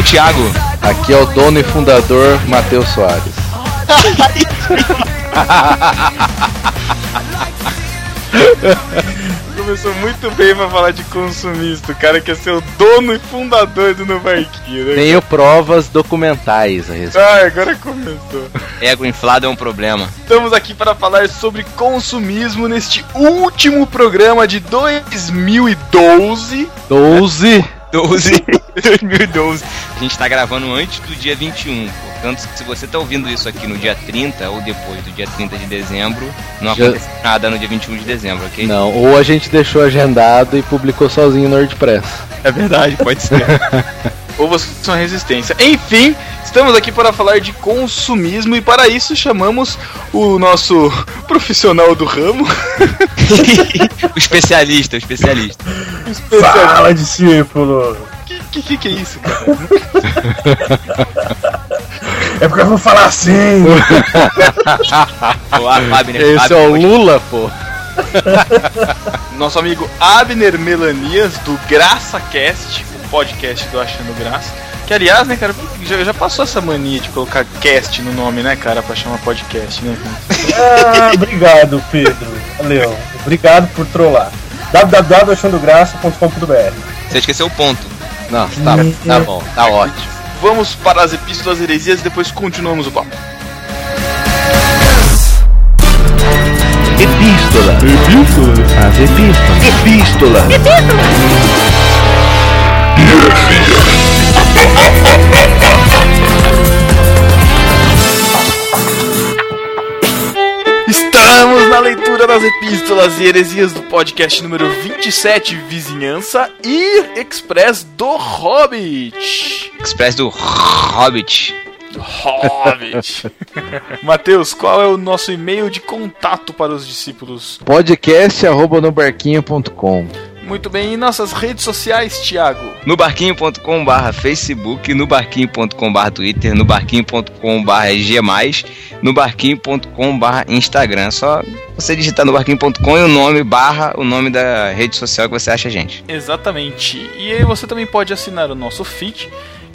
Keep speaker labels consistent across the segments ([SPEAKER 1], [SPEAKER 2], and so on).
[SPEAKER 1] O Thiago.
[SPEAKER 2] Aqui é o dono e fundador Matheus Soares.
[SPEAKER 3] Começou muito bem pra falar de consumista. O cara quer ser o dono e fundador do Novarquinho, né?
[SPEAKER 2] Tenho provas documentais a respeito.
[SPEAKER 3] Ah, agora começou.
[SPEAKER 1] Ego inflado é um problema.
[SPEAKER 3] Estamos aqui para falar sobre consumismo neste último programa de 2012.
[SPEAKER 2] 12.
[SPEAKER 1] 12. 2012. A gente tá gravando antes do dia 21. Portanto, se você tá ouvindo isso aqui no dia 30 ou depois do dia 30 de dezembro, não
[SPEAKER 2] Já-
[SPEAKER 1] aconteceu nada no dia 21 de dezembro, ok?
[SPEAKER 2] Não, ou a gente deixou agendado e publicou sozinho no WordPress.
[SPEAKER 1] É verdade, pode ser.
[SPEAKER 3] Ou vocês são resistência. Enfim, estamos aqui para falar de consumismo e para isso chamamos o nosso profissional do ramo.
[SPEAKER 1] o especialista, o especialista.
[SPEAKER 4] Fala, discípulo!
[SPEAKER 3] Que, que que é isso, cara?
[SPEAKER 4] É porque eu vou falar assim!
[SPEAKER 1] O Abner,
[SPEAKER 2] Esse é o
[SPEAKER 1] Abner,
[SPEAKER 2] Lula, pô.
[SPEAKER 3] Nosso amigo Abner Melanias do GraçaCast, o podcast do Achando Graça. Que aliás, né, cara, já, já passou essa mania de colocar cast no nome, né, cara, pra chamar podcast, né?
[SPEAKER 4] Ah, obrigado, Pedro. Valeu. Obrigado por trollar. www.achandograça.com.br
[SPEAKER 1] Você esqueceu o ponto.
[SPEAKER 2] Não, tá, tá bom, tá ótimo.
[SPEAKER 3] Vamos para as epístolas heresias e depois continuamos o papo.
[SPEAKER 2] Epístola. Epístola. As epístolas. Epístola.
[SPEAKER 3] Estamos leitura das epístolas e heresias do podcast número 27, Vizinhança e Express do Hobbit.
[SPEAKER 1] Express do Hobbit.
[SPEAKER 3] Hobbit. Matheus, qual é o nosso e-mail de contato para os discípulos?
[SPEAKER 2] Podcast arroba nobarquinho.com.
[SPEAKER 3] Muito bem, e nossas redes sociais, Thiago?
[SPEAKER 1] No barquinho.com barra Facebook, no barquinho.com barra Twitter, no barquinho.com barra G+, no barquinho.com barra Instagram. Só você digitar no barquinho.com e o nome barra o nome da rede social que você acha a gente.
[SPEAKER 3] Exatamente. E aí você também pode assinar o nosso feed,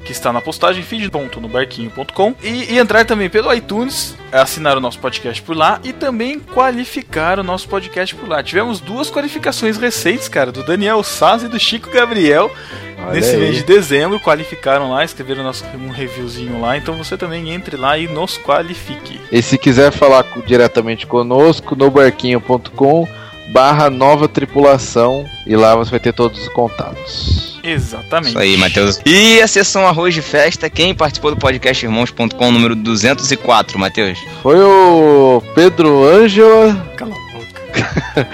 [SPEAKER 3] que está na postagem feed.nobarquinho.com e, e entrar também pelo iTunes, assinar o nosso podcast por lá e também qualificar o nosso podcast por lá. Tivemos duas qualificações recentes, cara, do Daniel Saz e do Chico Gabriel.
[SPEAKER 2] Olha
[SPEAKER 3] Nesse
[SPEAKER 2] aí.
[SPEAKER 3] mês de dezembro, qualificaram lá, escreveram nosso, um reviewzinho lá, então você também entre lá e nos qualifique.
[SPEAKER 2] E se quiser falar diretamente conosco, nobarquinho.com barra nova tripulação e lá você vai ter todos os contatos.
[SPEAKER 3] Exatamente.
[SPEAKER 1] Isso aí, Matheus. E a sessão Arroz de Festa, quem participou do podcast irmãos.com número 204, Matheus?
[SPEAKER 2] Foi o Pedro Ângela
[SPEAKER 3] Cala a boca.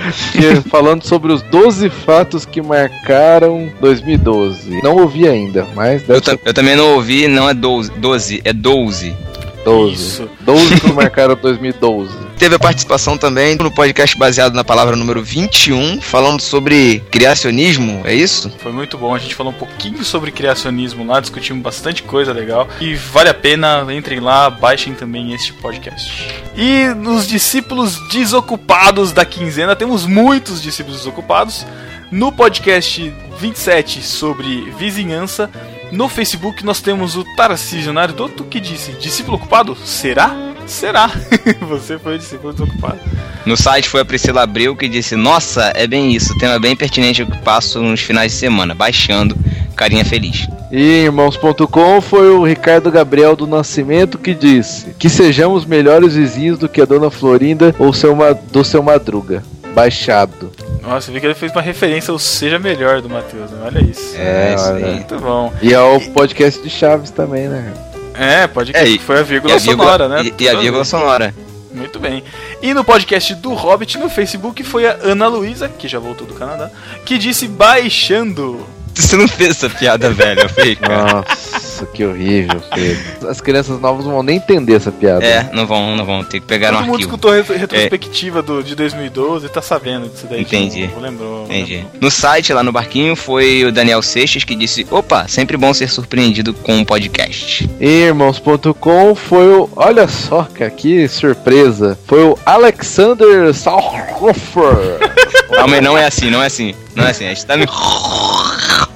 [SPEAKER 2] falando sobre os 12 fatos que marcaram 2012. Não ouvi ainda, mas deve
[SPEAKER 1] Eu, ta- eu também não ouvi, não é 12, 12 é 12.
[SPEAKER 2] Ser 12.
[SPEAKER 3] Isso.
[SPEAKER 2] 12 que marcaram 2012.
[SPEAKER 1] Teve a participação também no podcast baseado na palavra número 21, falando sobre criacionismo, é isso?
[SPEAKER 3] Foi muito bom, a gente falou um pouquinho sobre criacionismo lá, discutimos bastante coisa legal. E vale a pena, entrem lá, baixem também este podcast. E nos discípulos desocupados da quinzena, temos muitos discípulos desocupados. No podcast 27 sobre vizinhança, no Facebook nós temos o Tarcísio Nardoto que disse: Discípulo ocupado? Será? Será? Você foi o discípulo desocupado.
[SPEAKER 1] No site foi a Priscila Abreu que disse: Nossa, é bem isso, tema bem pertinente que passo nos finais de semana, baixando, carinha feliz.
[SPEAKER 2] E irmãos.com foi o Ricardo Gabriel do Nascimento que disse que sejamos melhores vizinhos do que a dona Florinda ou seu do seu Madruga. Baixado.
[SPEAKER 3] Nossa, você vê que ele fez uma referência ao Seja Melhor do Matheus, né? Olha isso.
[SPEAKER 1] É, isso
[SPEAKER 2] olha.
[SPEAKER 1] aí.
[SPEAKER 3] Muito bom.
[SPEAKER 2] E é o podcast de Chaves também, né?
[SPEAKER 3] É, pode
[SPEAKER 1] É,
[SPEAKER 3] que
[SPEAKER 1] e-
[SPEAKER 3] foi a vírgula
[SPEAKER 1] a vírgula,
[SPEAKER 3] sonora, né?
[SPEAKER 1] e, e a vírgula sonora.
[SPEAKER 3] Muito bem. E no podcast do Hobbit no Facebook foi a Ana Luísa, que já voltou do Canadá, que disse baixando.
[SPEAKER 1] Você não fez essa piada, velho, eu fiz, cara.
[SPEAKER 2] Nossa, que horrível, Pedro. As crianças novas não vão nem entender essa piada.
[SPEAKER 1] É, não vão, não vão ter que pegar
[SPEAKER 3] Todo mundo
[SPEAKER 1] arquivo.
[SPEAKER 3] escutou a retro- retrospectiva do, de 2012 e tá sabendo disso daí.
[SPEAKER 1] Entendi.
[SPEAKER 3] novo, Lembrou.
[SPEAKER 1] Entendi.
[SPEAKER 3] lembrou.
[SPEAKER 1] No site, lá no barquinho, foi o Daniel Seixas que disse: Opa, sempre bom ser surpreendido com um podcast.
[SPEAKER 2] Irmãos.com foi o. Olha só, cara, que surpresa. Foi o Alexander Salhofer.
[SPEAKER 1] Calma aí, não é assim, não é assim. Não é assim. A gente tá no.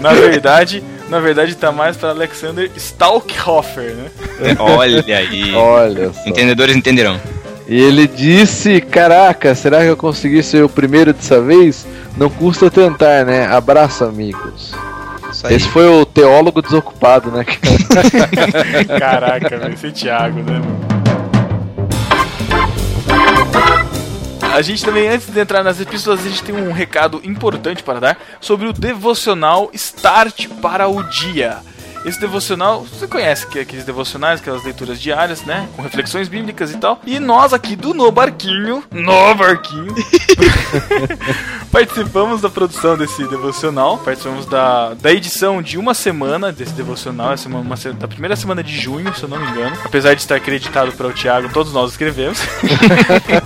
[SPEAKER 3] Na verdade, Na verdade, tá mais para Alexander Stalkhofer, né?
[SPEAKER 1] Olha aí.
[SPEAKER 2] Olha só.
[SPEAKER 1] Entendedores entenderão.
[SPEAKER 2] E ele disse: Caraca, será que eu consegui ser o primeiro dessa vez? Não custa tentar, né? Abraço, amigos.
[SPEAKER 1] Isso aí.
[SPEAKER 2] Esse foi o teólogo desocupado, né? cara?
[SPEAKER 3] Caraca, velho, esse é Thiago, né, mano? A gente também, antes de entrar nas epístolas, a gente tem um recado importante para dar sobre o devocional Start para o Dia. Esse devocional, você conhece que aqueles devocionais, aquelas leituras diárias, né? Com reflexões bíblicas e tal. E nós aqui do No Barquinho, No Barquinho, participamos da produção desse devocional. Participamos da, da edição de uma semana desse devocional, essa é uma, uma da primeira semana de junho, se eu não me engano. Apesar de estar acreditado para o Thiago, todos nós escrevemos.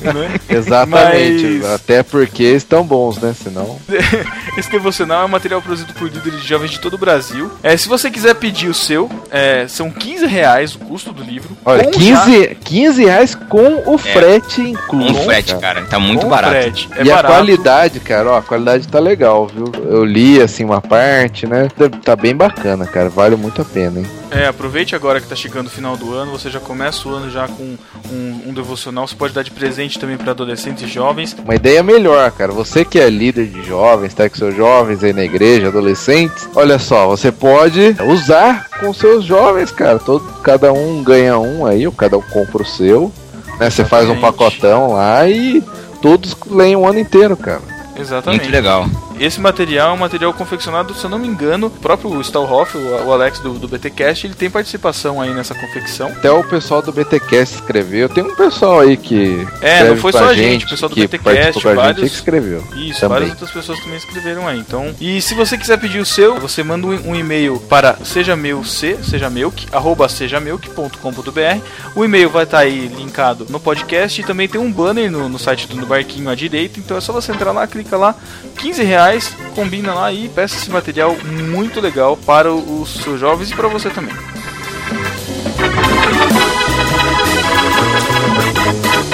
[SPEAKER 3] Né?
[SPEAKER 2] Exatamente.
[SPEAKER 3] Mas-
[SPEAKER 2] Até porque estão bons, né? Senão.
[SPEAKER 3] Esse devocional é um material produzido por líderes de jovens de todo o Brasil. É, se você quiser pedir o seu, é, são 15 reais o custo do livro.
[SPEAKER 2] Olha,
[SPEAKER 3] com
[SPEAKER 2] 15, 15 reais com o frete incluso.
[SPEAKER 1] Um frete,
[SPEAKER 2] cara.
[SPEAKER 1] cara. Tá
[SPEAKER 3] já-
[SPEAKER 1] muito
[SPEAKER 3] com
[SPEAKER 1] barato.
[SPEAKER 3] frete. É
[SPEAKER 2] e a
[SPEAKER 3] barato.
[SPEAKER 2] qualidade, cara, ó, a qualidade tá legal, viu? Eu li assim uma parte, né? Tá bem bacana, cara. Vale muito a pena, hein?
[SPEAKER 3] É, aproveite agora que tá chegando o final do ano, você já começa o ano já com um, um devocional, você pode dar de presente também para adolescentes e jovens.
[SPEAKER 2] Uma ideia melhor, cara. Você que é líder de jovens, tá com seus jovens aí na igreja, adolescentes, olha só, você pode usar com seus jovens, cara. Todo, cada um ganha um aí, ou cada um compra o seu. Né? Você faz um pacotão lá e todos leem o ano inteiro, cara.
[SPEAKER 3] Exatamente.
[SPEAKER 1] Muito legal.
[SPEAKER 3] Esse material é um material confeccionado, se eu não me engano, o próprio Stahlhoff, o Alex do, do BTcast, ele tem participação aí nessa confecção.
[SPEAKER 2] Até o pessoal do BTcast escreveu. Tem um pessoal aí que.
[SPEAKER 3] É, não foi só a gente, o pessoal do BTcast,
[SPEAKER 2] gente
[SPEAKER 3] vários-
[SPEAKER 2] aí que escreveu.
[SPEAKER 3] Isso,
[SPEAKER 2] Também.
[SPEAKER 3] várias outras pessoas também escreveram aí. Então, e se você quiser pedir o seu, você manda um, um e-mail para seja meu c, seja milk, arroba sejamilk.com.br. O e-mail vai estar aí linkado no podcast e também tem um banner no, no site do No Barquinho à direita. Então é só você entrar lá, clica lá, 15 reais, combina lá e peça esse material muito legal para os seus jovens e para você também.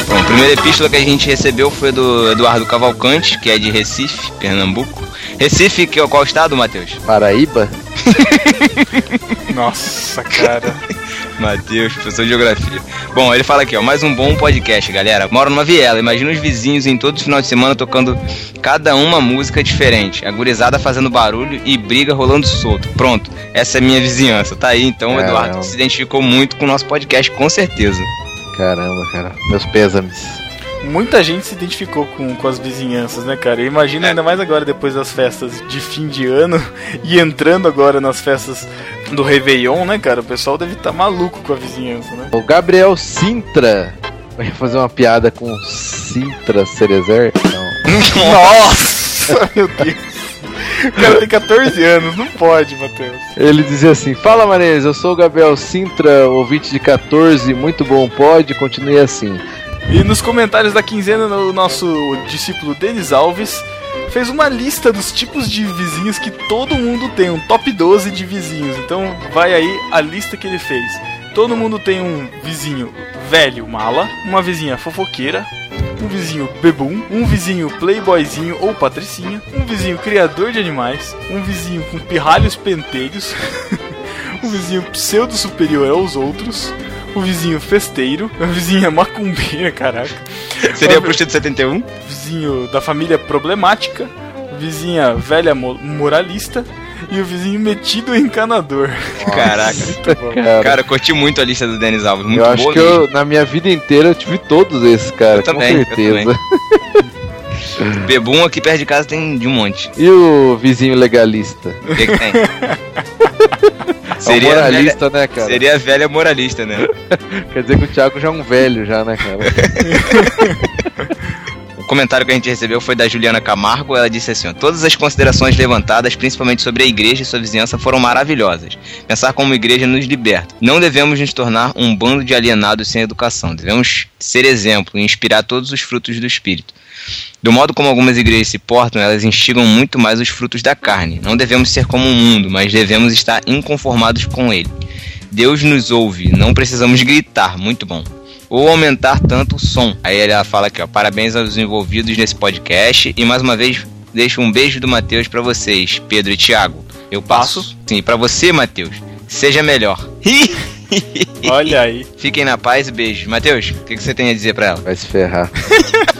[SPEAKER 1] Bom, a primeira epístola que a gente recebeu foi do Eduardo Cavalcante, que é de Recife, Pernambuco. Recife, que é qual estado, Matheus?
[SPEAKER 2] Paraíba?
[SPEAKER 3] Nossa, cara.
[SPEAKER 1] Matheus, professor de geografia. Bom, ele fala aqui, ó, mais um bom podcast, galera. Moro numa viela, imagina os vizinhos em todos os finais de semana tocando cada uma música diferente. A gurizada fazendo barulho e briga rolando solto. Pronto, essa é minha vizinhança. Tá aí, então o. Eduardo se identificou muito com o nosso podcast, com certeza.
[SPEAKER 2] Caramba, cara. Meus pêsames.
[SPEAKER 3] Muita gente se identificou com, com as vizinhanças, né, cara? Imagina ainda mais agora, depois das festas de fim de ano e entrando agora nas festas do Réveillon, né, cara? O pessoal deve estar maluco com a vizinhança, né?
[SPEAKER 2] O Gabriel Sintra. Vai fazer uma piada com Sintra Cerezer? Não.
[SPEAKER 3] Nossa, meu Deus! O cara tem 14 anos, não pode, Matheus.
[SPEAKER 2] Ele dizia assim: Fala Manês, eu sou o Gabriel Sintra, ouvinte de 14, muito bom, pode, continue assim.
[SPEAKER 3] E nos comentários da quinzena, o nosso discípulo Denis Alves fez uma lista dos tipos de vizinhos que todo mundo tem, um top 12 de vizinhos. Então vai aí a lista que ele fez. Todo mundo tem um vizinho velho mala, uma vizinha fofoqueira, um vizinho bebum, um vizinho playboyzinho ou patricinha, um vizinho criador de animais, um vizinho com pirralhos pentelhos, um vizinho pseudo superior aos outros, um vizinho festeiro, uma vizinha macumbeira, caraca,
[SPEAKER 1] Seria pro de 71?
[SPEAKER 3] vizinho da família problemática, vizinha velha mo- moralista e o vizinho metido encanador.
[SPEAKER 1] Caraca.
[SPEAKER 3] Muito bom.
[SPEAKER 2] Cara,
[SPEAKER 1] Cara, eu curti muito a lista do Denis Alves. Muito
[SPEAKER 2] eu acho
[SPEAKER 1] boa
[SPEAKER 2] que
[SPEAKER 1] mesmo.
[SPEAKER 2] eu, na minha vida inteira eu tive todos esses, cara,
[SPEAKER 1] Eu também,
[SPEAKER 2] com
[SPEAKER 1] eu
[SPEAKER 2] certeza.
[SPEAKER 1] Bebum aqui perto de casa tem de um monte.
[SPEAKER 2] E o vizinho legalista?
[SPEAKER 1] O que, que tem?
[SPEAKER 2] é um
[SPEAKER 1] Seria, velha,
[SPEAKER 2] moralista, né, cara?
[SPEAKER 1] seria velha moralista, né?
[SPEAKER 2] Quer dizer que o Thiago já é um velho, já, né, cara?
[SPEAKER 1] O comentário que a gente recebeu foi da Juliana Camargo. Ela disse assim: Todas as considerações levantadas, principalmente sobre a igreja e sua vizinhança, foram maravilhosas. Pensar como igreja nos liberta. Não devemos nos tornar um bando de alienados sem educação. Devemos ser exemplo e inspirar todos os frutos do Espírito. Do modo como algumas igrejas se portam, elas instigam muito mais os frutos da carne. Não devemos ser como o mundo, mas devemos estar inconformados com ele. Deus nos ouve, não precisamos gritar. Muito bom ou aumentar tanto o som. Aí ela fala aqui, ó, parabéns aos envolvidos nesse podcast e mais uma vez deixo um beijo do Matheus pra vocês, Pedro e Thiago. Eu passo. Sim, pra você, Matheus, seja melhor.
[SPEAKER 3] Olha aí.
[SPEAKER 1] Fiquem na paz e beijo. Matheus, o que, que você tem a dizer pra ela?
[SPEAKER 2] Vai se ferrar.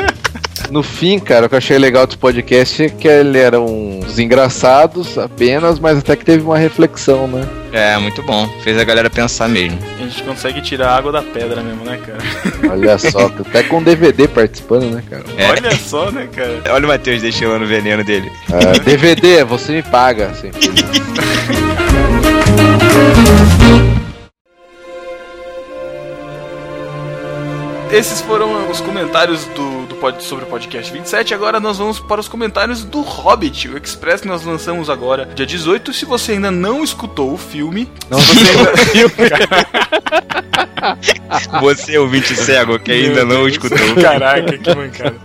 [SPEAKER 2] No fim, cara, o que eu achei legal desse podcast é que ele era uns engraçados apenas, mas até que teve uma reflexão, né?
[SPEAKER 1] É, muito bom. Fez a galera pensar mesmo.
[SPEAKER 3] A gente consegue tirar a água da pedra mesmo, né, cara?
[SPEAKER 2] Olha só, até com DVD participando, né, cara?
[SPEAKER 1] É.
[SPEAKER 3] Olha só, né, cara?
[SPEAKER 1] Olha o Matheus deixando o veneno dele.
[SPEAKER 2] Ah, DVD, você me paga. Assim.
[SPEAKER 3] Esses foram os comentários do, do pod, sobre o podcast 27. Agora nós vamos para os comentários do Hobbit, o Express que nós lançamos agora, dia 18. Se você ainda não escutou o filme,
[SPEAKER 2] Não
[SPEAKER 3] você ainda...
[SPEAKER 1] Você, ouvinte cego, que ainda
[SPEAKER 3] Meu
[SPEAKER 1] não
[SPEAKER 3] Deus.
[SPEAKER 1] escutou.
[SPEAKER 3] Caraca, que mancada.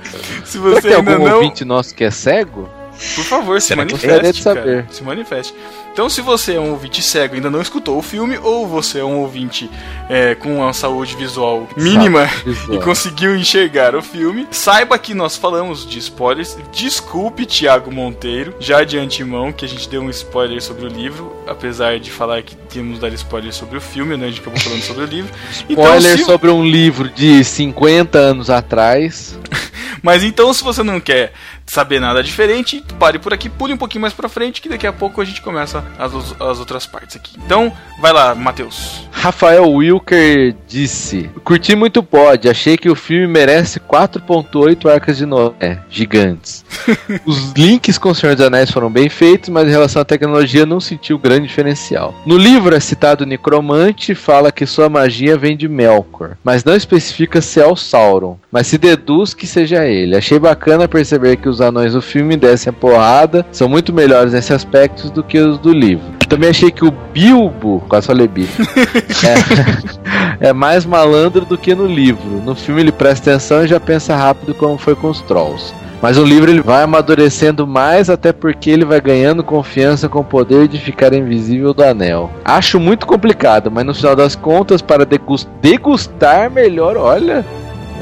[SPEAKER 3] Se
[SPEAKER 2] Será
[SPEAKER 3] você
[SPEAKER 2] tem
[SPEAKER 3] ainda
[SPEAKER 2] algum
[SPEAKER 3] não.
[SPEAKER 2] ouvinte nosso que é cego?
[SPEAKER 3] Por favor, se
[SPEAKER 1] Será
[SPEAKER 3] manifeste,
[SPEAKER 2] de saber?
[SPEAKER 3] cara. Se manifeste. Então, se você é um ouvinte cego e ainda não escutou o filme, ou você é um ouvinte é, com uma saúde visual mínima
[SPEAKER 2] Visual.
[SPEAKER 3] e conseguiu enxergar o filme, saiba que nós falamos de spoilers. Desculpe, Thiago Monteiro, já de antemão, que a gente deu um spoiler sobre o livro, apesar de falar que tínhamos dar spoiler sobre o filme, né? A gente acabou falando sobre o livro.
[SPEAKER 2] Spoiler
[SPEAKER 3] se-
[SPEAKER 2] sobre um livro de 50 anos atrás.
[SPEAKER 3] Mas então, se você não quer saber nada diferente, pare por aqui, pule um pouquinho mais pra frente, que daqui a pouco a gente começa as, as outras partes aqui. Então, vai lá, Matheus.
[SPEAKER 2] Rafael Wilker disse: Curti muito o pod, achei que o filme merece 4.8 arcas de Noé, gigantes. Os links com o Senhor dos Anéis foram bem feitos, mas em relação à tecnologia não senti o grande diferencial. No livro é citado o Necromante fala que sua magia vem de Melkor, mas não especifica se é o Sauron, mas se deduz que seja ele. Achei bacana perceber que os anões do filme descem a porrada, são muito melhores nesse aspecto do que os do livro. Também achei que o Bilbo, quase falei Bilbo, é, é mais malandro do que no livro. No filme ele presta atenção e já pensa rápido como foi com os Trolls. Mas no livro ele vai amadurecendo mais, até porque ele vai ganhando confiança com o poder de ficar invisível do anel. Acho muito complicado, mas no final das contas, para degus- degustar melhor, olha.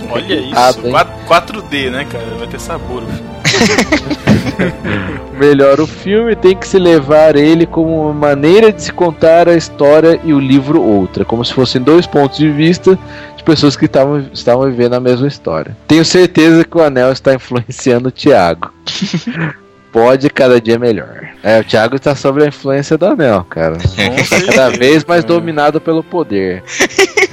[SPEAKER 3] Olha isso? 4, 4D, né, cara? Vai ter sabor. o filme.
[SPEAKER 2] Melhor o filme tem que se levar ele como uma maneira de se contar a história e o livro outra, como se fossem dois pontos de vista de pessoas que estavam, estavam vivendo a mesma história. Tenho certeza que o Anel está influenciando o Thiago. Pode cada dia melhor. É, o Thiago está sob a influência do Anel, cara.
[SPEAKER 3] Com
[SPEAKER 2] Cada vez mais
[SPEAKER 3] cara.
[SPEAKER 2] dominado pelo poder.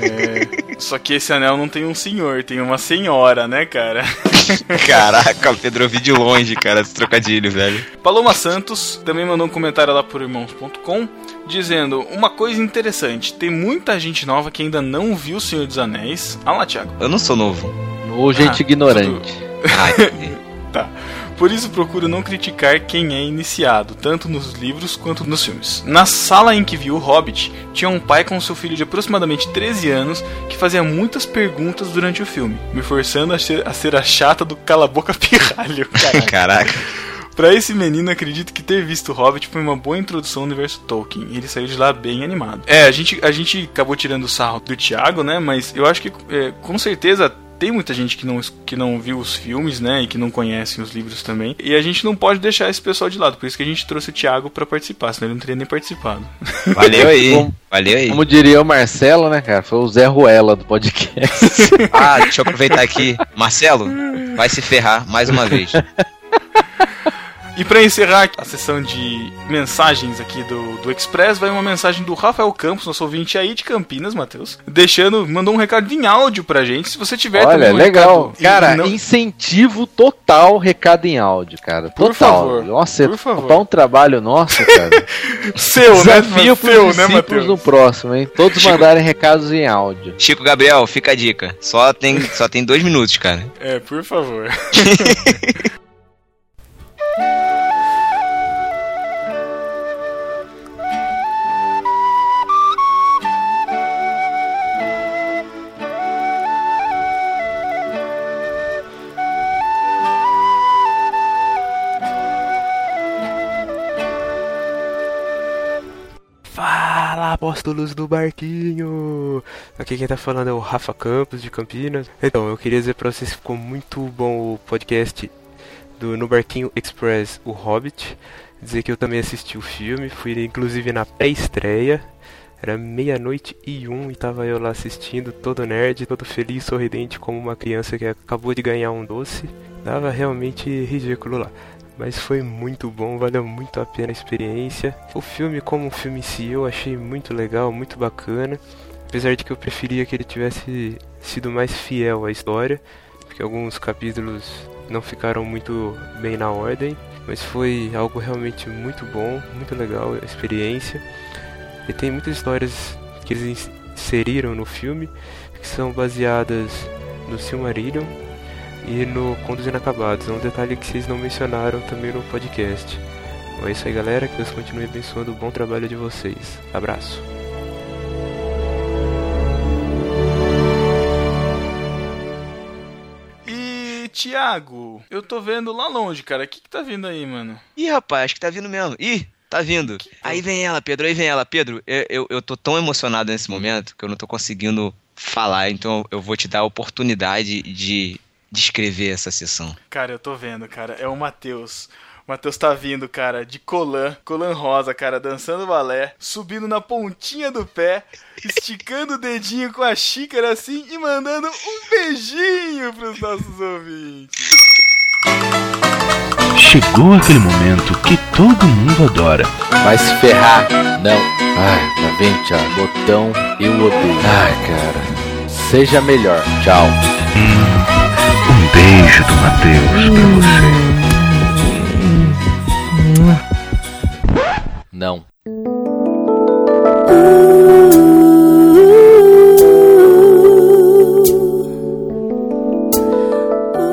[SPEAKER 3] É, Só que esse anel não tem um senhor, tem uma senhora, né, cara?
[SPEAKER 1] Caraca, Pedro, eu vi de longe, cara, esse trocadilho, velho.
[SPEAKER 3] Paloma Santos também mandou um comentário lá por irmãos.com dizendo uma coisa interessante: tem muita gente nova que ainda não viu O Senhor dos Anéis. Ah lá, Thiago.
[SPEAKER 1] Eu não sou novo.
[SPEAKER 2] Ou gente
[SPEAKER 3] Ah,
[SPEAKER 2] ignorante.
[SPEAKER 1] Ai,
[SPEAKER 3] Por isso procuro não criticar quem é iniciado, tanto nos livros quanto nos filmes. Na sala em que vi o Hobbit, tinha um pai com seu filho de aproximadamente 13 anos que fazia muitas perguntas durante o filme, me forçando a ser a, ser a chata do cala-boca pirralho. Caraca.
[SPEAKER 1] Caraca.
[SPEAKER 3] Pra esse menino, acredito que ter visto o Hobbit foi uma boa introdução ao universo Tolkien. Ele saiu de lá bem animado. É, a gente, a gente acabou tirando o sarro do Thiago, né? Mas eu acho que, é, com certeza, tem muita gente que não, que não viu os filmes, né? E que não conhecem os livros também. E a gente não pode deixar esse pessoal de lado. Por isso que a gente trouxe o Thiago pra participar, senão ele não teria nem participado.
[SPEAKER 1] Valeu aí.
[SPEAKER 2] Como-
[SPEAKER 1] Valeu aí.
[SPEAKER 2] Como diria o Marcelo, né, cara? Foi o Zé Ruela do podcast.
[SPEAKER 1] Ah, deixa eu aproveitar aqui. Marcelo, vai se ferrar mais uma vez.
[SPEAKER 3] E pra encerrar a sessão de mensagens aqui do, do Express, vai uma mensagem do Rafael Campos, nosso ouvinte aí de Campinas, Matheus. Deixando, mandou um recado em áudio pra gente. Se você tiver
[SPEAKER 2] Olha,
[SPEAKER 3] também um
[SPEAKER 2] legal.
[SPEAKER 3] recado
[SPEAKER 2] Cara,
[SPEAKER 3] não-
[SPEAKER 2] incentivo total recado em áudio, cara.
[SPEAKER 3] Por
[SPEAKER 2] Total.
[SPEAKER 3] favor,
[SPEAKER 2] Nossa,
[SPEAKER 3] por
[SPEAKER 2] é
[SPEAKER 3] favor.
[SPEAKER 2] total um trabalho nosso, cara.
[SPEAKER 3] seu,
[SPEAKER 2] Desafio
[SPEAKER 3] né? Seu, né,
[SPEAKER 2] discípulos
[SPEAKER 3] Matheus?
[SPEAKER 2] no próximo, hein? Todos
[SPEAKER 1] Chico-
[SPEAKER 2] mandarem recados em áudio.
[SPEAKER 1] Chico Gabriel, fica a dica. Só tem, só tem dois minutos, cara.
[SPEAKER 3] É, por favor.
[SPEAKER 5] Apóstolos do barquinho! Aqui quem tá falando é o Rafa Campos de Campinas. Então, eu queria dizer pra vocês que ficou muito bom o podcast do No Barquinho Express, O Hobbit. Dizer que eu também assisti o filme, fui inclusive na pré-estreia. Era meia-noite e um e tava eu lá assistindo, todo nerd, todo feliz, sorridente, como uma criança que acabou de ganhar um doce. Tava realmente ridículo lá. Mas foi muito bom, valeu muito a pena a experiência. O filme, como um filme em si, eu achei muito legal, muito bacana. Apesar de que eu preferia que ele tivesse sido mais fiel à história, porque alguns capítulos não ficaram muito bem na ordem. Mas foi algo realmente muito bom, muito legal a experiência. E tem muitas histórias que eles inseriram no filme que são baseadas no Silmarillion e no Contos Inacabados. É um detalhe que vocês não mencionaram também no podcast. Então é isso aí, galera. Que Deus continue abençoando o bom trabalho de vocês. Abraço.
[SPEAKER 3] Thiago, eu tô vendo lá longe, cara. O que, que tá vindo aí, mano?
[SPEAKER 1] Ih, rapaz, acho que tá vindo mesmo. Ih, tá vindo. Aí vem ela, Pedro, aí vem ela. Pedro, eu, eu, eu tô tão emocionado nesse momento que eu não tô conseguindo falar, então eu vou te dar a oportunidade de descrever essa sessão.
[SPEAKER 3] Cara, eu tô vendo, cara. É o Matheus. O Matheus tá vindo, cara, de colã, colã rosa, cara, dançando balé, subindo na pontinha do pé, esticando o dedinho com a xícara assim e mandando um beijinho pros nossos ouvintes.
[SPEAKER 6] Chegou aquele momento que todo mundo adora.
[SPEAKER 2] Vai se ferrar. Não. Ai, tá vendo, Thiago? Botão eu odeio. Ai, cara. Seja melhor. Tchau.
[SPEAKER 6] Um beijo do Matheus pra você.
[SPEAKER 2] Não.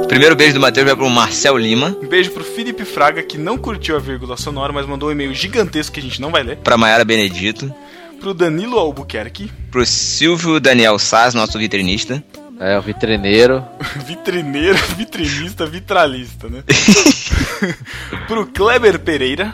[SPEAKER 1] Primeiro beijo do Matheus vai pro Marcel Lima,
[SPEAKER 3] Um beijo pro Felipe Fraga, que não curtiu a vírgula sonora, mas mandou um e-mail gigantesco que a gente não vai ler.
[SPEAKER 1] pra Mayara Benedito,
[SPEAKER 3] Pro Danilo Albuquerque,
[SPEAKER 1] pro Silvio Daniel Saz, nosso vitrinista,
[SPEAKER 2] É, o vitrineiro.
[SPEAKER 3] vitrineiro, vitrinista, vitralista, né? pro Kleber Pereira,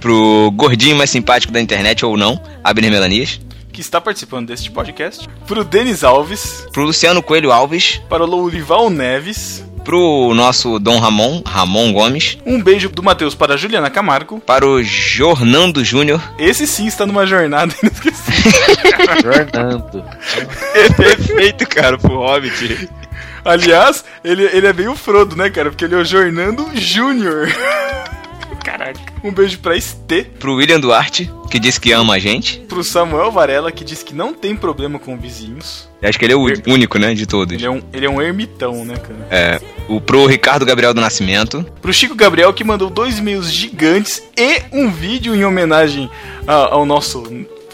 [SPEAKER 1] pro gordinho mais simpático da internet ou não, Abner Melanias,
[SPEAKER 3] que está participando deste podcast. Pro Denis Alves,
[SPEAKER 1] pro Luciano Coelho Alves,
[SPEAKER 3] para o Lourival Neves.
[SPEAKER 1] Pro nosso Dom Ramon, Ramon Gomes,
[SPEAKER 3] Um beijo do Matheus para a Juliana Camargo.
[SPEAKER 1] para o Jornando Júnior,
[SPEAKER 3] Esse sim está numa jornada inesquecível.
[SPEAKER 2] Fernando.
[SPEAKER 1] Perfeito, cara, pro Hobbit.
[SPEAKER 3] Aliás, ele, ele é bem o Frodo, né, cara? Porque ele é o Jornando Júnior. Caraca. Um beijo pra Estê,
[SPEAKER 1] Pro William Duarte, que disse que ama a gente.
[SPEAKER 3] pro Samuel Varela, que diz que não tem problema com vizinhos.
[SPEAKER 1] Eu acho que ele é o único, né, de todos.
[SPEAKER 3] Ele é um, ele é um ermitão, né, cara?
[SPEAKER 1] É, o pro Ricardo Gabriel do Nascimento,
[SPEAKER 3] Pro Chico Gabriel, que mandou dois e-mails gigantes e um vídeo em homenagem ao nosso.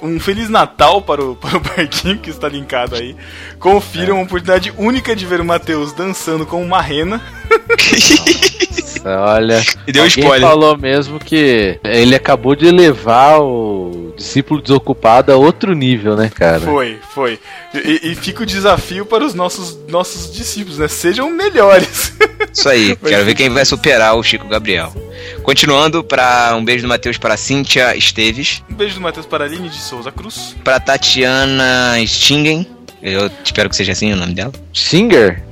[SPEAKER 3] Um Feliz Natal para o, para o Barquinho, que está linkado aí. Confira uma oportunidade única de ver o Matheus dançando com uma rena.
[SPEAKER 2] Olha.
[SPEAKER 1] E deu
[SPEAKER 2] alguém
[SPEAKER 1] spoiler.
[SPEAKER 2] falou mesmo que ele acabou de levar o discípulo desocupado a outro nível, né, cara?
[SPEAKER 3] Foi, foi. E, e fica o desafio para os nossos, nossos discípulos, né? Sejam melhores.
[SPEAKER 1] Isso aí, quero ver quem vai superar o Chico Gabriel. Continuando, para um beijo do Matheus para Cíntia Esteves,
[SPEAKER 3] um beijo do Matheus para a Aline de Souza Cruz.
[SPEAKER 1] para Tatiana Stingen, eu espero que seja assim o nome dela.
[SPEAKER 2] Singer?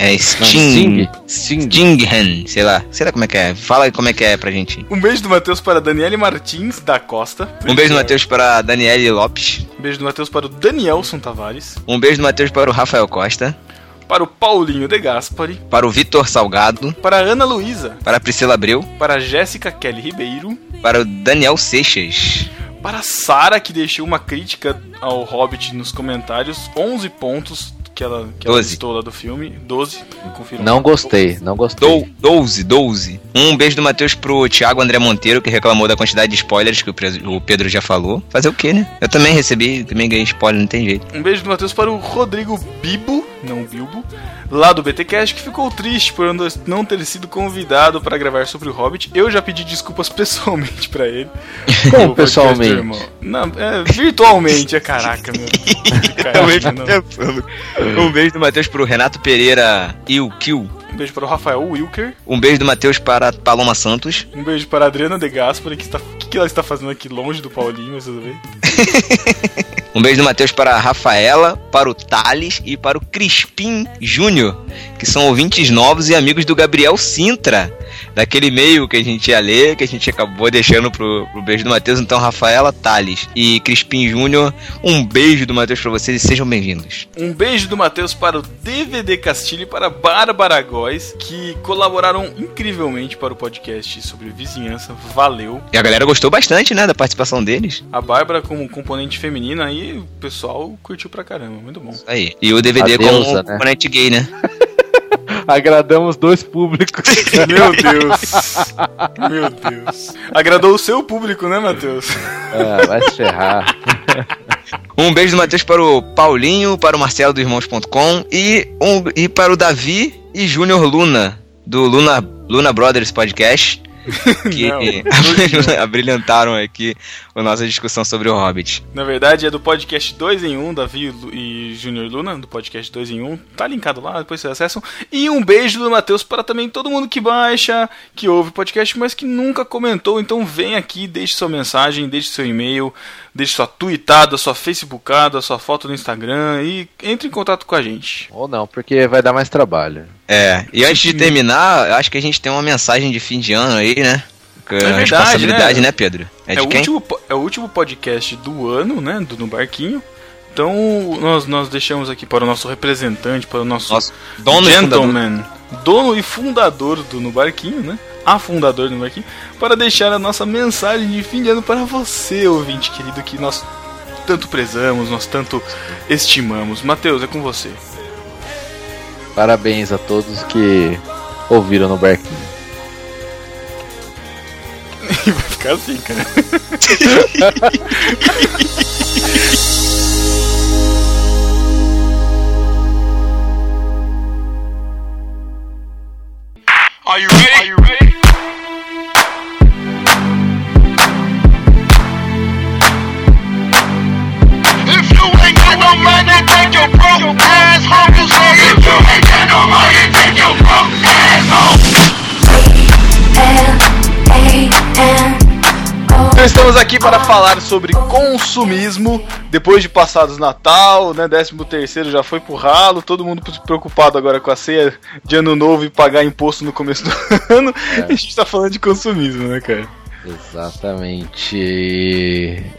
[SPEAKER 1] É Sting.
[SPEAKER 2] Sting.
[SPEAKER 1] Stingen, sei lá, sei lá como é que é. Fala aí como é que é pra gente.
[SPEAKER 3] Um beijo do Matheus para a Daniele Martins da Costa.
[SPEAKER 1] Um beijo do Matheus para Daniele Lopes.
[SPEAKER 3] Um beijo do Matheus para o Danielson Tavares.
[SPEAKER 1] Um beijo do Matheus para o Rafael Costa.
[SPEAKER 3] Para o Paulinho de Gaspari.
[SPEAKER 1] Para o Vitor Salgado.
[SPEAKER 3] Para a Ana Luísa.
[SPEAKER 1] Para a Priscila Abreu.
[SPEAKER 3] Para a Jéssica Kelly Ribeiro.
[SPEAKER 1] Para o Daniel Seixas.
[SPEAKER 3] Para a Sara, que deixou uma crítica ao Hobbit nos comentários. 11 pontos que ela, que ela
[SPEAKER 1] Doze.
[SPEAKER 3] listou lá do filme. 12, confirma.
[SPEAKER 2] Não gostei, não gostei.
[SPEAKER 1] Dou, 12, 12. Um beijo do Matheus pro Thiago André Monteiro, que reclamou da quantidade de spoilers que o Pedro já falou. Fazer o quê, né? Eu também recebi, também ganhei spoiler, não tem jeito.
[SPEAKER 3] Um beijo do Matheus para o Rodrigo Bibo, não Bilbo, lá do BTcast, que ficou triste por não- ter sido convidado para gravar sobre o Hobbit. Eu já pedi desculpas pessoalmente para ele.
[SPEAKER 2] Como
[SPEAKER 3] O
[SPEAKER 2] pessoalmente?
[SPEAKER 3] irmão. Não, é, virtualmente, é caraca, meu. Caraca, não.
[SPEAKER 1] Um beijo do Matheus pro Renato Pereira Il Kill.
[SPEAKER 3] Um beijo para o Rafael Wilker.
[SPEAKER 1] Um beijo do Matheus para Paloma Santos.
[SPEAKER 3] Um beijo para a Adriana De Gaspari, que está. O que, que ela está fazendo aqui longe do Paulinho, tudo bem?
[SPEAKER 1] Um beijo do Matheus para a Rafaela, para o Thales e para o Crispim Júnior, que são ouvintes novos e amigos do Gabriel Sintra. Daquele e-mail que a gente ia ler, que a gente acabou deixando pro, pro beijo do Matheus. Então, Rafaela Thales e Crispim Júnior, um beijo do Matheus pra vocês e sejam bem-vindos.
[SPEAKER 3] Um beijo do Matheus para o DVD Castilho e para a Bárbara Góes, que colaboraram incrivelmente para o podcast sobre vizinhança. Valeu.
[SPEAKER 1] E a galera gostou bastante, né, da participação deles.
[SPEAKER 3] A Bárbara como componente feminina aí, o pessoal curtiu pra caramba. Muito bom.
[SPEAKER 1] Aí. E o DVD
[SPEAKER 2] A
[SPEAKER 1] como
[SPEAKER 2] deusa, né?
[SPEAKER 1] componente gay, né?
[SPEAKER 2] Agradamos dois públicos.
[SPEAKER 3] Meu Deus. Meu Deus. Agradou o seu público, né, Matheus?
[SPEAKER 2] ah, vai se ferrar.
[SPEAKER 1] Um beijo do Matheus para o Paulinho, para o Marcelo do Irmãos.com e, um, e para o Davi e Júnior Luna, do Luna, Luna Brothers Podcast, que abrilhantaram aqui a nossa discussão sobre o Hobbit.
[SPEAKER 3] Na verdade, é do podcast 2 em 1, Davi Lu- e Júnior Luna, do podcast 2 em 1. Tá linkado lá, depois vocês acessam. E um beijo do Matheus para também todo mundo que baixa, que ouve o podcast, mas que nunca comentou. Então vem aqui, deixe sua mensagem, deixe seu e-mail, deixe sua tweetada, sua facebookada, sua foto no Instagram e entre em contato com a gente.
[SPEAKER 2] Ou não, porque vai dar mais trabalho.
[SPEAKER 1] É, e antes de terminar, eu acho que a gente tem uma mensagem de fim de ano aí, né?
[SPEAKER 3] É verdade,
[SPEAKER 1] responsabilidade,
[SPEAKER 3] né?
[SPEAKER 1] né, Pedro? É,
[SPEAKER 3] É,
[SPEAKER 1] de
[SPEAKER 3] o
[SPEAKER 1] quem?
[SPEAKER 3] último, é o último podcast do ano, né? Do No Barquinho. Então nós, nós deixamos aqui para o nosso representante, para o nosso
[SPEAKER 1] Nosso dono e
[SPEAKER 3] gentleman, dono e fundador do No Barquinho, né? A fundador do No Barquinho, para deixar a nossa mensagem de fim de ano para você, ouvinte querido, que nós tanto prezamos, nós tanto estimamos. Matheus, é com você.
[SPEAKER 2] Parabéns a todos que ouviram no barquinho.
[SPEAKER 3] Vai ficar assim, cara.
[SPEAKER 7] Are you ready? Are you ready? If you ain't got no money, take your broke ass home. If you ain't got no money, take your broke ass home.
[SPEAKER 3] Então estamos aqui para falar sobre consumismo depois de passados Natal, né? 13 terceiro já foi pro ralo, todo mundo preocupado agora com a ceia de ano novo e pagar imposto no começo do ano. A gente tá falando de consumismo, né, cara?
[SPEAKER 2] Exatamente.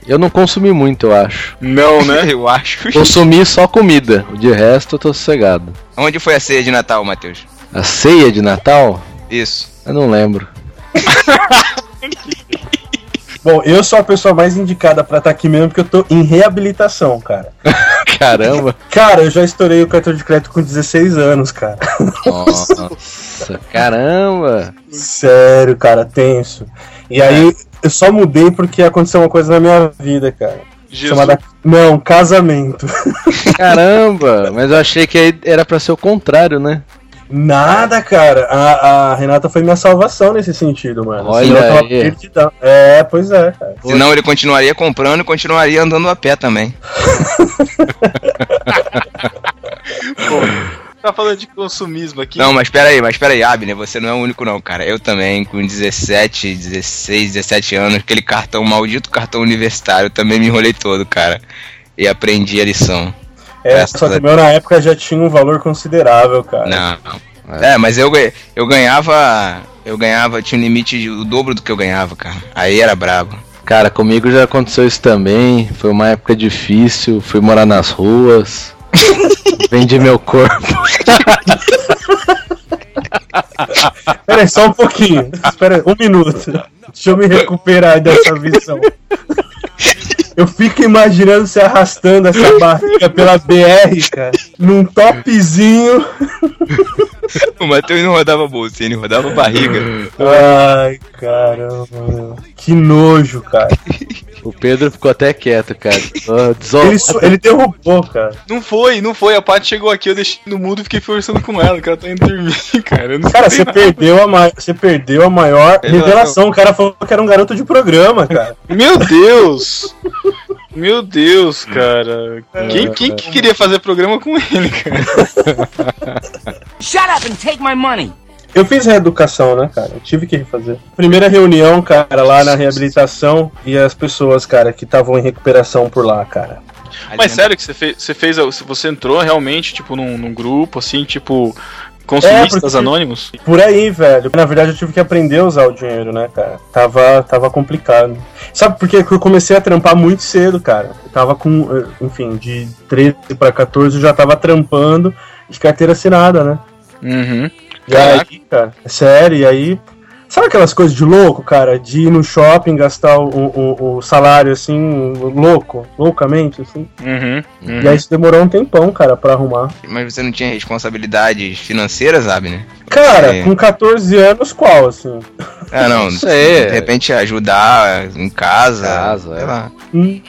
[SPEAKER 2] Eu não consumi muito, eu acho.
[SPEAKER 3] Não, né?
[SPEAKER 1] Eu acho.
[SPEAKER 2] Consumi só comida. De resto, eu tô sossegado.
[SPEAKER 1] Onde foi a ceia de Natal, Matheus?
[SPEAKER 2] A ceia de Natal?
[SPEAKER 1] Isso.
[SPEAKER 2] Eu não lembro.
[SPEAKER 4] Bom, eu sou a pessoa mais indicada pra estar aqui mesmo porque eu tô em reabilitação, cara.
[SPEAKER 2] Caramba.
[SPEAKER 4] Cara, eu já estourei o cartão de crédito com 16 anos, cara.
[SPEAKER 2] Nossa, caramba.
[SPEAKER 4] Sério, cara, tenso. E aí eu só mudei porque aconteceu uma coisa na minha vida, cara.
[SPEAKER 3] Jesus.
[SPEAKER 4] Chamada. Não, casamento.
[SPEAKER 2] Caramba. Mas eu achei que aí era pra ser o contrário, né?
[SPEAKER 4] Nada, cara. A, a Renata foi minha salvação nesse sentido, mano.
[SPEAKER 2] Olha
[SPEAKER 4] Senão eu tava
[SPEAKER 2] aí.
[SPEAKER 4] perdidão. É, pois é, cara.
[SPEAKER 1] Senão ele continuaria comprando e continuaria andando a pé também.
[SPEAKER 3] Tá falando de consumismo aqui.
[SPEAKER 1] Não, mas pera aí, mas pera aí, Abner, você não é o único não, cara. Eu também, com 17, 16, 17 anos, aquele cartão, maldito cartão universitário, também me enrolei todo, cara. E aprendi a lição.
[SPEAKER 4] É, só que o meu na época já tinha um valor considerável, cara.
[SPEAKER 1] Não, não. É, mas eu, eu ganhava. Eu ganhava, tinha um limite de, o dobro do que eu ganhava, cara. Aí era brabo.
[SPEAKER 2] Cara, comigo já aconteceu isso também. Foi uma época difícil. Fui morar nas ruas. Vendi meu corpo.
[SPEAKER 4] Pera aí, só um pouquinho. Espera aí, um minuto. Deixa eu me recuperar dessa visão. Eu fico imaginando você arrastando essa barriga pela BR, cara, num topzinho.
[SPEAKER 1] O Matheus não rodava bolsa, ele rodava barriga.
[SPEAKER 4] Ai, caramba. Que nojo, cara.
[SPEAKER 2] O Pedro ficou até quieto, cara. Desol-
[SPEAKER 4] Ele, ele derrubou, cara.
[SPEAKER 3] Não foi, não foi. A Paty chegou aqui, eu deixei no mudo e fiquei conversando com ela, que ela tá indo dormir, cara. Eu não
[SPEAKER 4] Cara, você
[SPEAKER 3] nada.
[SPEAKER 4] perdeu, a ma- você perdeu a maior
[SPEAKER 1] Ele
[SPEAKER 4] revelação. O cara falou que era um garoto de programa, cara.
[SPEAKER 3] Meu Deus! Meu Deus, cara. Quem, quem que queria fazer programa com ele, cara?
[SPEAKER 8] Shut up and take my money.
[SPEAKER 4] Eu fiz reeducação, né, cara? Eu tive que refazer. Primeira reunião, cara, lá na reabilitação e as pessoas, cara, que estavam em recuperação por lá, cara.
[SPEAKER 3] Mas sério que você fez, você fez, você entrou realmente, tipo, num, num grupo, assim, tipo, Consumistas
[SPEAKER 4] É,
[SPEAKER 3] anônimos?
[SPEAKER 4] Por aí, velho. Na verdade, eu tive que aprender a usar o dinheiro, né, cara? Tava, tava complicado. Sabe por quê? Porque eu comecei a trampar muito cedo, cara. Eu tava com, eh, enfim, de 13 pra 14 eu já tava trampando de carteira assinada, né?
[SPEAKER 3] Uhum.
[SPEAKER 4] E aí, cara, é sério, e aí. Sabe aquelas coisas de louco, cara? De ir no shopping gastar o, o, o salário assim, louco, loucamente, assim.
[SPEAKER 3] Uhum.
[SPEAKER 4] E aí isso demorou um tempão, cara, pra arrumar.
[SPEAKER 1] Mas você não tinha responsabilidades financeiras, sabe, né?
[SPEAKER 4] Cara,
[SPEAKER 1] É.
[SPEAKER 4] com 14 anos, qual, assim?
[SPEAKER 1] Ah, não.
[SPEAKER 2] sei.
[SPEAKER 1] De repente ajudar em casa.
[SPEAKER 2] Casa,
[SPEAKER 1] sei
[SPEAKER 2] é.
[SPEAKER 1] lá.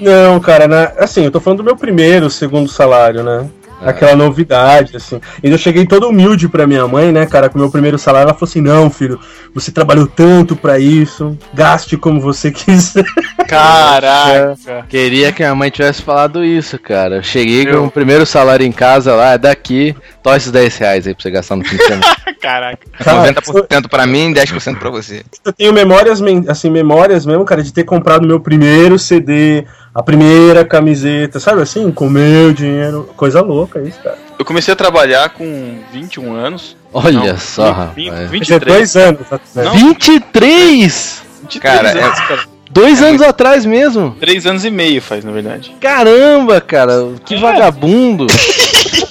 [SPEAKER 4] Não, cara, na- assim, eu tô falando do meu primeiro, segundo salário, né? Aquela novidade, assim. E eu cheguei todo humilde pra minha mãe, né, cara, com o meu primeiro salário. Ela falou assim: Não, filho, você trabalhou tanto pra isso, gaste como você quiser.
[SPEAKER 3] Caraca.
[SPEAKER 2] Queria que minha mãe tivesse falado isso, cara. Eu cheguei
[SPEAKER 3] Eu-
[SPEAKER 2] com o primeiro salário em casa lá, é daqui, tó esses 10 reais aí pra você gastar no fim de semana.
[SPEAKER 3] Caraca.
[SPEAKER 4] Cara,
[SPEAKER 1] 90% pra mim, 10% pra você.
[SPEAKER 4] eu tenho memórias, assim, memórias mesmo, cara, de ter comprado meu primeiro CD, a primeira camiseta, sabe assim, com meu dinheiro. Coisa louca isso, cara.
[SPEAKER 3] Eu comecei a trabalhar com 21 anos.
[SPEAKER 2] Olha
[SPEAKER 3] Não,
[SPEAKER 2] só,
[SPEAKER 3] vinte-
[SPEAKER 2] rapaz.
[SPEAKER 3] vinte-
[SPEAKER 4] Tinha
[SPEAKER 3] 23.
[SPEAKER 4] dois anos, né?
[SPEAKER 3] Não.
[SPEAKER 2] 23!
[SPEAKER 3] 23
[SPEAKER 1] Cara,
[SPEAKER 3] anos, cara.
[SPEAKER 2] Dois anos atrás mesmo.
[SPEAKER 3] Três anos e meio faz, na verdade.
[SPEAKER 2] Caramba, cara, que vagabundo.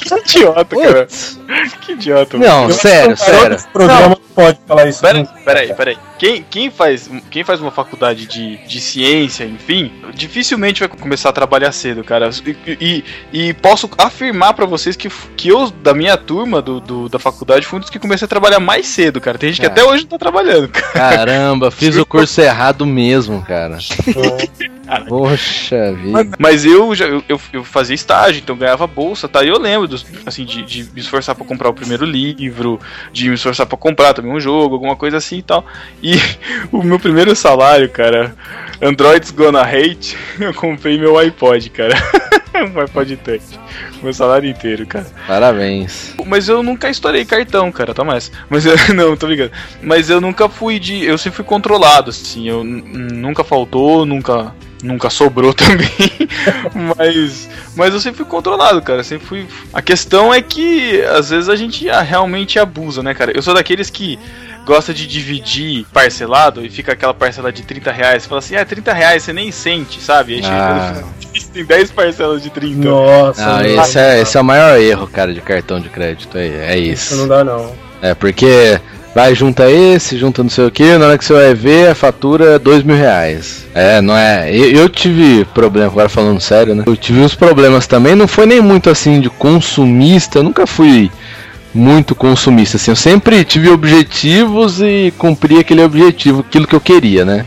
[SPEAKER 3] Que idiota, cara. Que idiota. mano.
[SPEAKER 2] Não, sério,
[SPEAKER 4] garoto
[SPEAKER 2] sério.
[SPEAKER 4] programa não pode falar isso.
[SPEAKER 3] Pera, peraí,
[SPEAKER 4] cara.
[SPEAKER 3] peraí. Quem, quem, faz, quem faz uma faculdade de, de ciência, enfim, dificilmente vai começar a trabalhar cedo, cara. E, e, e posso afirmar pra vocês que, que eu, da minha turma do, do- da faculdade, fui um dos que comecei a trabalhar mais cedo, cara. Tem gente que
[SPEAKER 2] Cara.
[SPEAKER 3] até hoje não tá trabalhando, cara.
[SPEAKER 2] Caramba, fiz o curso errado mesmo, cara. Poxa vida.
[SPEAKER 3] Mas eu já eu, eu, fazia estágio, então ganhava bolsa, tá? E eu lembro dos, assim, de, de me esforçar pra comprar o primeiro livro, de me esforçar pra comprar também um jogo, alguma coisa assim e tal. E o meu primeiro salário, cara, Androids Gonna Hate, eu comprei meu iPod, cara. um iPod Touch. Meu salário inteiro, cara.
[SPEAKER 2] Parabéns.
[SPEAKER 3] Mas eu nunca estourei cartão, cara, tá mais. Mas eu, não, tô ligado. Mas eu nunca fui de. Eu sempre fui controlado, assim. Eu nunca faltou, nunca. Nunca sobrou também. mas. Mas eu sempre fui controlado, cara. Sempre fui. A questão é que às vezes a gente realmente abusa, né, cara? Eu sou daqueles que gosta de dividir parcelado e fica aquela parcela de 30 reais. Fala assim, é 30 reais, você nem sente, sabe? Aí chega
[SPEAKER 2] Ah.
[SPEAKER 3] final, tem 10 parcelas de 30.
[SPEAKER 4] Nossa,
[SPEAKER 2] Não,
[SPEAKER 4] não,
[SPEAKER 2] esse
[SPEAKER 4] dá,
[SPEAKER 2] é, esse é o maior erro, cara, de cartão de crédito. É, é
[SPEAKER 4] isso não dá, não.
[SPEAKER 2] É porque vai, junta esse, junta não sei o que, na hora que você vai ver, a fatura é dois mil reais. É, não é. Eu, eu tive problema, agora falando sério, né? Eu tive uns problemas também, não foi nem muito assim de consumista, eu nunca fui muito consumista, assim. Eu sempre tive objetivos e cumpri aquele objetivo, aquilo que eu queria, né?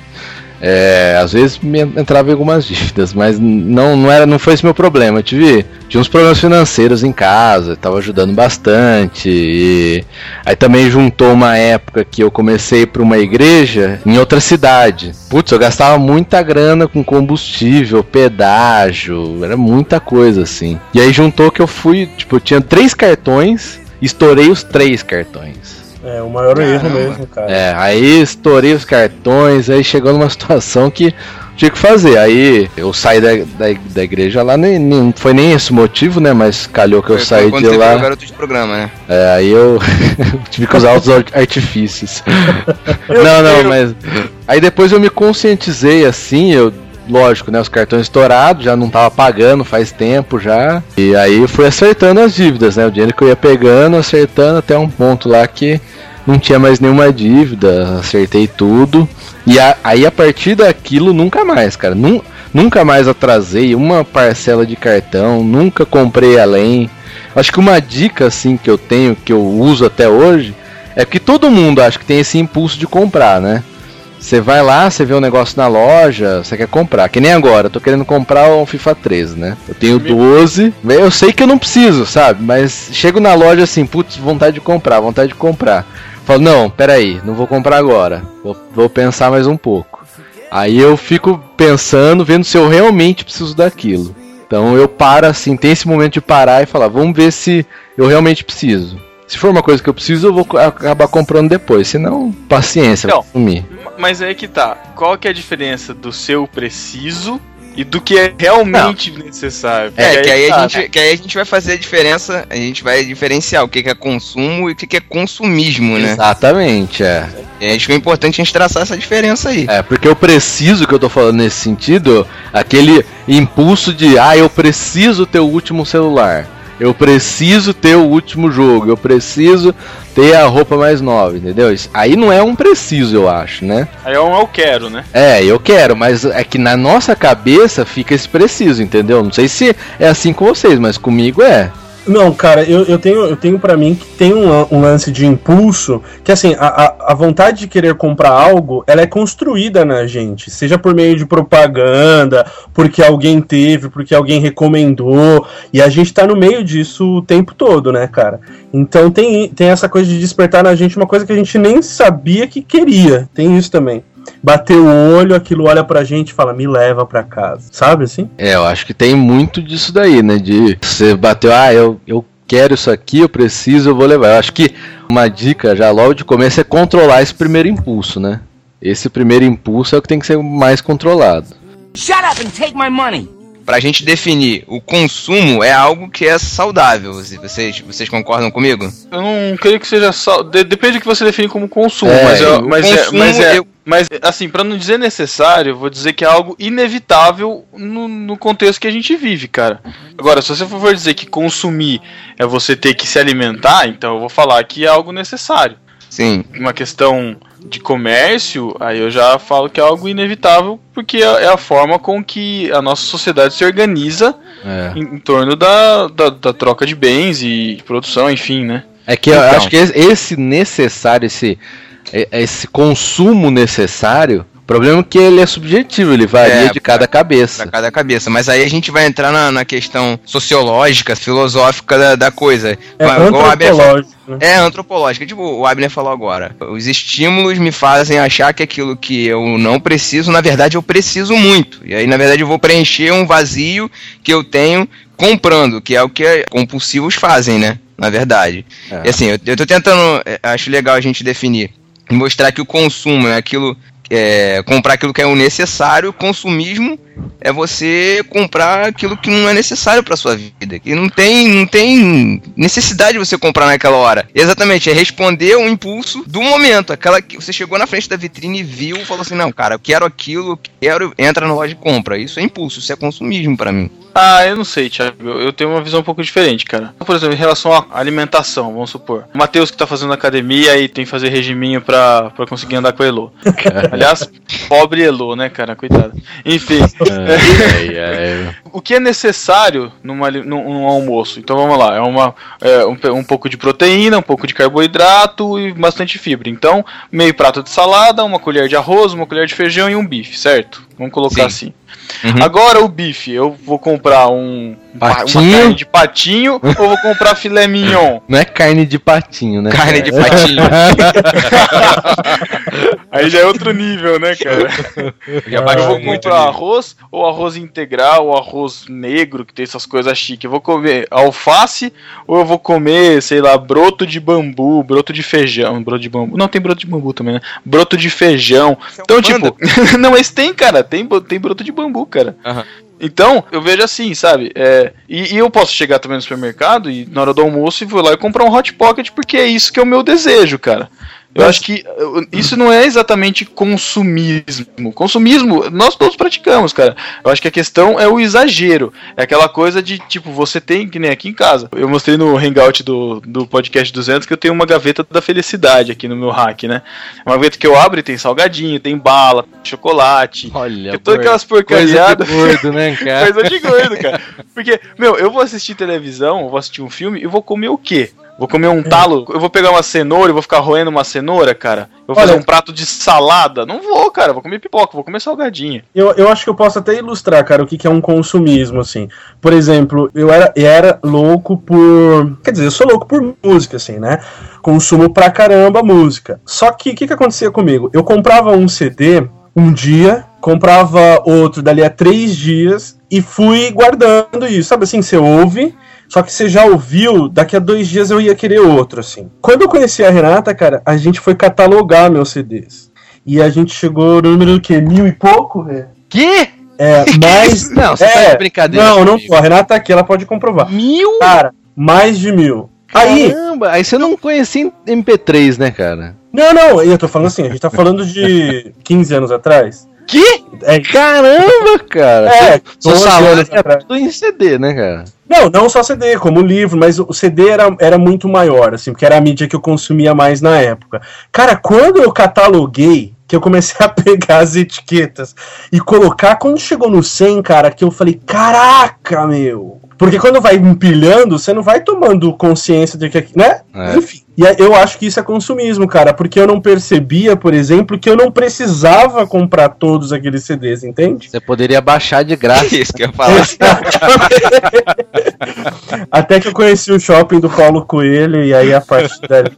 [SPEAKER 2] É, às vezes me entrava em algumas dívidas, mas não, não, era, não foi esse meu problema. Eu tive, tinha uns problemas financeiros em casa, estava ajudando bastante. E aí também juntou uma época que eu comecei para uma igreja em outra cidade. Putz, eu gastava muita grana com combustível, pedágio, era muita coisa assim. E aí juntou que eu fui, tipo, eu tinha três cartões, estourei os três cartões.
[SPEAKER 4] É o maior erro
[SPEAKER 1] Caramba.
[SPEAKER 4] mesmo, cara.
[SPEAKER 2] É, aí estourei os cartões, aí chegou numa situação que tinha que fazer. Aí eu saí da, da, da igreja lá, nem, nem- não foi nem esse o motivo, né? Mas calhou que eu
[SPEAKER 1] Foi
[SPEAKER 2] saí de
[SPEAKER 1] você
[SPEAKER 2] lá.
[SPEAKER 1] garoto de programa, né?
[SPEAKER 2] É, aí eu tive que usar os ar- artifícios. não, não, mas. Aí depois eu me conscientizei assim, eu. Lógico, né? Os cartões estourados, já não tava pagando faz tempo já. E aí fui acertando as dívidas, né? O dinheiro que eu ia pegando, acertando até um ponto lá que não tinha mais nenhuma dívida, acertei tudo. E a- aí a partir daquilo, nunca mais, cara. Nun- nunca mais atrasei uma parcela de cartão, nunca comprei além. Acho que uma dica assim que eu tenho, que eu uso até hoje, é que todo mundo acha que tem esse impulso de comprar, né? Você vai lá, você vê um negócio na loja, você quer comprar. Que nem agora, eu tô querendo comprar um FIFA 13, né? Eu tenho 12, eu sei que eu não preciso, sabe? Mas chego na loja assim, putz, vontade de comprar, vontade de comprar. Falo, não, peraí, não vou comprar agora. Vou, vou pensar mais um pouco. Aí eu fico pensando, vendo se eu realmente preciso daquilo. Então eu paro assim, tem esse momento de parar e falar, vamos ver se eu realmente preciso. Se for uma coisa que eu preciso, eu vou acabar comprando depois. Se não, paciência,
[SPEAKER 3] Então.
[SPEAKER 2] sumir.
[SPEAKER 3] Mas aí que tá. Qual que é a diferença do seu preciso e do que é realmente necessário.
[SPEAKER 1] É, que aí,
[SPEAKER 3] tá,
[SPEAKER 1] a gente, que aí a gente vai fazer a diferença, a gente vai diferenciar o que que é consumo e o que que é consumismo, né?
[SPEAKER 2] Exatamente, é.
[SPEAKER 1] E acho que é importante a gente traçar essa diferença aí.
[SPEAKER 2] É, porque eu preciso que eu tô falando nesse sentido, aquele impulso de, ah, eu preciso ter o último celular. Eu preciso ter o último jogo, eu preciso ter a roupa mais nova, entendeu? Isso- Aí não é um preciso, eu acho, né?
[SPEAKER 3] Aí é um eu quero, né?
[SPEAKER 2] É, eu quero, mas é que na nossa cabeça fica esse preciso, entendeu? Não sei se é assim com vocês, mas comigo é.
[SPEAKER 4] Não, cara, eu, eu tenho, eu tenho para mim que tem um, um lance de impulso, que assim, a, a, a vontade de querer comprar algo, ela é construída na gente, seja por meio de propaganda, porque alguém teve, porque alguém recomendou, e a gente tá no meio disso o tempo todo, né, cara? Então tem, tem essa coisa de despertar na gente uma coisa que a gente nem sabia que queria, tem isso também. Bater o olho, aquilo olha pra gente e fala, me leva pra casa, sabe assim?
[SPEAKER 2] É, eu acho que tem muito disso daí, né? De você bateu, ah, eu, eu quero isso aqui, eu preciso, eu vou levar. Eu acho que uma dica já logo de começo é controlar esse primeiro impulso, né? Esse primeiro impulso é o que tem que ser mais controlado.
[SPEAKER 8] Shut up and take my money.
[SPEAKER 1] Pra gente definir, o consumo é algo que é saudável. Vocês, vocês concordam comigo?
[SPEAKER 3] Eu não creio que seja de- depende do que você define como consumo,
[SPEAKER 2] É,
[SPEAKER 3] mas, eu- mas, é,
[SPEAKER 1] consumo,
[SPEAKER 3] mas, é,
[SPEAKER 1] eu-
[SPEAKER 3] mas, assim, pra não dizer necessário, eu vou dizer que é algo inevitável no, no contexto que a gente vive, cara. Agora, se você for dizer que consumir é você ter que se alimentar, então eu vou falar que é algo necessário.
[SPEAKER 1] Sim.
[SPEAKER 3] Uma questão de comércio, aí eu já falo que é algo inevitável, porque é é a forma com que a nossa sociedade se organiza
[SPEAKER 2] É.
[SPEAKER 3] em, em torno da, da, da troca de bens e produção, enfim, né?
[SPEAKER 2] É que eu
[SPEAKER 1] Então.
[SPEAKER 2] acho que esse- necessário, esse, e- esse consumo necessário, o problema é que ele é subjetivo, ele varia
[SPEAKER 1] É,
[SPEAKER 2] de cada cabeça.
[SPEAKER 1] Pra cada cabeça. Mas aí a gente vai entrar na, na questão sociológica, filosófica da, da coisa.
[SPEAKER 4] É antropológico, né?
[SPEAKER 1] É antropológica, tipo o Abner falou agora. Os estímulos me fazem achar que aquilo que eu não preciso, na verdade eu preciso muito. E aí, na verdade, eu vou preencher um vazio que eu tenho comprando, que é o que compulsivos fazem, né? Na verdade.
[SPEAKER 2] É.
[SPEAKER 1] E assim, eu, eu tô tentando, é, acho legal a gente definir, mostrar que o consumo é aquilo. É, comprar aquilo que é o necessário, consumismo é você comprar aquilo que não é necessário pra sua vida, que não tem, não tem necessidade de você comprar naquela hora. Exatamente, é responder o impulso do momento, aquela que você chegou na frente da vitrine e viu, falou assim: "Não, cara, eu quero aquilo, eu quero", entra na loja e compra. Isso é impulso, isso é consumismo pra mim.
[SPEAKER 3] Ah, eu não sei, Thiago. Eu tenho uma visão um pouco diferente, cara. Por exemplo, em relação à alimentação, vamos supor. O Matheus que tá fazendo academia e tem que fazer regiminho pra, pra conseguir andar com a Elo. Aliás, pobre Elo, né, cara? Coitado. Enfim,
[SPEAKER 2] É, é,
[SPEAKER 3] o que é necessário numa, num, num almoço? Então vamos lá, é, uma, é um, um pouco de proteína, um pouco de carboidrato e bastante fibra. Então, meio prato de salada, uma colher de arroz, uma colher de feijão e um bife, certo? Vamos colocar assim.
[SPEAKER 1] Uhum.
[SPEAKER 3] Agora o bife, eu vou comprar um uma
[SPEAKER 2] Patinho?
[SPEAKER 3] carne de patinho ou vou comprar filé mignon?
[SPEAKER 2] não é carne de patinho, né?
[SPEAKER 1] Carne de patinho.
[SPEAKER 3] Aí já é outro nível, né, cara?
[SPEAKER 1] Já
[SPEAKER 3] eu vou
[SPEAKER 1] muito
[SPEAKER 3] comprar arroz, ou arroz integral, ou arroz negro, que tem essas coisas chiques. Eu vou comer alface, ou eu vou comer, sei lá, broto de bambu, broto de feijão. Broto de bambu. Não, tem broto de bambu também, né? Broto de feijão. Então, tipo. não, mas tem, cara. Tem, tem broto de bambu, cara.
[SPEAKER 1] Aham.
[SPEAKER 3] Então, eu vejo assim, sabe? É, e, e eu posso chegar também no supermercado e na hora do almoço e vou lá e comprar um hot pocket porque é isso que é o meu desejo, cara. Eu acho que isso não é exatamente consumismo. Consumismo, nós todos praticamos, cara. Eu acho que a questão é o exagero. É aquela coisa de, tipo, você tem, que nem aqui em casa. Eu mostrei no hangout do, do podcast 200 que eu tenho uma gaveta da felicidade aqui no meu hack, né? Uma gaveta que eu abro e tem salgadinho, tem bala, chocolate.
[SPEAKER 2] Olha,
[SPEAKER 3] Tem todas aquelas
[SPEAKER 2] coisa
[SPEAKER 3] porcariadas.
[SPEAKER 2] de gordo, né, cara?
[SPEAKER 3] Coisa de gordo, cara. Porque, meu, eu vou assistir televisão, eu vou assistir um filme e vou comer o quê? Vou comer um talo, eu vou pegar uma cenoura e vou ficar roendo uma cenoura, cara. Eu vou fazer
[SPEAKER 4] Olha-
[SPEAKER 3] um prato de salada. Não vou, cara. Vou comer pipoca, vou comer salgadinho.
[SPEAKER 4] Eu, eu acho que eu posso até ilustrar, cara, o que, que é um consumismo, assim. Por exemplo, eu era, eu era louco por. Quer dizer, eu sou louco por música, assim, né? Consumo pra caramba música. Só que o que, que acontecia comigo? Eu comprava um CD um dia, comprava outro dali a três dias e fui guardando isso. Sabe assim, você ouve. Só que você já ouviu, daqui a dois dias eu ia querer outro, assim. Quando eu conheci a Renata, cara, a gente foi catalogar meus CDs. E a gente chegou no número do quê? Mil e pouco, velho?
[SPEAKER 2] Que?
[SPEAKER 4] É, mais.
[SPEAKER 2] Não, você
[SPEAKER 4] é,
[SPEAKER 2] tá de brincadeira.
[SPEAKER 4] Não, não
[SPEAKER 2] comigo.
[SPEAKER 4] pô, a Renata tá aqui, ela pode comprovar.
[SPEAKER 2] Mil?
[SPEAKER 4] Cara, mais de mil. Aí,
[SPEAKER 2] Caramba, aí você não conhecia MP3, né, cara?
[SPEAKER 4] não, não, eu tô falando assim, a gente tá falando de 15 anos atrás.
[SPEAKER 2] Que?
[SPEAKER 4] É,
[SPEAKER 2] Caramba, cara!
[SPEAKER 4] é
[SPEAKER 2] Seu
[SPEAKER 4] 12
[SPEAKER 2] salário
[SPEAKER 4] anos
[SPEAKER 2] era
[SPEAKER 4] atrás.
[SPEAKER 2] tudo em CD, né, cara?
[SPEAKER 4] Não, não só CD, como livro, mas o CD era, era muito maior, assim, porque era a mídia que eu consumia mais na época. Cara, quando eu cataloguei, que eu comecei a pegar as etiquetas e colocar, quando chegou no 100, cara, que eu falei, caraca, meu! Porque quando vai empilhando, você não vai tomando consciência de que, né?
[SPEAKER 2] É.
[SPEAKER 4] Enfim. E eu acho que isso é consumismo, cara, porque eu não percebia, por exemplo, que eu não precisava comprar todos aqueles CDs, entende?
[SPEAKER 2] Você poderia baixar de graça.
[SPEAKER 1] Isso que eu ia falar.
[SPEAKER 4] Até que eu conheci o shopping do Paulo Coelho e aí a partir dali.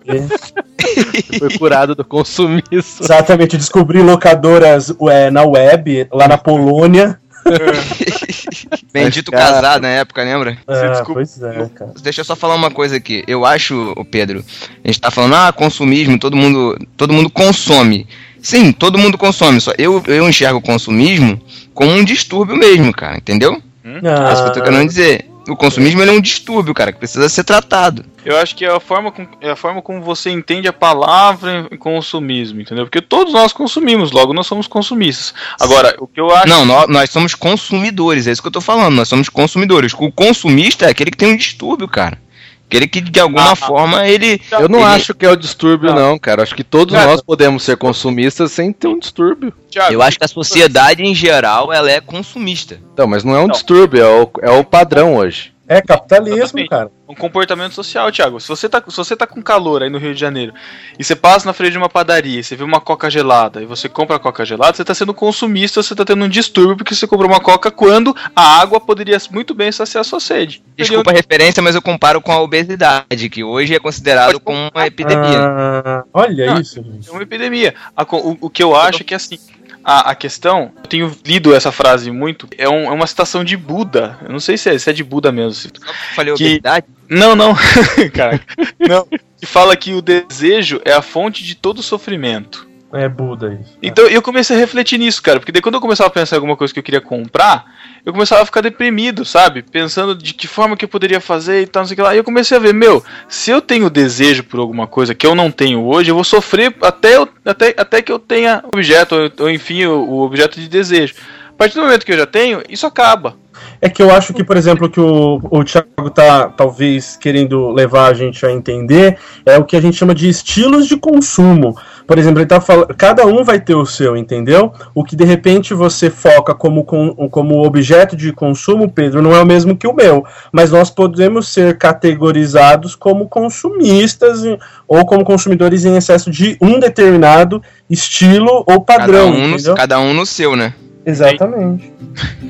[SPEAKER 2] Foi curado do consumismo.
[SPEAKER 4] Exatamente, descobri locadoras é, na web, lá na Polônia.
[SPEAKER 1] Bendito
[SPEAKER 2] cara-
[SPEAKER 1] casado na época, lembra?
[SPEAKER 4] Ah,
[SPEAKER 3] desculpa.
[SPEAKER 4] pois é, cara.
[SPEAKER 1] Deixa eu só falar uma coisa aqui. Eu acho, ô Pedro, a gente tá falando, ah, consumismo, todo mundo, todo mundo consome. Sim, todo mundo consome, só eu, eu enxergo o consumismo como um distúrbio mesmo, cara, entendeu? É isso que eu tô querendo dizer. O consumismo é um distúrbio, cara, que precisa ser tratado.
[SPEAKER 3] Eu acho que é a forma, com, é a forma como você entende a palavra consumismo, entendeu? Porque todos nós consumimos, logo nós somos consumistas. Agora, o que eu acho.
[SPEAKER 1] Não, nós, nós somos consumidores, é isso que eu tô falando, nós somos consumidores. O consumista é aquele que tem um distúrbio, cara. Aquele que de alguma
[SPEAKER 3] Ah,
[SPEAKER 1] forma ele.
[SPEAKER 2] Eu não
[SPEAKER 1] ele-
[SPEAKER 2] acho que é o distúrbio,
[SPEAKER 3] Não.
[SPEAKER 2] não, cara. Acho que todos
[SPEAKER 3] Cara,
[SPEAKER 2] nós podemos ser consumistas sem ter um distúrbio.
[SPEAKER 3] Thiago,
[SPEAKER 1] Eu acho que a sociedade em geral ela é consumista.
[SPEAKER 2] Então, mas não é um
[SPEAKER 3] Não.
[SPEAKER 2] distúrbio, é o, é o padrão hoje.
[SPEAKER 4] É capitalismo,
[SPEAKER 3] Exatamente.
[SPEAKER 4] cara.
[SPEAKER 3] um comportamento social, Thiago. Se você, tá, se você tá com calor aí no Rio de Janeiro e você passa na frente de uma padaria e você vê uma coca gelada e você compra a coca gelada, você tá sendo consumista, você tá tendo um distúrbio porque você comprou uma coca quando a água poderia muito bem saciar a sua sede.
[SPEAKER 1] Desculpa a referência, mas eu comparo com a obesidade, que hoje é considerado como uma epidemia.
[SPEAKER 4] Ah, olha
[SPEAKER 3] Não,
[SPEAKER 4] isso, gente.
[SPEAKER 3] É uma epidemia. O, o que eu acho é que assim. A, a questão, eu tenho lido essa frase muito, é, um- é uma citação de Buda. Eu não sei se é, se é de Buda mesmo.
[SPEAKER 1] Falei
[SPEAKER 3] Que-
[SPEAKER 1] obesidade?
[SPEAKER 3] Não, não. Caraca. Não. Que fala que o desejo é a fonte de todo sofrimento.
[SPEAKER 4] É Buda isso.
[SPEAKER 3] Então eu comecei a refletir nisso, cara, porque daí quando eu começava a pensar em alguma coisa que eu queria comprar, eu começava a ficar deprimido, sabe? Pensando de que forma que eu poderia fazer e tal, não sei o que lá. E eu comecei a ver, meu, se eu tenho desejo por alguma coisa que eu não tenho hoje, eu vou sofrer até, eu- até, até que eu tenha objeto, ou, ou enfim, o, o objeto de desejo. A partir do momento que eu já tenho, isso acaba.
[SPEAKER 4] É que eu acho que, por exemplo, que o, o Thiago tá talvez querendo levar a gente a entender é o que a gente chama de estilos de consumo. Por exemplo, ele tá falando, cada um vai ter o seu, entendeu? O que de repente você foca como, com- como objeto de consumo, Pedro, não é o mesmo que o meu. Mas nós podemos ser categorizados como consumistas ou como consumidores em excesso de um determinado estilo ou
[SPEAKER 1] Cada
[SPEAKER 4] padrão,
[SPEAKER 1] um, no, cada um no seu, né?
[SPEAKER 4] Exatamente.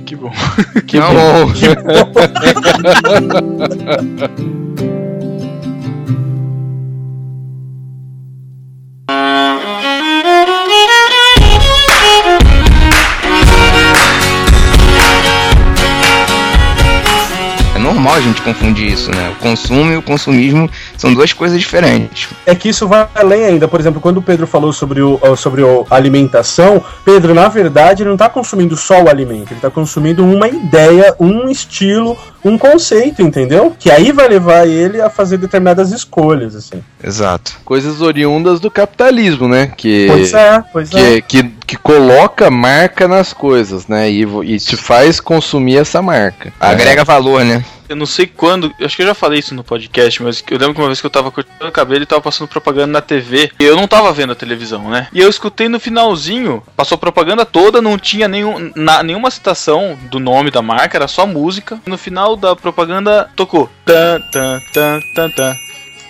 [SPEAKER 3] Que bom.
[SPEAKER 1] Que bom. É normal a gente confundir isso, né? O consumo e o consumismo são duas coisas diferentes.
[SPEAKER 4] É que isso vai além ainda. Por exemplo, quando o Pedro falou sobre, o, sobre a alimentação, Pedro, na verdade, ele não está consumindo só o alimento, ele está consumindo uma ideia, um estilo, um conceito, entendeu? Que aí vai levar ele a fazer determinadas escolhas, assim.
[SPEAKER 1] Exato.
[SPEAKER 2] Coisas oriundas do capitalismo, né? Que,
[SPEAKER 4] Pois é, pois é.
[SPEAKER 2] que, que, que coloca marca nas coisas, né? E, e te faz consumir essa marca.
[SPEAKER 1] Agrega valor, né?
[SPEAKER 3] Eu não sei quando, acho que eu já falei isso no podcast, mas eu lembro que uma vez que eu tava cortando o cabelo e tava passando propaganda na TV. E eu não tava vendo a televisão, né? E eu escutei no finalzinho, passou propaganda toda, não tinha nenhum, na- nenhuma citação do nome da marca, era só música. No final da propaganda tocou. Tan, tan, tan, tan, tan.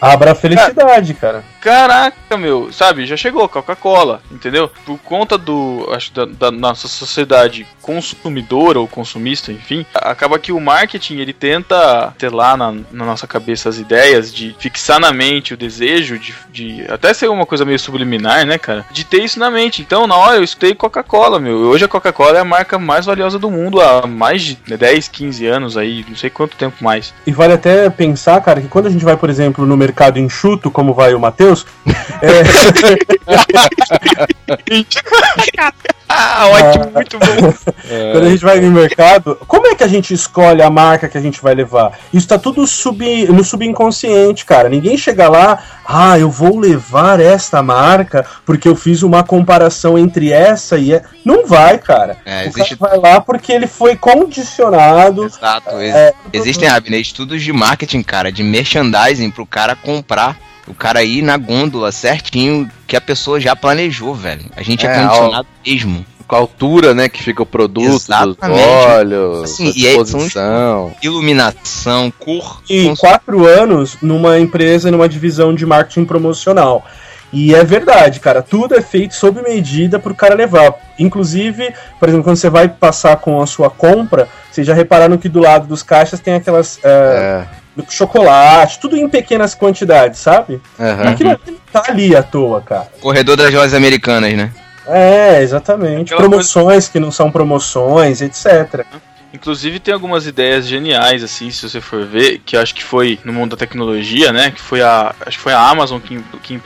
[SPEAKER 4] Abra a felicidade, cara.
[SPEAKER 3] Caraca, meu, sabe? Já chegou Coca-Cola, entendeu? Por conta do, acho da, da nossa sociedade consumidora ou consumista, enfim, acaba que o marketing ele tenta ter lá na, na nossa cabeça as ideias de fixar na mente o desejo de, de até ser uma coisa meio subliminar, né, cara? De ter isso na mente. Então, na hora eu escutei Coca-Cola, meu. Hoje a Coca-Cola é a marca mais valiosa do mundo há mais de 10, 15 anos aí, não sei quanto tempo mais.
[SPEAKER 4] E vale até pensar, cara, que quando a gente vai, por exemplo, no mercado enxuto, como vai o Matheus, Deus. É,
[SPEAKER 3] Ah, ótimo, muito bom.
[SPEAKER 4] Quando a gente vai no mercado, como é que a gente escolhe a marca que a gente vai levar? Isso tá tudo sub, no subconsciente, cara. Ninguém chega lá, ah, eu vou levar esta marca porque eu fiz uma comparação entre essa e. a-". Não vai, cara.
[SPEAKER 1] É,
[SPEAKER 4] o
[SPEAKER 1] existe-
[SPEAKER 4] cara vai lá porque ele foi condicionado.
[SPEAKER 1] Exato. ex-
[SPEAKER 4] É,
[SPEAKER 1] Existem, Abner, estudos de marketing, cara, de merchandising pro cara comprar. O cara ir na gôndola certinho que a pessoa já planejou, velho. A gente é,
[SPEAKER 2] É,
[SPEAKER 1] condicionado mesmo.
[SPEAKER 2] Com a altura, né, que fica o produto, dos
[SPEAKER 1] Exatamente.
[SPEAKER 2] olhos,
[SPEAKER 1] Assim, e
[SPEAKER 2] disposição.
[SPEAKER 1] Iluminação, cor.
[SPEAKER 4] e
[SPEAKER 1] cons-
[SPEAKER 4] quatro anos numa empresa, numa divisão de marketing promocional. E é verdade, cara, tudo é feito sob medida pro cara levar. Inclusive, por exemplo, quando você vai passar com a sua compra, vocês já repararam que do lado dos caixas tem aquelas é,
[SPEAKER 2] É.
[SPEAKER 4] chocolate, tudo em pequenas quantidades, sabe?
[SPEAKER 2] aham.
[SPEAKER 4] Aquilo tá ali à toa, cara.
[SPEAKER 1] Corredor das lojas americanas, né?
[SPEAKER 4] É, exatamente.
[SPEAKER 3] Aquela
[SPEAKER 4] Promoções que não são promoções, etc.
[SPEAKER 3] Inclusive tem algumas ideias geniais, assim, se você for ver, que eu acho que foi no mundo da tecnologia, né? Que foi a. Acho que foi a Amazon que, que,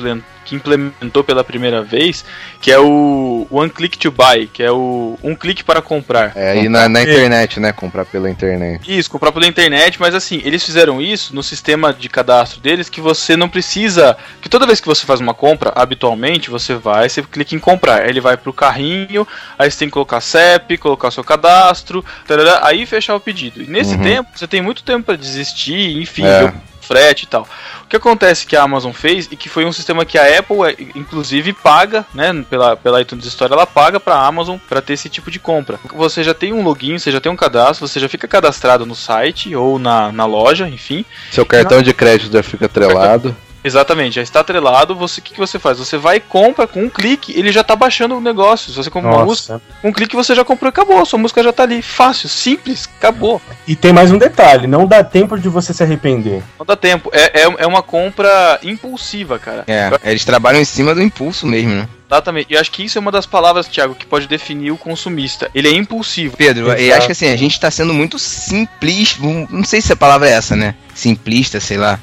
[SPEAKER 3] que implementou pela primeira vez, que é o One Click to Buy, que é o um clique para comprar.
[SPEAKER 2] É aí na, na internet, né? Comprar pela internet.
[SPEAKER 3] Isso, comprar pela internet, mas assim, eles fizeram isso no sistema de cadastro deles que você não precisa. Que toda vez que você faz uma compra, habitualmente, você vai, você clica em comprar. Ele vai pro carrinho, aí você tem que colocar CEP, colocar seu cadastro, tarará, aí fechar o pedido. E nesse
[SPEAKER 2] Uhum.
[SPEAKER 3] tempo, você tem muito tempo para desistir, enfim,
[SPEAKER 2] É.
[SPEAKER 3] o frete e tal. O que acontece que a Amazon fez e que foi um sistema que a Apple, é, inclusive, paga, né? Pela, pela iTunes Store, ela paga pra Amazon para ter esse tipo de compra. Você já tem um login, você já tem um cadastro, você já fica cadastrado no site ou na, na loja, enfim.
[SPEAKER 2] Seu cartão de crédito já fica atrelado.
[SPEAKER 3] Exatamente, já está atrelado. Você, o que, que você faz? Você vai e compra com um clique, ele já tá baixando o negócio. Se você compra uma música,
[SPEAKER 4] Nossa.
[SPEAKER 3] com um clique você já comprou e acabou. Sua música já tá ali. Fácil, simples, acabou.
[SPEAKER 4] E tem mais um detalhe, não dá tempo de você se arrepender.
[SPEAKER 3] Não dá tempo. É, é, é uma compra impulsiva, cara.
[SPEAKER 1] É, eles trabalham em cima do impulso mesmo, né?
[SPEAKER 3] Exatamente. E eu acho que isso é uma das palavras, Thiago, que pode definir o consumista. Ele é impulsivo.
[SPEAKER 1] Pedro, eu acho que assim, a gente tá sendo muito simplista. Não sei se a palavra é essa, né? Simplista, sei lá.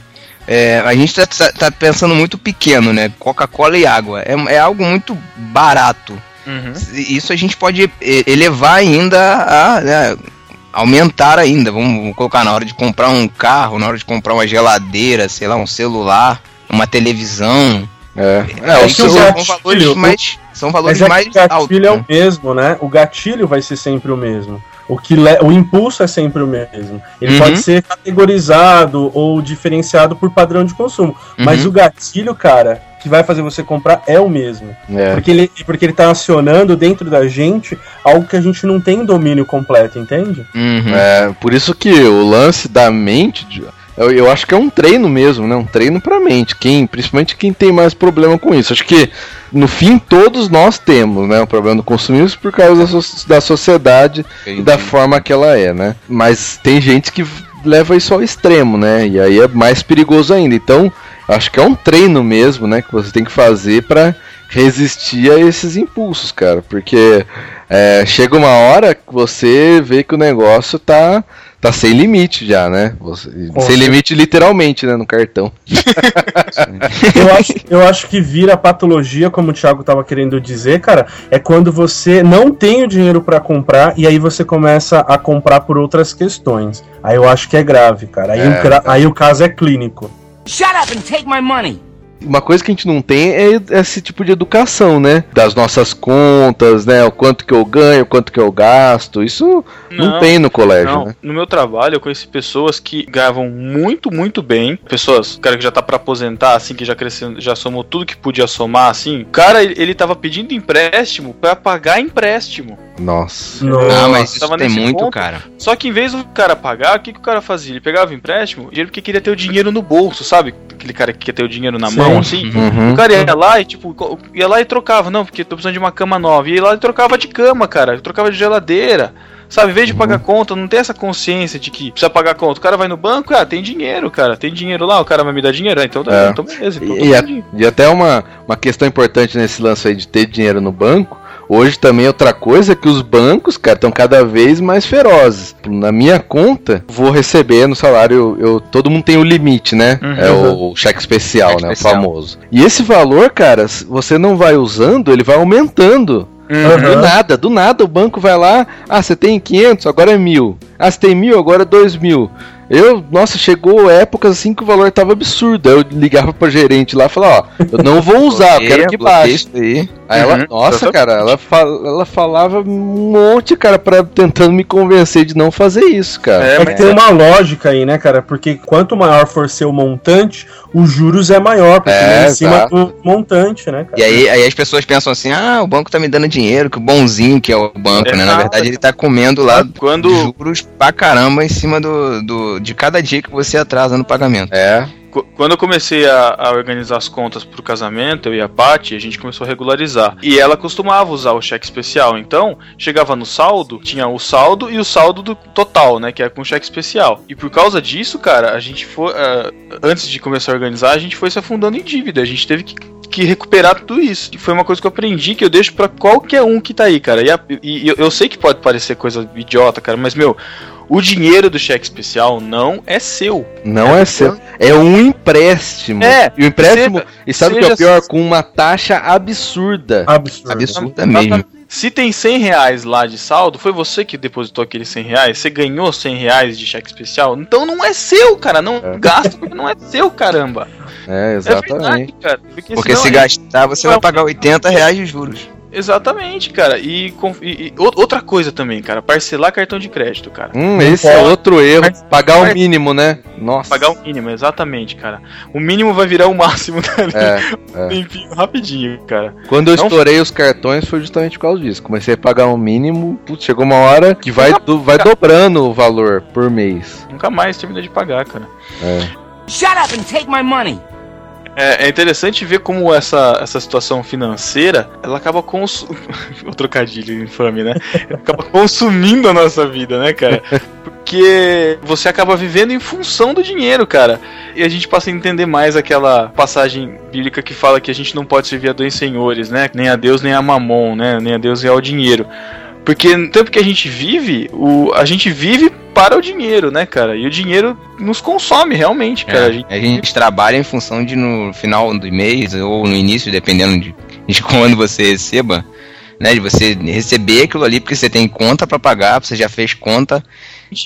[SPEAKER 1] É, a gente tá, tá- tá pensando muito pequeno, né? Coca-Cola e água. É, é algo muito barato.
[SPEAKER 3] Uhum.
[SPEAKER 1] Isso a gente pode elevar ainda a. né, aumentar ainda. Vamos, colocar na hora de comprar um carro, na hora de comprar uma geladeira, sei lá, um celular, uma televisão.
[SPEAKER 2] É.
[SPEAKER 1] É,
[SPEAKER 4] É, o
[SPEAKER 1] são valores
[SPEAKER 4] o-
[SPEAKER 1] mais. São valores
[SPEAKER 4] Mas é
[SPEAKER 1] mais
[SPEAKER 4] o gatilho
[SPEAKER 1] altos.
[SPEAKER 4] é
[SPEAKER 1] né?
[SPEAKER 4] o mesmo, né? O gatilho vai ser sempre o mesmo. O, que o impulso é sempre o mesmo. Ele
[SPEAKER 1] Uhum.
[SPEAKER 4] pode ser categorizado ou diferenciado por padrão de consumo. Mas
[SPEAKER 1] Uhum.
[SPEAKER 4] o gatilho, cara, que vai fazer você comprar é o mesmo.
[SPEAKER 2] É.
[SPEAKER 4] Porque, ele, porque ele tá acionando dentro da gente algo que a gente não tem domínio completo, entende?
[SPEAKER 1] Uhum.
[SPEAKER 2] É, por isso que o lance da mente, eu, eu acho que é um treino mesmo, né? Um treino pra mente. Quem, principalmente quem tem mais problema com isso. Acho que no fim todos nós temos, né? O problema do consumismo por causa da, so- da sociedade e da forma que ela é, né? Mas tem gente que leva isso ao extremo, né? E aí é mais perigoso ainda. Então, acho que é um treino mesmo, né? Que você tem que fazer pra resistir a esses impulsos, cara. Porque é, chega uma hora que você vê que o negócio tá, tá sem limite já, né? Você- sem limite literalmente, né? No cartão.
[SPEAKER 4] Eu acho, eu acho que vira patologia, como o Thiago tava querendo dizer, cara, é quando você não tem o dinheiro pra comprar e aí você começa a comprar por outras questões. Aí eu acho que é grave, cara. Aí,
[SPEAKER 2] É,
[SPEAKER 4] o, aí o caso é clínico.
[SPEAKER 8] Shut up and take my money.
[SPEAKER 2] Uma coisa que a gente não tem é esse tipo de educação, né? Das nossas contas, né? O quanto que eu ganho, o quanto que eu gasto. Isso não,
[SPEAKER 3] Não,
[SPEAKER 2] tem no colégio,
[SPEAKER 3] Não,
[SPEAKER 2] né?
[SPEAKER 3] no meu trabalho eu conheci pessoas que ganhavam muito, muito bem. Pessoas, cara que já tá pra aposentar, assim, que já cresceu, já somou tudo que podia somar, assim. O cara, ele, ele tava pedindo empréstimo pra pagar empréstimo.
[SPEAKER 2] Nossa.
[SPEAKER 1] Ah, mas isso
[SPEAKER 3] tava
[SPEAKER 1] tem muito,
[SPEAKER 3] ponto.
[SPEAKER 1] cara.
[SPEAKER 3] Só que em vez do cara pagar, o que, que o cara fazia? Ele pegava o empréstimo, dinheiro porque queria ter o dinheiro no bolso, sabe? Aquele cara que quer ter o dinheiro na
[SPEAKER 4] Sim.
[SPEAKER 3] mão, assim.
[SPEAKER 2] Uhum.
[SPEAKER 3] O cara ia lá e, tipo, ia lá e trocava, não, porque tô precisando de uma cama nova. Ia lá e trocava de cama, cara. Trocava de geladeira. Sabe, em vez de pagar conta, não tem essa consciência de que precisa pagar conta. O cara vai no banco, ah, tem dinheiro, cara. Tem dinheiro lá, o cara vai me dar dinheiro. Ah, então, tá,
[SPEAKER 2] É.
[SPEAKER 3] então beleza. Então,
[SPEAKER 2] E, e a- e até uma, uma questão importante nesse lance aí de ter dinheiro no banco. Hoje também outra coisa é que os bancos, cara, estão cada vez mais ferozes. Na minha conta, vou receber no salário, eu, todo mundo tem o limite, né?
[SPEAKER 3] Uhum.
[SPEAKER 2] É o cheque especial,
[SPEAKER 1] Cheque
[SPEAKER 2] né?
[SPEAKER 1] especial.
[SPEAKER 2] O famoso. E esse valor, cara, você não vai usando, ele vai aumentando. Do nada, do nada o banco vai lá, ah, você tem 500, agora é mil. Ah, você tem mil, agora é dois mil. Eu, nossa, chegou épocas assim que o valor tava absurdo. Aí eu ligava pra gerente lá e falava, ó, eu não vou usar, eu quero que baixe.
[SPEAKER 1] aí.
[SPEAKER 2] Ela,
[SPEAKER 3] Uhum,
[SPEAKER 2] nossa, cara, ela, fa- ela falava um monte, cara, pra, tentando me convencer de não fazer isso, cara.
[SPEAKER 3] É,
[SPEAKER 4] É que tem uma lógica aí, né, cara? Porque quanto maior for seu montante, os juros é maior, porque
[SPEAKER 2] É,
[SPEAKER 4] vem em cima do montante, né, cara?
[SPEAKER 1] E aí, aí as pessoas pensam assim, ah, o banco tá me dando dinheiro, que bonzinho que é o banco, né? Na verdade ele tá comendo lá
[SPEAKER 3] quando
[SPEAKER 1] juros pra caramba em cima do, do, de cada dia que você atrasa no pagamento.
[SPEAKER 2] É.
[SPEAKER 3] Qu- Quando eu comecei a, a organizar as contas pro casamento, eu e a Paty, a gente começou a regularizar. E ela costumava usar o cheque especial. Então, chegava no saldo, tinha o saldo e o saldo do total, né? Que é com cheque especial. E por causa disso, cara, a gente foi. ah, antes de começar a organizar, a gente foi se afundando em dívida. A gente teve que. Que recuperar tudo isso. E foi uma coisa que eu aprendi que eu deixo pra qualquer um que tá aí, cara. E, a- e eu- eu sei que pode parecer coisa idiota, cara, mas, meu, o dinheiro do cheque especial não é seu.
[SPEAKER 2] Não é, seu. É um empréstimo.
[SPEAKER 3] É,
[SPEAKER 2] E o empréstimo.
[SPEAKER 3] seja-
[SPEAKER 2] e sabe o que é o pior? Com uma taxa absurda.
[SPEAKER 4] Absurdo.
[SPEAKER 1] Absurda mesmo.
[SPEAKER 3] Se tem 100 reais lá de saldo, foi você que depositou aqueles 100 reais? Você ganhou 100 reais de cheque especial? Então não é seu, cara. Não gasta porque não é seu, caramba.
[SPEAKER 2] É,
[SPEAKER 3] É
[SPEAKER 2] exatamente.
[SPEAKER 3] verdade, cara. Porque,
[SPEAKER 1] Porque
[SPEAKER 3] senão
[SPEAKER 1] se
[SPEAKER 3] é-
[SPEAKER 1] gastar, você vai pagar 80 reais de juros.
[SPEAKER 3] Exatamente, cara. E, com- e- e ou- outra coisa também, cara. Parcelar cartão de crédito, cara.
[SPEAKER 2] Hum, esse é outro erro. Pagar o mínimo, né? Nossa.
[SPEAKER 3] Pagar o mínimo, exatamente, cara. O mínimo vai virar o máximo dali.
[SPEAKER 2] É, é.
[SPEAKER 3] Enfim, rapidinho, cara.
[SPEAKER 2] Quando eu
[SPEAKER 3] Não-
[SPEAKER 2] estourei os cartões foi justamente por causa disso. Comecei a pagar um mínimo, putz, chegou uma hora que vai, do- vai dobrando o valor por mês.
[SPEAKER 3] Nunca mais termina de pagar, cara.
[SPEAKER 8] Shut up and take my money.
[SPEAKER 3] É, é interessante ver como essa, essa situação financeira ela acaba consumindo. o trocadilho infame, né? Acaba consumindo a nossa vida, né, cara? Porque você acaba vivendo em função do dinheiro, cara. E a gente passa a entender mais aquela passagem bíblica que fala que a gente não pode servir a dois senhores, né? Nem a Deus, nem a mamon, né? Nem a Deus e ao dinheiro. Porque no tempo que a gente vive, o, a gente vive para o dinheiro, né, cara? E o dinheiro nos consome realmente, cara. A gente-
[SPEAKER 1] É, a gente trabalha em função de no final do mês ou no início, dependendo de, de quando você receba, né? De você receber aquilo ali, porque você tem conta pra pagar, você já fez conta,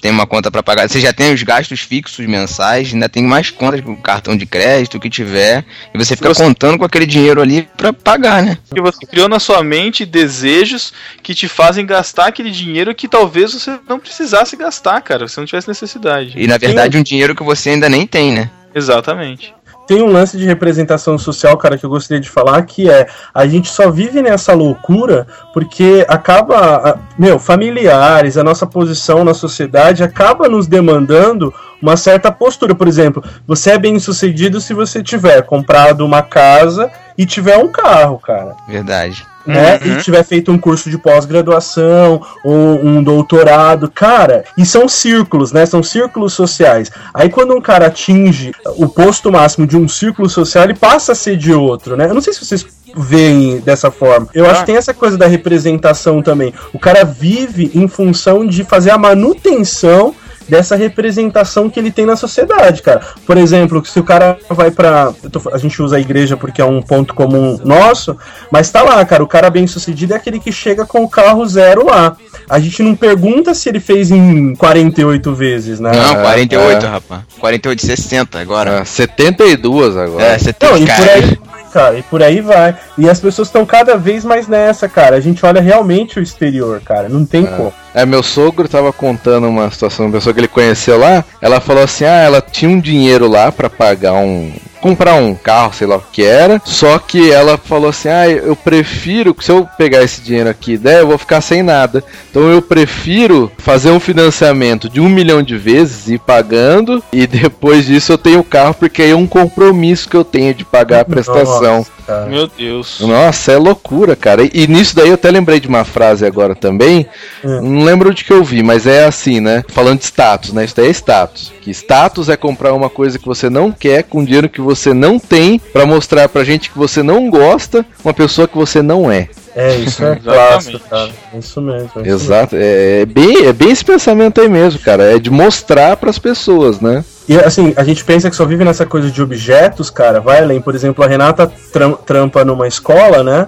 [SPEAKER 1] tem uma conta pra pagar, você já tem os gastos fixos mensais, ainda tem mais contas com cartão de crédito o que tiver, e você fica
[SPEAKER 3] Você-
[SPEAKER 1] contando com aquele dinheiro ali pra pagar, né?
[SPEAKER 3] Porque você criou na sua mente desejos que te fazem gastar aquele dinheiro que talvez você não precisasse gastar, cara, se não tivesse necessidade.
[SPEAKER 1] E na verdade um dinheiro que você ainda nem tem, né?
[SPEAKER 3] Exatamente.
[SPEAKER 4] Tem um lance de representação social, cara, que eu gostaria de falar, que é a gente só vive nessa loucura porque acaba, meu, familiares, a nossa posição na sociedade acaba nos demandando uma certa postura. Por exemplo, você é bem sucedido se você tiver comprado uma casa e tiver um carro, cara.
[SPEAKER 1] Verdade.
[SPEAKER 4] né?
[SPEAKER 3] Uhum.
[SPEAKER 4] E tiver feito um curso de pós-graduação ou um doutorado, cara, e são círculos, né? São círculos sociais. Aí quando um cara atinge o posto máximo de um círculo social, ele passa a ser de outro, né? Eu não sei se vocês veem dessa forma. Eu acho que tem essa coisa da representação também. O cara vive em função de fazer a manutenção dessa representação que ele tem na sociedade, cara. Por exemplo, se o cara vai pra. tô- a gente usa a igreja porque é um ponto comum nosso, mas tá lá, cara. O cara bem sucedido é aquele que chega com o carro zero lá. A gente não pergunta se ele fez em 48 vezes, né?
[SPEAKER 1] Não,
[SPEAKER 2] É,
[SPEAKER 1] 48,
[SPEAKER 2] é.
[SPEAKER 1] rapaz. 48 60 agora.
[SPEAKER 2] Ah, 72 agora.
[SPEAKER 1] É, você tem
[SPEAKER 4] Não, e
[SPEAKER 1] cara.
[SPEAKER 4] por aí cara, e por aí vai. E as pessoas estão cada vez mais nessa, cara. A gente olha realmente o exterior, cara. Não tem como.
[SPEAKER 2] É, meu sogro tava contando uma situação, uma pessoa que ele conheceu lá. Ela falou assim: ah, ela tinha um dinheiro lá pra pagar um. Comprar um carro, sei lá o que era. Só que ela falou assim: ah, eu prefiro, se eu pegar esse dinheiro aqui e der, eu vou ficar sem nada. Então eu prefiro fazer um financiamento de um milhão de vezes e ir pagando. E depois disso eu tenho o carro, porque aí é um compromisso que eu tenho de pagar a prestação.
[SPEAKER 4] Nossa, cara.
[SPEAKER 3] Meu Deus.
[SPEAKER 2] Nossa, é loucura, cara. E, e nisso daí eu até lembrei de uma frase agora também.
[SPEAKER 4] Hum.
[SPEAKER 2] Não lembro onde que eu vi, mas é assim, né? Falando de status, né? Isso daí é status. Que status é comprar uma coisa que você não quer com dinheiro que você não tem pra mostrar pra gente que você não gosta uma pessoa que você não é.
[SPEAKER 4] É, isso é
[SPEAKER 3] Exatamente.
[SPEAKER 4] clássico, cara. É Isso mesmo. é isso
[SPEAKER 2] Exato, é, é bem, é bem esse pensamento aí mesmo, cara. É de mostrar pras pessoas, né?
[SPEAKER 4] E assim, a gente pensa que só vive nessa coisa de objetos, cara. Vai além. Por exemplo, a Renata tram- trampa numa escola, né?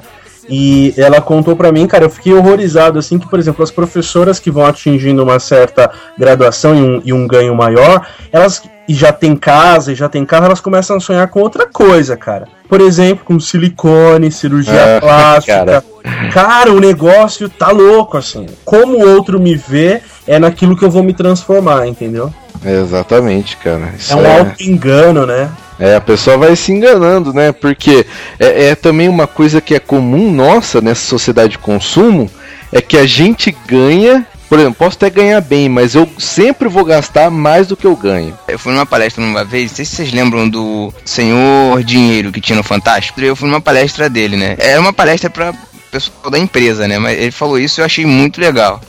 [SPEAKER 4] E ela contou pra mim, cara, eu fiquei horrorizado, assim, que, por exemplo, as professoras que vão atingindo uma certa graduação e um, e um ganho maior, elas e já tem casa e já tem carro, elas começam a sonhar com outra coisa, cara. Por exemplo, com silicone, cirurgia
[SPEAKER 2] Ah,
[SPEAKER 4] plástica.
[SPEAKER 2] cara.
[SPEAKER 4] Cara, o negócio tá louco, assim. Como o outro me vê, é naquilo que eu vou me transformar, entendeu?
[SPEAKER 2] Exatamente, cara. Isso
[SPEAKER 4] É um auto-engano, né?
[SPEAKER 2] É, a pessoa vai se enganando, né? Porque é, é também uma coisa que é comum nossa nessa sociedade de consumo, é que a gente ganha, por exemplo, posso até ganhar bem, mas eu sempre vou gastar mais do que eu ganho.
[SPEAKER 1] Eu fui numa palestra uma vez, não sei se vocês lembram do Senhor Dinheiro que tinha no Fantástico. Eu fui numa palestra dele, né? Era uma palestra pra pessoal da empresa, né? Mas ele falou isso e eu achei muito legal.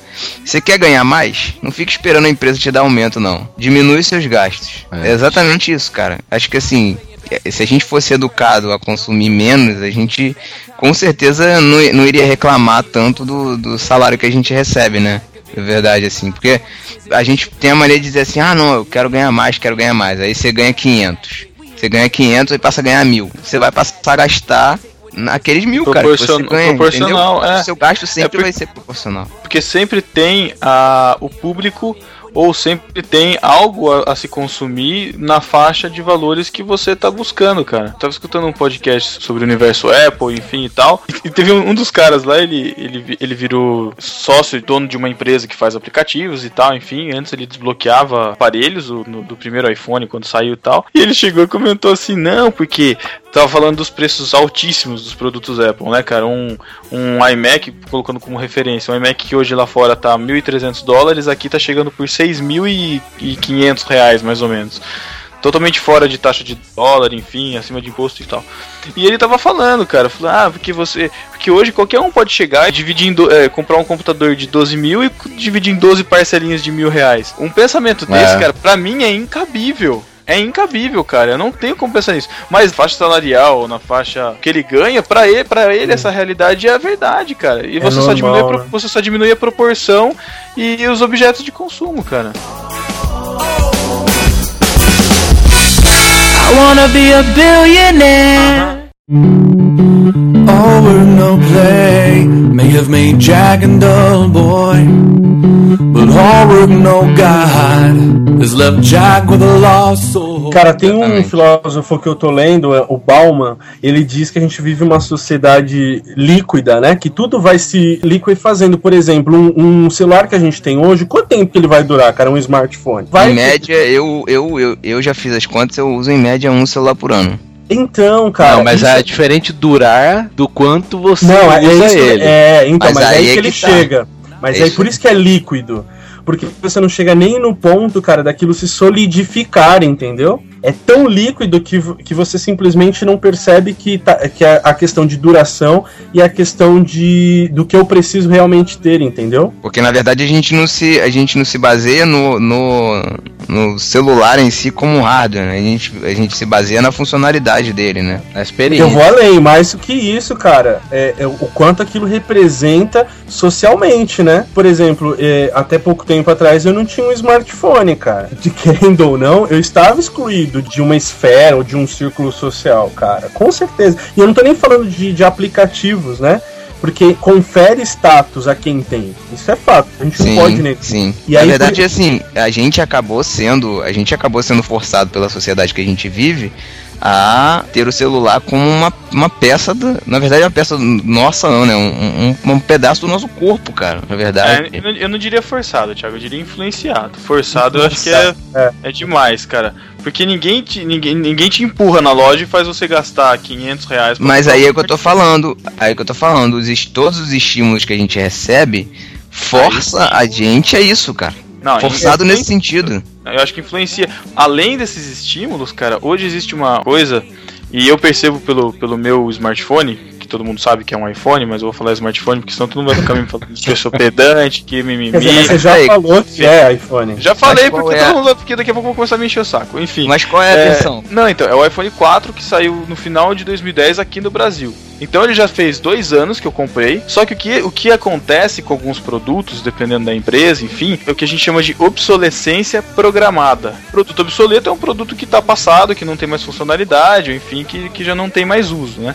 [SPEAKER 1] Você quer ganhar mais? Não fica esperando a empresa te dar aumento, não. Diminui seus gastos.
[SPEAKER 2] É.
[SPEAKER 1] É exatamente isso, cara. Acho que assim, se a gente fosse educado a consumir menos, a gente com certeza não, não iria reclamar tanto do, do salário que a gente recebe, né? É verdade, assim, porque a gente tem a maneira de dizer assim, ah não, eu quero ganhar mais, quero ganhar mais. Aí você ganha 500. Você ganha 500 e passa a ganhar mil. Você vai passar a gastar naqueles mil, cara.
[SPEAKER 3] Proporcion-
[SPEAKER 1] ganha,
[SPEAKER 3] proporcional,
[SPEAKER 1] entendeu?
[SPEAKER 3] é.
[SPEAKER 1] O seu gasto sempre
[SPEAKER 3] É
[SPEAKER 1] vai ser proporcional.
[SPEAKER 3] Porque sempre tem a, o público ou sempre tem algo a, a se consumir na faixa de valores que você tá buscando, cara. Tava escutando um podcast sobre o universo Apple, enfim e tal. E teve um, um dos caras lá, ele, ele, ele virou sócio e dono de uma empresa que faz aplicativos e tal, enfim. Antes ele desbloqueava aparelhos o- no- do primeiro iPhone quando saiu e tal. E ele chegou e comentou assim: não, porque tava falando dos preços altíssimos dos produtos Apple, né, cara? Um, um iMac, colocando como referência, um iMac que hoje lá fora tá 1.300 dólares, aqui tá chegando por 6.500 reais, mais ou menos. Totalmente fora de taxa de dólar, enfim, acima de imposto e tal. E ele tava falando, cara, falou, ah, porque você. Porque hoje qualquer um pode chegar e dividir em do- é, comprar um computador de 12 mil e dividir em 12 parcelinhas de mil reais. Um pensamento desse,
[SPEAKER 2] É.
[SPEAKER 3] cara, pra mim é incabível. É incabível, cara. Eu não tenho como pensar nisso. Mas faixa salarial, na faixa que ele ganha, pra ele, pra ele essa realidade é a verdade, cara. E você, só
[SPEAKER 4] normal,
[SPEAKER 3] diminui a pro-
[SPEAKER 4] né?
[SPEAKER 3] você só diminui a proporção e os objetos de consumo, cara.
[SPEAKER 9] I wanna be a billionaire. All no play may have made Jack a dull boy. But all work, no God has left Jack with a lost soul.
[SPEAKER 4] Cara, tem um filósofo que eu tô lendo, é o Bauman, ele diz que a gente vive uma sociedade líquida, né? Que tudo vai se liquefazendo. Por exemplo, um, um celular que a gente tem hoje, quanto tempo que ele vai durar, cara? Um smartphone? Vai
[SPEAKER 1] Em média, eu, eu, eu, eu já fiz as contas, eu uso em média um celular por ano.
[SPEAKER 4] Então, cara.
[SPEAKER 2] não, mas
[SPEAKER 4] isso-
[SPEAKER 2] é diferente durar do quanto você
[SPEAKER 4] Não, é,
[SPEAKER 2] usa
[SPEAKER 4] isso,
[SPEAKER 2] ele.
[SPEAKER 4] é, então,
[SPEAKER 1] Mas
[SPEAKER 4] mas, aí,
[SPEAKER 1] aí
[SPEAKER 4] que
[SPEAKER 1] é
[SPEAKER 4] ele
[SPEAKER 1] que tá.
[SPEAKER 4] chega. Mas
[SPEAKER 1] É
[SPEAKER 4] aí por isso que é líquido. Porque você não chega nem no ponto, cara, daquilo se solidificar, entendeu? É tão líquido que, que você simplesmente não percebe que, tá, que é a questão de duração e a questão de do que eu preciso realmente ter, entendeu?
[SPEAKER 1] Porque na verdade a gente não se, a gente não se baseia no, no, no celular em si como hardware, né? A gente, a gente se baseia na funcionalidade dele, né?
[SPEAKER 2] A experiência.
[SPEAKER 4] Eu vou além, mais do que isso, cara, é, é o quanto aquilo representa socialmente, né? Por exemplo, é, até pouco tempo atrás eu não tinha um smartphone, cara. De querendo ou não, eu estava excluído de uma esfera ou de um círculo social, cara. Com certeza. E eu não tô nem falando de, de aplicativos, né? Porque confere status a quem tem. Isso é fato. A gente não pode
[SPEAKER 1] Sim,
[SPEAKER 4] negar.
[SPEAKER 1] sim.
[SPEAKER 4] E
[SPEAKER 1] na
[SPEAKER 4] aí,
[SPEAKER 1] verdade,
[SPEAKER 4] por-
[SPEAKER 1] assim, a gente acabou sendo, a gente acabou sendo forçado pela sociedade que a gente vive a ter o celular como uma, uma peça, da, na verdade, uma peça nossa, não, né? Um, um, um pedaço do nosso corpo, cara, na verdade.
[SPEAKER 3] É, eu, não- eu não diria forçado, Thiago, eu diria influenciado. Forçado eu acho que é,
[SPEAKER 4] É.
[SPEAKER 3] é demais, cara. Porque ninguém te, ninguém, ninguém te empurra na loja e faz você gastar 500 reais. pra
[SPEAKER 1] Mas
[SPEAKER 3] comprar
[SPEAKER 1] aí é que eu tô falando, aí é que eu tô falando, os, todos os estímulos que a gente recebe força a gente a isso, cara.
[SPEAKER 3] Não,
[SPEAKER 1] Forçado nesse sentido.
[SPEAKER 3] Eu acho que influencia. Além desses estímulos, cara, hoje existe uma coisa, e eu percebo pelo, pelo meu smartphone, que todo mundo sabe que é um iPhone, mas eu vou falar smartphone, porque senão todo mundo vai ficar me falando que eu sou pedante, que mimimi.
[SPEAKER 4] Dizer, mas você já
[SPEAKER 1] Aí,
[SPEAKER 4] falou que é iPhone.
[SPEAKER 3] Já falei, porque
[SPEAKER 1] é
[SPEAKER 3] todo mundo porque daqui a pouco eu vou começar a me encher o saco. Enfim.
[SPEAKER 1] Mas qual é a versão?
[SPEAKER 3] Não, então, é o iPhone 4 que saiu no final de 2010 aqui no Brasil. Então ele já fez dois anos que eu comprei. Só que o que, o que acontece com alguns produtos, dependendo da empresa, enfim, é o que a gente chama de obsolescência programada. Produto obsoleto é um produto que está passado, que não tem mais funcionalidade, ou enfim, que, que já não tem mais uso, né?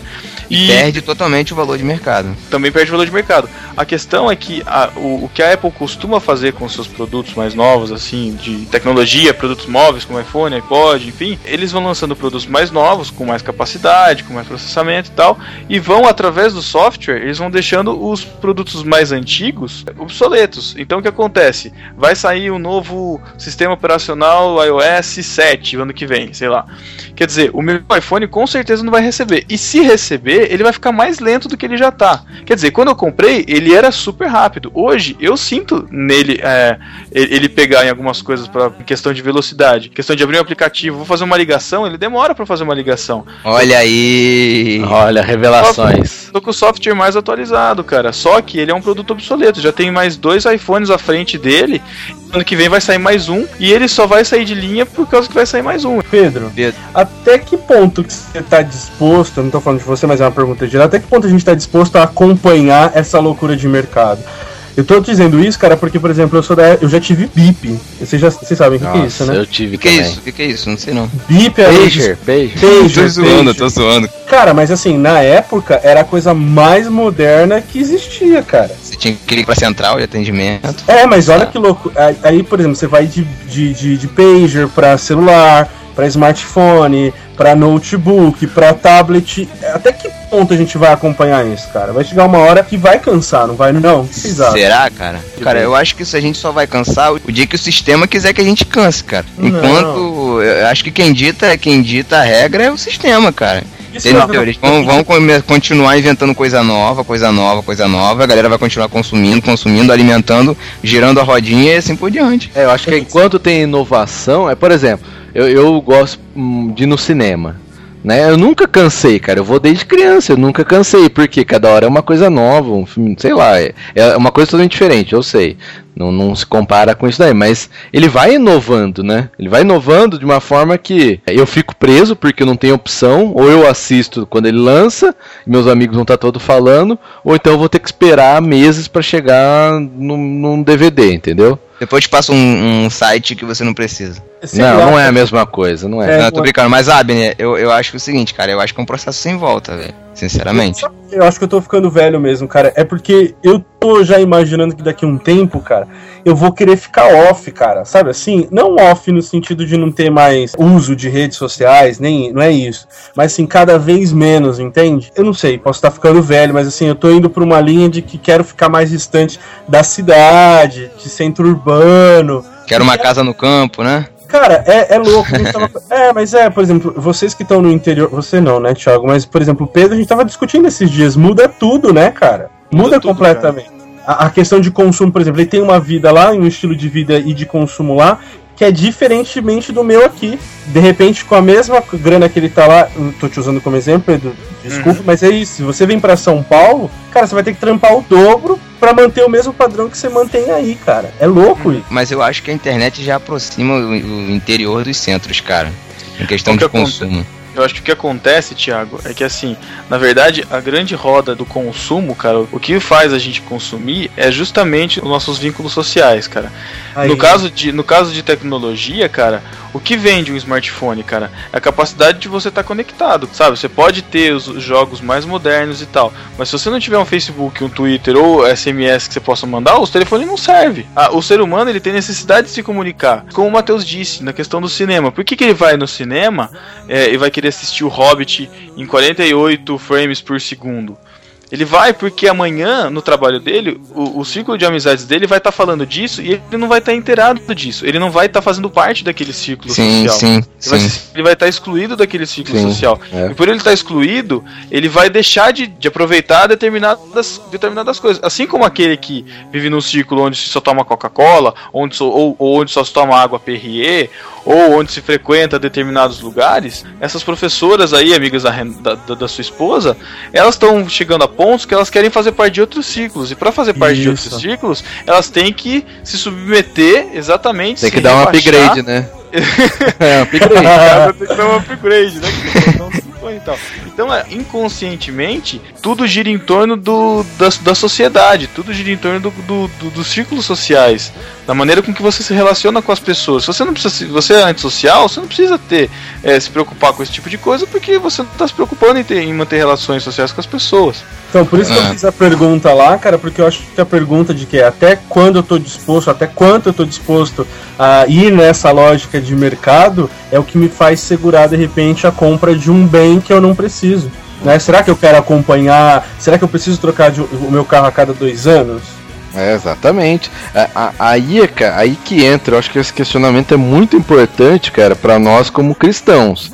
[SPEAKER 3] E
[SPEAKER 1] Perde totalmente o valor de mercado.
[SPEAKER 3] também perde valor de mercado. A questão é que a- o, o que a Apple costuma fazer com seus produtos mais novos, assim, de tecnologia, produtos móveis como iPhone, iPod, enfim, eles vão lançando produtos mais novos, com mais capacidade, com mais processamento e tal, e vão, através do software, eles vão deixando os produtos mais antigos obsoletos. Então o que acontece? Vai sair um novo sistema operacional iOS 7 ano que vem, sei lá. Quer dizer, o meu iPhone com certeza não vai receber. E se receber, ele vai ficar mais lento do que ele já tá. Quer dizer, quando eu comprei, ele era super rápido. Hoje, eu sinto nele é, ele pegar em algumas coisas para questão de velocidade, questão de abrir um aplicativo, vou fazer uma ligação, ele demora para fazer uma ligação.
[SPEAKER 1] Olha aí.
[SPEAKER 2] Olha, revelações.
[SPEAKER 3] Tô com o software mais atualizado, cara. Só que ele é um produto obsoleto. Já tem mais dois iPhones à frente dele. Ano que vem vai sair mais um. E ele só vai sair de linha por causa que vai sair mais um.
[SPEAKER 4] Pedro,
[SPEAKER 1] Pedro.
[SPEAKER 4] até que ponto que você tá disposto, eu não tô falando de você, mas é uma pergunta geral, até que ponto a gente tá disposto a acompanhar essa loucura de mercado? Eu tô dizendo isso, cara, porque, por exemplo, eu sou da. Eu já tive BIP. Vocês, já, vocês sabem o que, que é isso, né?
[SPEAKER 2] eu tive
[SPEAKER 1] O que é
[SPEAKER 2] também.
[SPEAKER 1] isso? O que, que é isso? Não sei não.
[SPEAKER 4] BIP é.
[SPEAKER 2] Pager, pager.
[SPEAKER 4] Pager,
[SPEAKER 1] Tô zoando, tô zoando.
[SPEAKER 4] Cara, mas assim, na época era a coisa mais moderna que existia, cara.
[SPEAKER 1] Você tinha que ir pra central de atendimento.
[SPEAKER 4] É, mas olha que louco. Aí- Aí, por exemplo, você vai de, de, de, de pager pra celular, pra smartphone, pra notebook, pra tablet. Até que ponto a gente vai acompanhar isso, cara? Vai chegar uma hora que vai cansar, não vai? Não?
[SPEAKER 1] Será, cara? Cara, eu acho que isso a gente só vai cansar o dia que o sistema quiser que a gente canse, cara.
[SPEAKER 4] Não.
[SPEAKER 1] Enquanto eu acho que quem dita, quem dita a regra é o sistema, cara.
[SPEAKER 4] Isso
[SPEAKER 1] Entendeu? Eles vão, vão continuar inventando coisa nova, coisa nova, coisa nova. A galera vai continuar consumindo, consumindo, alimentando, girando a rodinha e assim por diante.
[SPEAKER 2] É, eu acho que enquanto tem inovação, é por exemplo, eu, eu gosto hum, de ir no cinema. Né? Eu nunca cansei, cara. Eu vou desde criança, eu nunca cansei, porque cada hora é uma coisa nova, um filme, sei lá, é, é uma coisa totalmente diferente, eu sei. Não, não se compara com isso daí, mas ele vai inovando, né? Ele vai inovando de uma forma que eu fico preso porque eu não tenho opção, ou eu assisto quando ele lança, meus amigos vão estar todos falando, ou então eu vou ter que esperar meses para chegar num, num DVD, entendeu?
[SPEAKER 1] Depois te passa um, um site que você não precisa.
[SPEAKER 4] Sei
[SPEAKER 2] não,
[SPEAKER 4] lá,
[SPEAKER 2] não é a mesma coisa, não é.
[SPEAKER 4] É,
[SPEAKER 1] não, eu tô brincando. Mas, Abner, eu, eu acho que é o seguinte, cara. Eu acho que é um processo sem volta, velho. Sinceramente.
[SPEAKER 4] Eu acho que eu tô ficando velho mesmo, cara. É porque eu tô já imaginando que daqui a um tempo, cara, eu vou querer ficar off, cara. Sabe assim? Não off no sentido de não ter mais uso de redes sociais, nem não é isso. Mas assim, cada vez menos, entende? Eu não sei, posso estar ficando velho, mas assim, eu tô indo pra uma linha de que quero ficar mais distante da cidade, de centro urbano.
[SPEAKER 1] Quero uma casa no campo, né?
[SPEAKER 4] Cara, é, é louco. tava- é, mas é, por exemplo, vocês que estão no interior. Você não, né, Thiago? Mas, por exemplo, o Pedro, a gente tava discutindo esses dias. Muda tudo, né, cara? Muda,
[SPEAKER 3] Muda tudo,
[SPEAKER 4] completamente. A, a questão de consumo, por exemplo, ele tem uma vida lá, um estilo de vida e de consumo lá, que é diferentemente do meu aqui. De repente, com a mesma grana que ele tá lá, eu tô te usando como exemplo, Pedro, desculpa, mas é isso. Se você vem pra São Paulo, cara, você vai ter que trampar o dobro pra manter o mesmo padrão que você mantém aí, cara. É louco isso.
[SPEAKER 1] Mas eu acho que a internet já aproxima o, interior dos centros, cara. Em questão
[SPEAKER 3] O que
[SPEAKER 1] de consumo.
[SPEAKER 3] Eu acho que o que acontece, Thiago, é que assim, na verdade, a grande roda do consumo, cara, o que faz a gente consumir é justamente os nossos vínculos sociais, cara.
[SPEAKER 4] Aí-
[SPEAKER 3] No caso, de, no caso de tecnologia, cara, o que vende um smartphone, cara? É a capacidade de você estar conectado, sabe? Você pode ter os jogos mais modernos e tal, mas se você não tiver um Facebook, um Twitter ou SMS que você possa mandar, os telefones não servem. Ah, o ser humano ele tem necessidade de se comunicar. Como o Matheus disse na questão do cinema. Por que, que ele vai no cinema é, e vai querer assistir o Hobbit em 48 frames por segundo? Ele vai porque amanhã, no trabalho dele, o, o círculo de amizades dele vai estar falando disso e ele não vai estar inteirado disso. Ele não vai estar fazendo parte daquele círculo
[SPEAKER 1] Sim,
[SPEAKER 3] social.
[SPEAKER 1] sim,
[SPEAKER 3] Ele vai,
[SPEAKER 1] sim.
[SPEAKER 3] ele vai estar excluído daquele ciclo
[SPEAKER 2] Sim,
[SPEAKER 3] social.
[SPEAKER 2] é.
[SPEAKER 3] E por ele estar excluído, ele vai deixar de, de aproveitar determinadas, determinadas coisas. Assim como aquele que vive num círculo onde só toma Coca-Cola, onde só, ou, ou onde só se toma água Perrier, ou onde se frequenta determinados lugares, essas professoras aí, amigas da, da, da- sua esposa, elas estão chegando a pontos que elas querem fazer parte de outros ciclos. E para fazer parte de
[SPEAKER 4] Isso.
[SPEAKER 3] outros ciclos, elas têm que se submeter exatamente.
[SPEAKER 2] Tem que dar um upgrade, né? é, um upgrade.
[SPEAKER 3] Cada tem que dar um upgrade, né? Que não se põe e tal. Então, é, inconscientemente, tudo gira em torno do, da, da sociedade, tudo gira em torno do, do- do- dos círculos sociais, da maneira com que você se relaciona com as pessoas. Se você não precisa, se você é antissocial, você não precisa ter é, se preocupar com esse tipo de coisa, porque você não está se preocupando em, ter- em manter relações sociais com as pessoas.
[SPEAKER 4] Então, por isso que eu
[SPEAKER 1] Ah.
[SPEAKER 4] fiz a pergunta lá, cara, porque eu acho que a pergunta de que é até quando eu tô disposto, até quanto eu tô disposto a ir nessa lógica de mercado, é o que me faz segurar, de repente, a compra de um bem que eu não preciso. Né? Será que eu quero acompanhar? Será que eu preciso trocar de- o meu carro a cada dois anos?
[SPEAKER 2] É, exatamente. É, a- Aí, é, cara, aí que entra, eu acho que esse questionamento é muito importante, cara, pra nós como cristãos.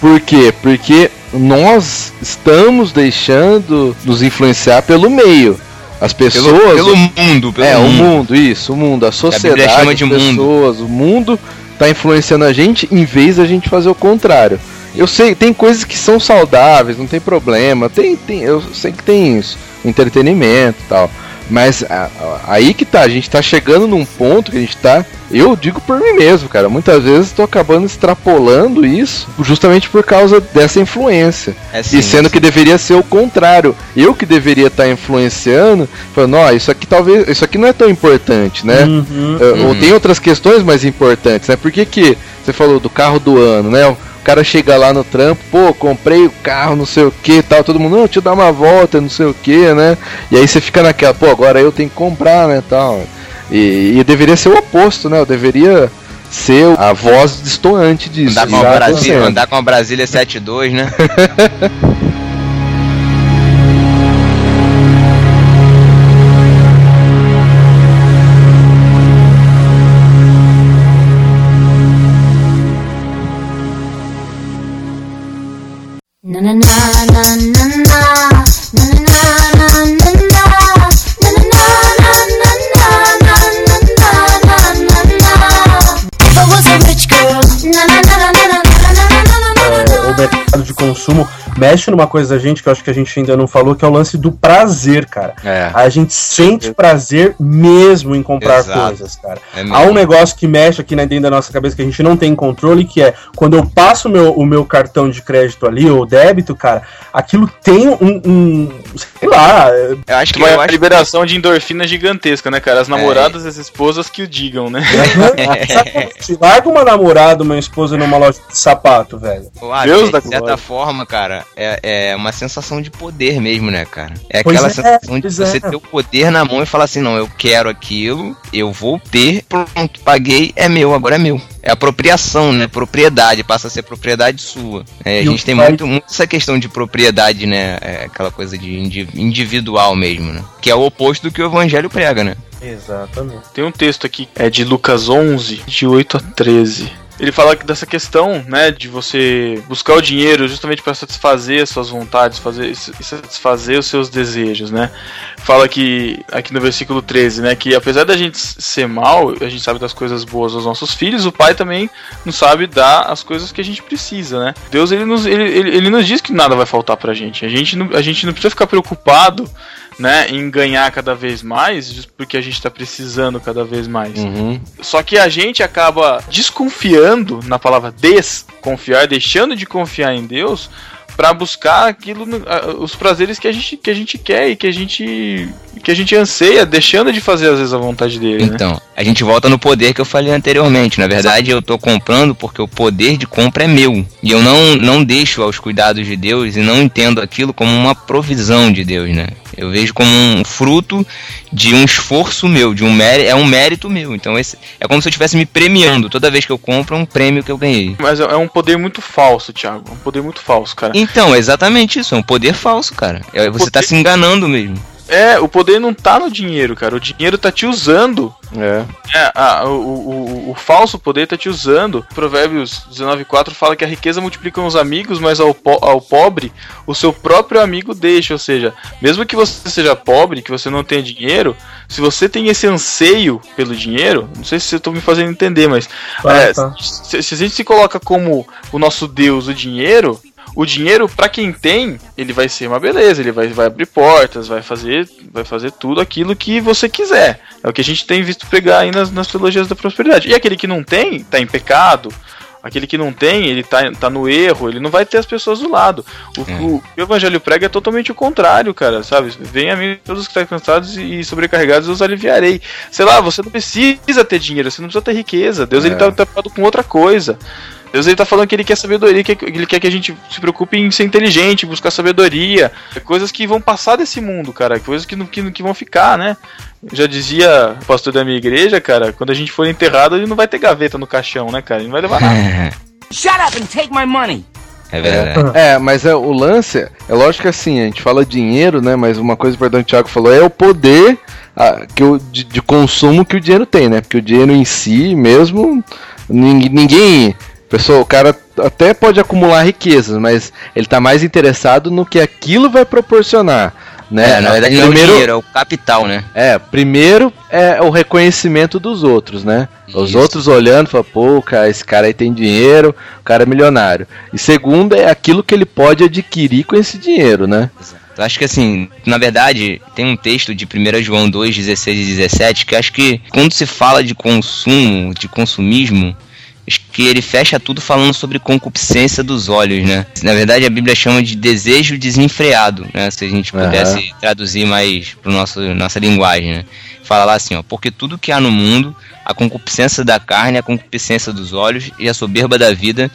[SPEAKER 2] Por quê? Porque nós estamos deixando nos influenciar pelo meio. As pessoas.
[SPEAKER 1] Pelo, pelo mundo, pelo
[SPEAKER 2] é, o
[SPEAKER 1] mundo.
[SPEAKER 2] mundo, isso, o mundo, a sociedade,
[SPEAKER 1] chama
[SPEAKER 2] as
[SPEAKER 1] de mundo.
[SPEAKER 2] pessoas, o mundo tá influenciando a gente em vez da gente fazer o contrário. Eu sei, tem coisas que são saudáveis, não tem problema, tem, tem eu sei que tem isso, entretenimento e tal. Mas a- a- aí que tá, a gente tá chegando num ponto que a gente tá. Eu digo por mim mesmo, cara. Muitas vezes tô acabando extrapolando isso justamente por causa dessa influência.
[SPEAKER 1] É sim,
[SPEAKER 2] E sendo que deveria ser o contrário. Eu que deveria estar influenciando, falando, ó, isso aqui talvez. Isso aqui não é tão importante, né?
[SPEAKER 4] Uhum.
[SPEAKER 2] Eh, Ou
[SPEAKER 1] Uhum.
[SPEAKER 2] tem outras questões mais importantes, né? Por que, que você falou do carro do ano, né? Cara chega lá no trampo, pô, comprei o carro, não sei o que tal, todo mundo, não, deixa eu dar uma volta, não sei o que, né? E aí você fica naquela, pô, agora eu tenho que comprar, né, tal. E, e deveria ser o oposto, né? Eu deveria ser a voz destoante disso.
[SPEAKER 1] Andar com, a Brasília, andar com a Brasília 72, né?
[SPEAKER 10] If I was a rich girl, na na na na na na na na na
[SPEAKER 4] É, o mercado de consumo mexe numa coisa da gente que eu acho que a gente ainda não falou, que é o lance do prazer, cara.
[SPEAKER 2] É.
[SPEAKER 4] A gente sente prazer mesmo em comprar
[SPEAKER 1] Exato.
[SPEAKER 4] coisas, cara.
[SPEAKER 1] É.
[SPEAKER 4] Há um negócio que mexe aqui dentro da nossa cabeça que a gente não tem controle, que é quando eu passo o meu, o meu cartão de crédito ali, ou débito, cara, aquilo tem um. um- sei lá. é-
[SPEAKER 1] Eu acho que
[SPEAKER 3] Uma liberação de endorfina gigantesca, né, cara? As namoradas e as esposas que o digam, né?
[SPEAKER 4] Se larga uma namorada, uma esposa numa loja de sapato, velho.
[SPEAKER 1] Ah,
[SPEAKER 3] Deus
[SPEAKER 1] de
[SPEAKER 3] da glória.
[SPEAKER 1] Forma, cara, é, é uma sensação de poder mesmo, né, cara? É
[SPEAKER 4] Pois
[SPEAKER 1] aquela
[SPEAKER 4] é,
[SPEAKER 1] sensação de você
[SPEAKER 4] é.
[SPEAKER 1] ter o poder na mão e falar assim, não, eu quero aquilo, eu vou ter, pronto, paguei, é meu, agora é meu. É apropriação, né? Propriedade, passa a ser propriedade sua. É, a gente tem
[SPEAKER 4] pai-
[SPEAKER 1] muito, muito essa questão de propriedade, né? É aquela coisa de indi- individual mesmo, né? Que é o oposto do que o evangelho prega, né?
[SPEAKER 4] Exatamente.
[SPEAKER 3] Tem um texto aqui, é de Lucas 11, de 8 a 13. Ele fala dessa questão, né, de você buscar o dinheiro justamente para satisfazer as suas vontades, fazer satisfazer os seus desejos, né? Fala que aqui no versículo 13, né, que apesar da gente ser mal, a gente sabe das coisas boas aos nossos filhos, o pai também não sabe dar as coisas que a gente precisa, né? Deus ele nos ele, ele, ele nos diz que nada vai faltar pra gente. A gente não, a gente não precisa ficar preocupado né, em ganhar cada vez mais, porque a gente está precisando cada vez mais.
[SPEAKER 2] Uhum.
[SPEAKER 3] Só que a gente acaba desconfiando na palavra desconfiar, deixando de confiar em Deus para buscar aquilo, os prazeres que a gente que a gente quer e que a gente que a gente anseia, deixando de fazer às vezes a vontade dele, né?
[SPEAKER 1] A gente volta no poder que eu falei anteriormente. Na verdade, eu tô comprando porque o poder de compra é meu. E eu não, não deixo aos cuidados de Deus e não entendo aquilo como uma provisão de Deus, né? Eu vejo como um fruto de um esforço meu, de um mérito, é um mérito meu. Então, esse, é como se eu estivesse me premiando. Toda vez que eu compro, é um prêmio que eu ganhei.
[SPEAKER 3] Mas é é um poder muito falso, Thiago. É um poder muito falso, cara.
[SPEAKER 1] Então, é exatamente isso. É um poder falso, cara. É, Você tá
[SPEAKER 3] Poder-
[SPEAKER 1] se enganando mesmo.
[SPEAKER 3] É, o poder não tá no dinheiro, cara. O dinheiro tá te usando
[SPEAKER 2] É.
[SPEAKER 3] É, ah, o, o, o, falso poder tá te usando. Provérbios 19,4 fala que a riqueza multiplica os amigos, mas ao, po- ao pobre o seu próprio amigo deixa. Ou seja, mesmo que você seja pobre, que você não tenha dinheiro, se você tem esse anseio pelo dinheiro, não sei se eu tô me fazendo entender, mas
[SPEAKER 4] Tá,
[SPEAKER 3] é,
[SPEAKER 4] tá.
[SPEAKER 3] se, se a gente se coloca como o nosso Deus, o dinheiro, o dinheiro, pra quem tem, ele vai ser uma beleza, ele vai, vai abrir portas, vai fazer, vai fazer tudo aquilo que você quiser. É o que a gente tem visto pregar aí nas, nas teologias da prosperidade. E aquele que não tem, tá em pecado. Aquele que não tem, ele tá, tá no erro, ele não vai ter as pessoas do lado. O, o, o evangelho prega é totalmente o contrário, cara, sabe? Venha a mim todos que estão cansados e sobrecarregados, eu os aliviarei. Sei lá, você não precisa ter dinheiro, você não precisa ter riqueza. Deus ele
[SPEAKER 2] É.
[SPEAKER 3] tá preocupado com outra coisa. Deus ele tá falando que ele quer sabedoria, que ele quer que a gente se preocupe em ser inteligente, buscar sabedoria, coisas que vão passar desse mundo, cara, coisas que, não- que, que vão ficar, né? Já dizia o pastor da minha igreja, cara, quando a gente for enterrado, ele não vai ter gaveta no caixão, né, cara? Ele não vai levar nada.
[SPEAKER 8] Shut up and take my money.
[SPEAKER 1] É verdade.
[SPEAKER 2] É, mas é, o lance, é lógico que assim, a gente fala dinheiro, né? Mas uma coisa importante que o Thiago falou é o poder ah, que o, de, de consumo que o dinheiro tem, né? Porque o dinheiro em si mesmo, ninguém. ninguém pessoa, o cara até pode acumular riquezas, mas ele tá mais interessado no que aquilo vai proporcionar. Né?
[SPEAKER 1] É, na verdade não é o dinheiro, é o capital, né?
[SPEAKER 2] É, primeiro é o reconhecimento dos outros, né? Os
[SPEAKER 1] Isso.
[SPEAKER 2] outros olhando, falam, pô, cara, esse cara aí tem dinheiro, o cara é milionário. E segundo é aquilo que ele pode adquirir com esse dinheiro, né?
[SPEAKER 1] Eu acho que assim, na verdade, tem um texto de 1 João 2, 16 e 17 que acho que quando se fala de consumo, de consumismo, que ele fecha tudo falando sobre concupiscência dos olhos, né? Na verdade, a Bíblia chama de desejo desenfreado, né? Se a gente pudesse traduzir mais para nosso nossa linguagem, né? Fala lá assim, ó, porque tudo que há no mundo, a concupiscência da carne, a concupiscência dos olhos e a soberba da vida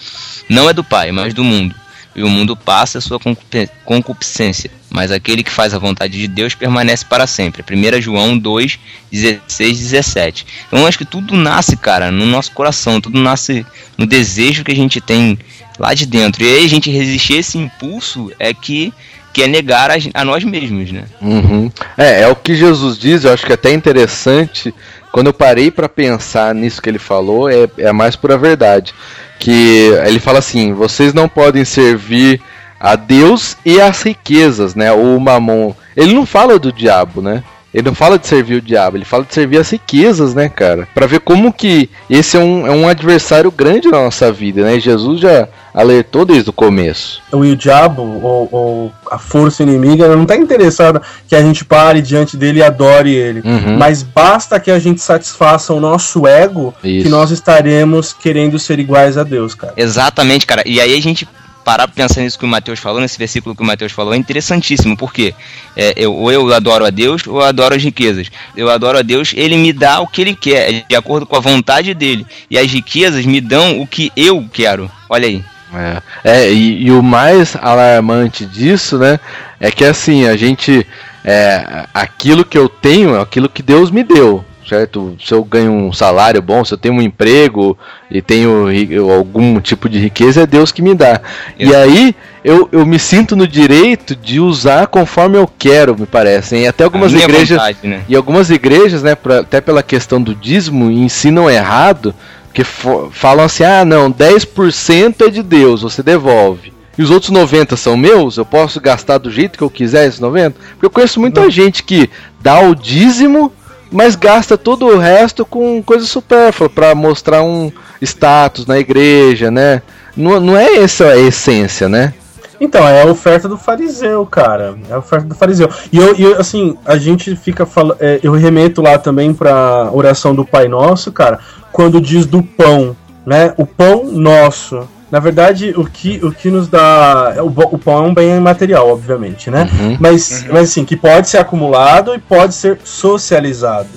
[SPEAKER 1] não é do Pai, mas do mundo. E o mundo passa a sua concupi- concupiscência, mas aquele que faz a vontade de Deus permanece para sempre. 1 João 2, 16 17. Então acho que tudo nasce, cara, no nosso coração, tudo nasce no desejo que a gente tem lá de dentro. E aí a gente resistir a esse impulso é que, que é negar a, a nós mesmos, né?
[SPEAKER 2] Uhum. É, é o que Jesus diz, eu acho que é até interessante. Quando eu parei pra pensar nisso que ele falou, é, é a mais pura verdade. Que ele fala assim: vocês não podem servir a Deus e as riquezas, né? O mamon. Ele não fala do diabo, né? Ele não fala de servir o diabo, ele fala de servir as riquezas, né, cara? Pra ver como que esse é um, é um adversário grande na nossa vida, né? Jesus já alertou desde o começo.
[SPEAKER 4] o o diabo, ou, ou a força inimiga, não tá interessada que a gente pare diante dele e adore ele.
[SPEAKER 2] Uhum.
[SPEAKER 4] Mas basta que a gente satisfaça o nosso ego
[SPEAKER 2] Isso.
[SPEAKER 4] que nós estaremos querendo ser iguais a Deus, cara.
[SPEAKER 1] Exatamente, cara. E aí a gente parar pra pensar nisso que o Mateus falou, nesse versículo que o Mateus falou, é interessantíssimo, porque é, eu, ou eu adoro a Deus ou eu adoro as riquezas. Eu adoro a Deus, ele me dá o que ele quer, é de acordo com a vontade dele. E as riquezas me dão o que eu quero. Olha aí.
[SPEAKER 2] É, é e, e o mais alarmante disso, né, é que assim, a gente. É, aquilo que eu tenho é aquilo que Deus me deu, certo? Se eu ganho um salário bom, se eu tenho um emprego e tenho algum tipo de riqueza, é Deus que me dá. E aí eu, eu me sinto no direito de usar conforme eu quero, me parece. E até algumas igrejas.
[SPEAKER 1] vontade, né?
[SPEAKER 2] E algumas igrejas, né, pra- até pela questão do dízimo, ensinam errado, que fo- falam assim: ah, não, 10% é de Deus, você devolve. E os outros 90 são meus? Eu posso gastar do jeito que eu quiser esses 90? Porque eu conheço muita gente que dá o dízimo, mas gasta todo o resto com coisa supérflua para mostrar um status na igreja, né? Não, não é essa a essência, né?
[SPEAKER 4] Então, é a oferta do fariseu, cara. É a oferta do fariseu. E eu, eu, assim, a gente fica falando. eu remeto lá também pra oração do Pai Nosso, cara, quando diz do pão, né? O pão nosso. Na verdade, o que, o que nos dá. O, bo- o pão é um bem material, obviamente, né?
[SPEAKER 2] Uhum.
[SPEAKER 4] Mas, mas assim, que pode ser acumulado e pode ser socializado.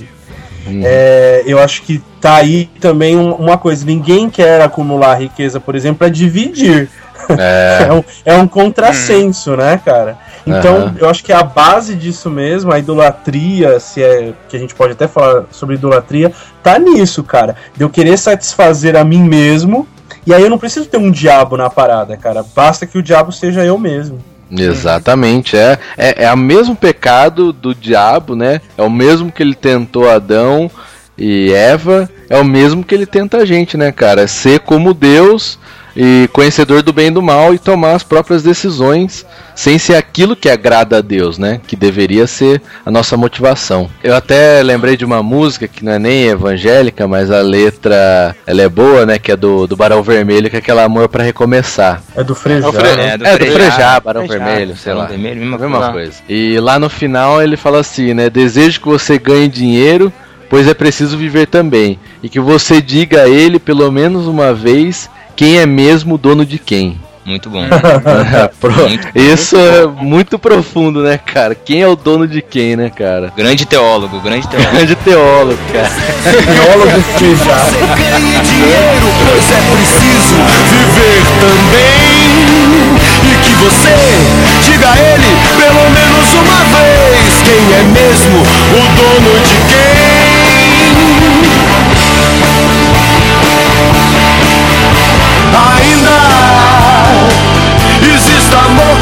[SPEAKER 4] É, eu acho que tá aí também um- uma coisa. Ninguém quer acumular riqueza, por exemplo, para dividir.
[SPEAKER 2] É.
[SPEAKER 4] É um, é um contrassenso, né, cara? Então,
[SPEAKER 2] Aham.
[SPEAKER 4] eu acho que a base disso mesmo, a idolatria, se é que a gente pode até falar sobre idolatria, tá nisso, cara. De eu querer satisfazer a mim mesmo, e aí eu não preciso ter um diabo na parada, cara. Basta que o diabo seja eu mesmo.
[SPEAKER 2] Exatamente, é, é, é o mesmo pecado do diabo, né? É o mesmo que ele tentou Adão. e Eva é o mesmo que ele tenta a gente, né, cara? É ser como Deus e conhecedor do bem e do mal e tomar as próprias decisões sem ser aquilo que agrada a Deus, né? Que deveria ser a nossa motivação. Eu até lembrei de uma música que não é nem evangélica, mas a letra ela é boa, né? Que é do, do Barão Vermelho, que é aquele amor pra recomeçar.
[SPEAKER 4] É do Frejá.
[SPEAKER 3] É Fre-
[SPEAKER 4] né?
[SPEAKER 1] É, do
[SPEAKER 2] É, do
[SPEAKER 1] Frejá.
[SPEAKER 2] Barão
[SPEAKER 1] Frejá,
[SPEAKER 2] Vermelho, sei
[SPEAKER 1] Barão
[SPEAKER 2] lá.
[SPEAKER 1] Vermelho, mesma
[SPEAKER 2] Mesma
[SPEAKER 1] coisa.
[SPEAKER 2] coisa. E lá no final ele fala assim, né? Desejo que você ganhe dinheiro, pois é preciso viver também. E que você diga a ele pelo menos uma vez quem é mesmo o dono de quem.
[SPEAKER 1] Muito bom.
[SPEAKER 2] Pro-
[SPEAKER 1] Muito-
[SPEAKER 2] Isso é muito profundo, né, cara? Quem é o dono de quem, né, cara?
[SPEAKER 1] grande teólogo, grande teólogo.
[SPEAKER 2] Grande teólogo, cara.
[SPEAKER 4] Biólogo Frejá.
[SPEAKER 9] ganhe dinheiro, pois é preciso viver também. E que você diga a ele pelo menos uma vez quem é mesmo o dono de quem.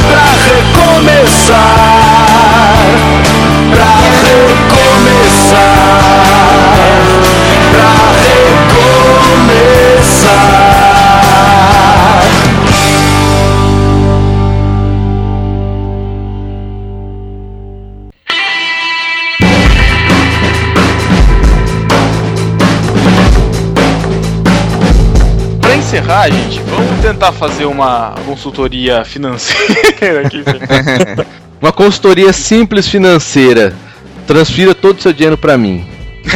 [SPEAKER 9] Pra recomeçar. Pra recomeçar. Pra recomeçar.
[SPEAKER 3] Pra encerrar, gente, vamos tentar fazer uma consultoria financeira aqui.
[SPEAKER 2] Uma consultoria simples financeira. Transfira todo o seu dinheiro pra mim.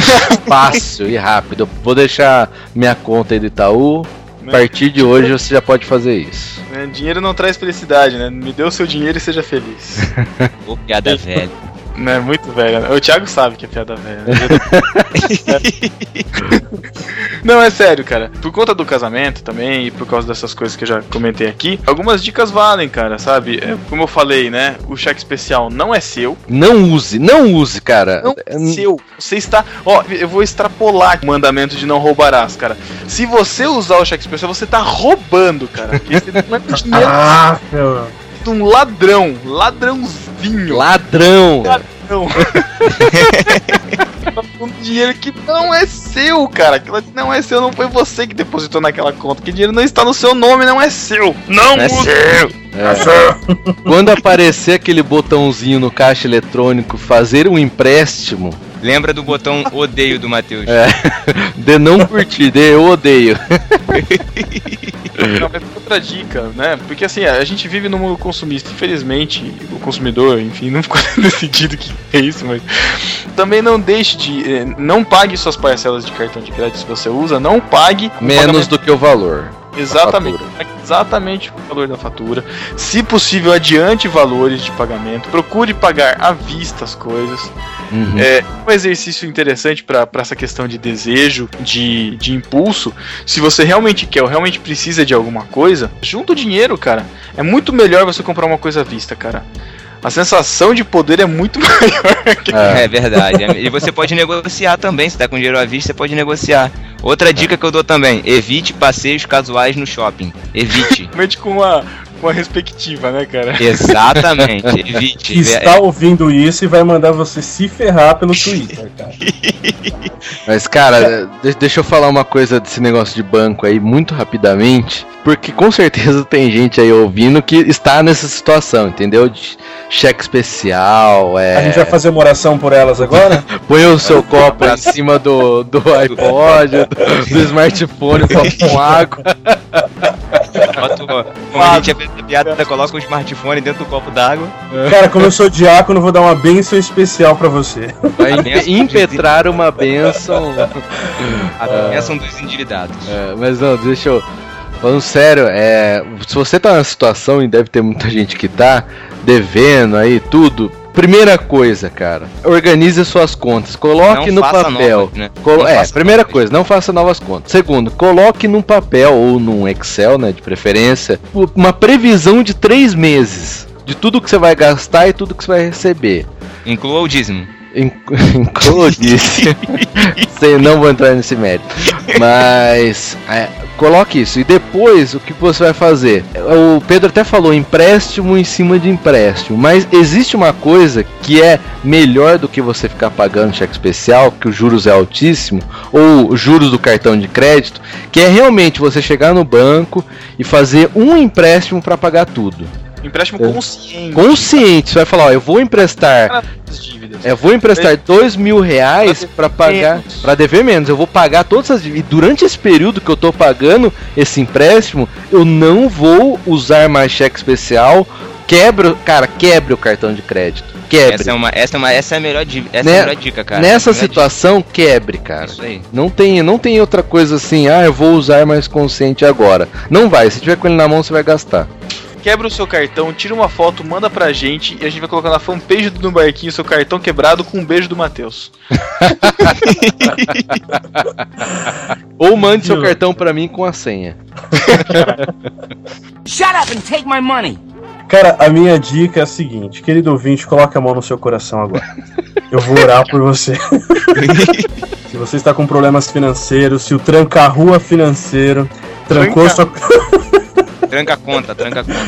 [SPEAKER 2] Fácil e rápido. Eu vou deixar minha conta aí do Itaú. A partir de hoje você já pode fazer isso.
[SPEAKER 3] Dinheiro não traz felicidade, né? Me dê o seu dinheiro e seja feliz.
[SPEAKER 1] Ô, piada velha.
[SPEAKER 3] Né? Muito velho. Né? O Thiago sabe que é piada velha. né? Não, é sério, cara. Por conta do casamento também e por causa dessas coisas que eu já comentei aqui, algumas dicas valem, cara, sabe? É, como eu falei, né? O cheque especial não é seu.
[SPEAKER 2] Não use, não use, cara.
[SPEAKER 3] Não é seu. Você está. Ó, eu vou extrapolar o mandamento de não roubarás, cara. Se você usar o cheque especial, você tá roubando, cara. Porque você não é dinheiro
[SPEAKER 4] Ah, meu.
[SPEAKER 3] De um ladrão. Ladrãozinho.
[SPEAKER 2] Ladrão.
[SPEAKER 3] Ladrão. um dinheiro que não é seu, cara. Aquilo não é seu, não foi você que depositou naquela conta. Que dinheiro não está no seu nome, não é seu. Não,
[SPEAKER 1] Não é seu.
[SPEAKER 2] É. Quando aparecer aquele botãozinho no caixa eletrônico fazer um empréstimo,
[SPEAKER 1] Lembra do botão odeio do Matheus.
[SPEAKER 2] é, de não curtir, de eu odeio.
[SPEAKER 3] Não, mas outra dica, né? Porque assim, a gente vive no mundo consumista. Infelizmente, o consumidor, enfim, não ficou decidido que é isso, mas. Também não deixe de. eh, Não pague suas parcelas de cartão de crédito se você usa, não pague
[SPEAKER 2] Menos
[SPEAKER 3] pagamento-
[SPEAKER 2] do que o valor.
[SPEAKER 3] Exatamente. Exatamente o valor da fatura. Se possível, adiante valores de pagamento. Procure pagar à vista as coisas.
[SPEAKER 2] Uhum.
[SPEAKER 3] É um exercício interessante para essa questão de desejo, de, de impulso. Se você realmente quer ou realmente precisa de alguma coisa, junta o dinheiro, cara. É muito melhor você comprar uma coisa à vista, cara. A sensação de poder é muito maior. que-
[SPEAKER 2] É.
[SPEAKER 1] É verdade. E você pode negociar também. Se tá com dinheiro à vista, você pode negociar. Outra dica que eu dou também: evite passeios casuais no shopping. Evite.
[SPEAKER 3] Realmente com uma, uma respectiva, né, cara?
[SPEAKER 1] Exatamente. Evite.
[SPEAKER 4] está ouvindo isso e vai mandar você se ferrar pelo Twitter, cara.
[SPEAKER 2] Mas, cara, de- deixa eu falar uma coisa desse negócio de banco aí muito rapidamente. Porque com certeza tem gente aí ouvindo que está nessa situação, entendeu? De cheque especial, é.
[SPEAKER 4] A gente vai fazer uma oração por elas agora?
[SPEAKER 2] Põe o seu copo em cima do, do iPod, do, do smartphone, o copo com água.
[SPEAKER 1] Bota o- Como a gente fez a piada, coloca o smartphone dentro do copo d'água.
[SPEAKER 4] Cara, como eu sou diácono, vou dar uma bênção especial pra você.
[SPEAKER 2] Vai
[SPEAKER 1] benção
[SPEAKER 2] impetrar uma benção.
[SPEAKER 1] A bênção dos endividados.
[SPEAKER 2] É, mas não, deixa eu. Falando sério, é, se você tá na situação, e deve ter muita gente que tá, devendo aí tudo. Primeira coisa, cara, organize as suas contas, coloque
[SPEAKER 1] Não
[SPEAKER 2] no papel.
[SPEAKER 1] novas, né?
[SPEAKER 2] Colo- é, primeira
[SPEAKER 1] novas.
[SPEAKER 2] coisa, não faça novas contas. Segundo, coloque num papel ou num Excel, né, de preferência, uma previsão de três meses de tudo que você vai gastar e tudo que você vai receber.
[SPEAKER 1] Inclua o dízimo.
[SPEAKER 2] Inc- Inclua disse. Sei, não vou entrar nesse mérito. Mas é, Coloque isso. E depois, o que você vai fazer? O Pedro até falou empréstimo em cima de empréstimo. Mas existe uma coisa que é melhor do que você ficar pagando cheque especial, que os juros é altíssimo, ou juros do cartão de crédito, que é realmente você chegar no banco e fazer um empréstimo para pagar tudo.
[SPEAKER 3] Empréstimo consciente.
[SPEAKER 2] Consciente, você vai falar, ó, eu vou emprestar
[SPEAKER 3] Para
[SPEAKER 2] eu vou emprestar dois mil reais
[SPEAKER 3] Pra
[SPEAKER 2] para pagar, para dever menos. Eu vou pagar todas as dívidas. E durante esse período que eu tô pagando esse empréstimo, eu não vou usar mais cheque especial. Quebra, cara, quebre o cartão de crédito. Quebre.
[SPEAKER 1] Essa é uma, essa é uma, essa é a melhor, essa
[SPEAKER 2] Né-
[SPEAKER 1] é a melhor dica, cara.
[SPEAKER 2] Nessa
[SPEAKER 1] Essa é
[SPEAKER 2] situação, quebre, cara.
[SPEAKER 1] dica. Isso aí.
[SPEAKER 2] Não tem, não tem outra coisa assim, ah, eu vou usar mais consciente agora. Não vai, se tiver com ele na mão, você vai gastar.
[SPEAKER 3] Quebra o seu cartão, tira uma foto, manda pra gente e a gente vai colocar na fanpage do No Barquinho seu cartão quebrado com um beijo do Matheus.
[SPEAKER 2] Ou mande seu cartão pra mim com a senha.
[SPEAKER 8] Shut up and take my money.
[SPEAKER 4] Cara, a minha dica é a seguinte, querido ouvinte, coloque a mão no seu coração agora. Eu vou orar por você. se você está com problemas financeiros, se o tranca-rua financeiro trancou
[SPEAKER 3] Tranca-
[SPEAKER 4] sua.
[SPEAKER 1] Tranca a conta, tranca a conta.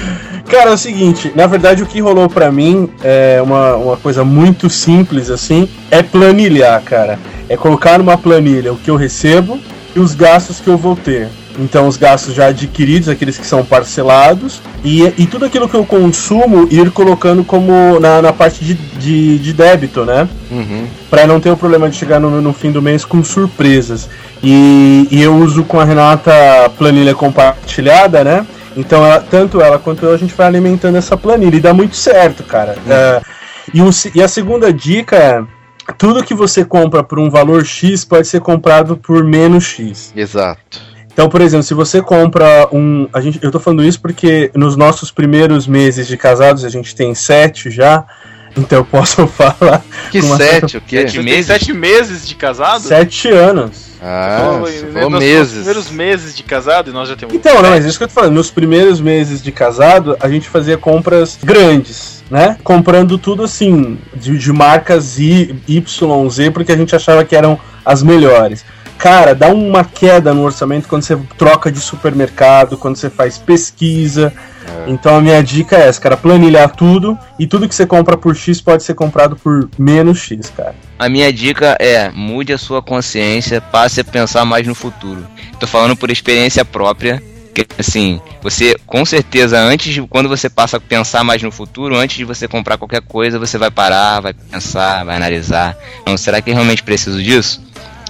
[SPEAKER 4] Cara, é o seguinte, na verdade o que rolou pra mim é uma, uma coisa muito simples assim, é planilhar, cara. É colocar numa planilha o que eu recebo e os gastos que eu vou ter. Então os gastos já adquiridos, aqueles que são parcelados, e, e tudo aquilo que eu consumo ir colocando como na, na parte de, de, de débito, né?
[SPEAKER 2] Uhum.
[SPEAKER 4] Pra não ter o problema de chegar no, no fim do mês com surpresas. E, e eu uso com a Renata planilha compartilhada, né? Então, ela- tanto ela quanto eu, a gente vai alimentando essa planilha e dá muito certo, cara. É, e, o e a segunda dica é: tudo que você compra por um valor X pode ser comprado por menos X.
[SPEAKER 2] Exato.
[SPEAKER 4] Então, por exemplo, se você compra um. A gente, eu tô falando isso porque nos nossos primeiros meses de casados, a gente tem sete já. Então eu posso falar.
[SPEAKER 2] Que sete, o quê?
[SPEAKER 1] Sete meses?
[SPEAKER 3] sete meses de casado?
[SPEAKER 4] Sete anos.
[SPEAKER 2] Ah,
[SPEAKER 3] Falou-
[SPEAKER 2] você
[SPEAKER 3] nos
[SPEAKER 2] falou
[SPEAKER 3] nossos
[SPEAKER 2] meses.
[SPEAKER 3] primeiros meses de casado e nós já temos.
[SPEAKER 4] Então, não, mas isso que eu tô falando. Nos primeiros meses de casado, a gente fazia compras grandes, né? Comprando tudo assim, de, de marcas I, Y, Z, porque a gente achava que eram as melhores. Cara, dá uma queda no orçamento quando você troca de supermercado, quando você faz pesquisa. Então a minha dica é essa, cara, planilhar tudo e tudo que você compra por X pode ser comprado por menos X, cara.
[SPEAKER 1] A minha dica é: mude a sua consciência, passe a pensar mais no futuro. Tô falando por experiência própria. Que, assim, você com certeza, antes de quando você passa a pensar mais no futuro, antes de você comprar qualquer coisa, você vai parar, vai pensar, vai analisar. Não, será que eu realmente preciso disso?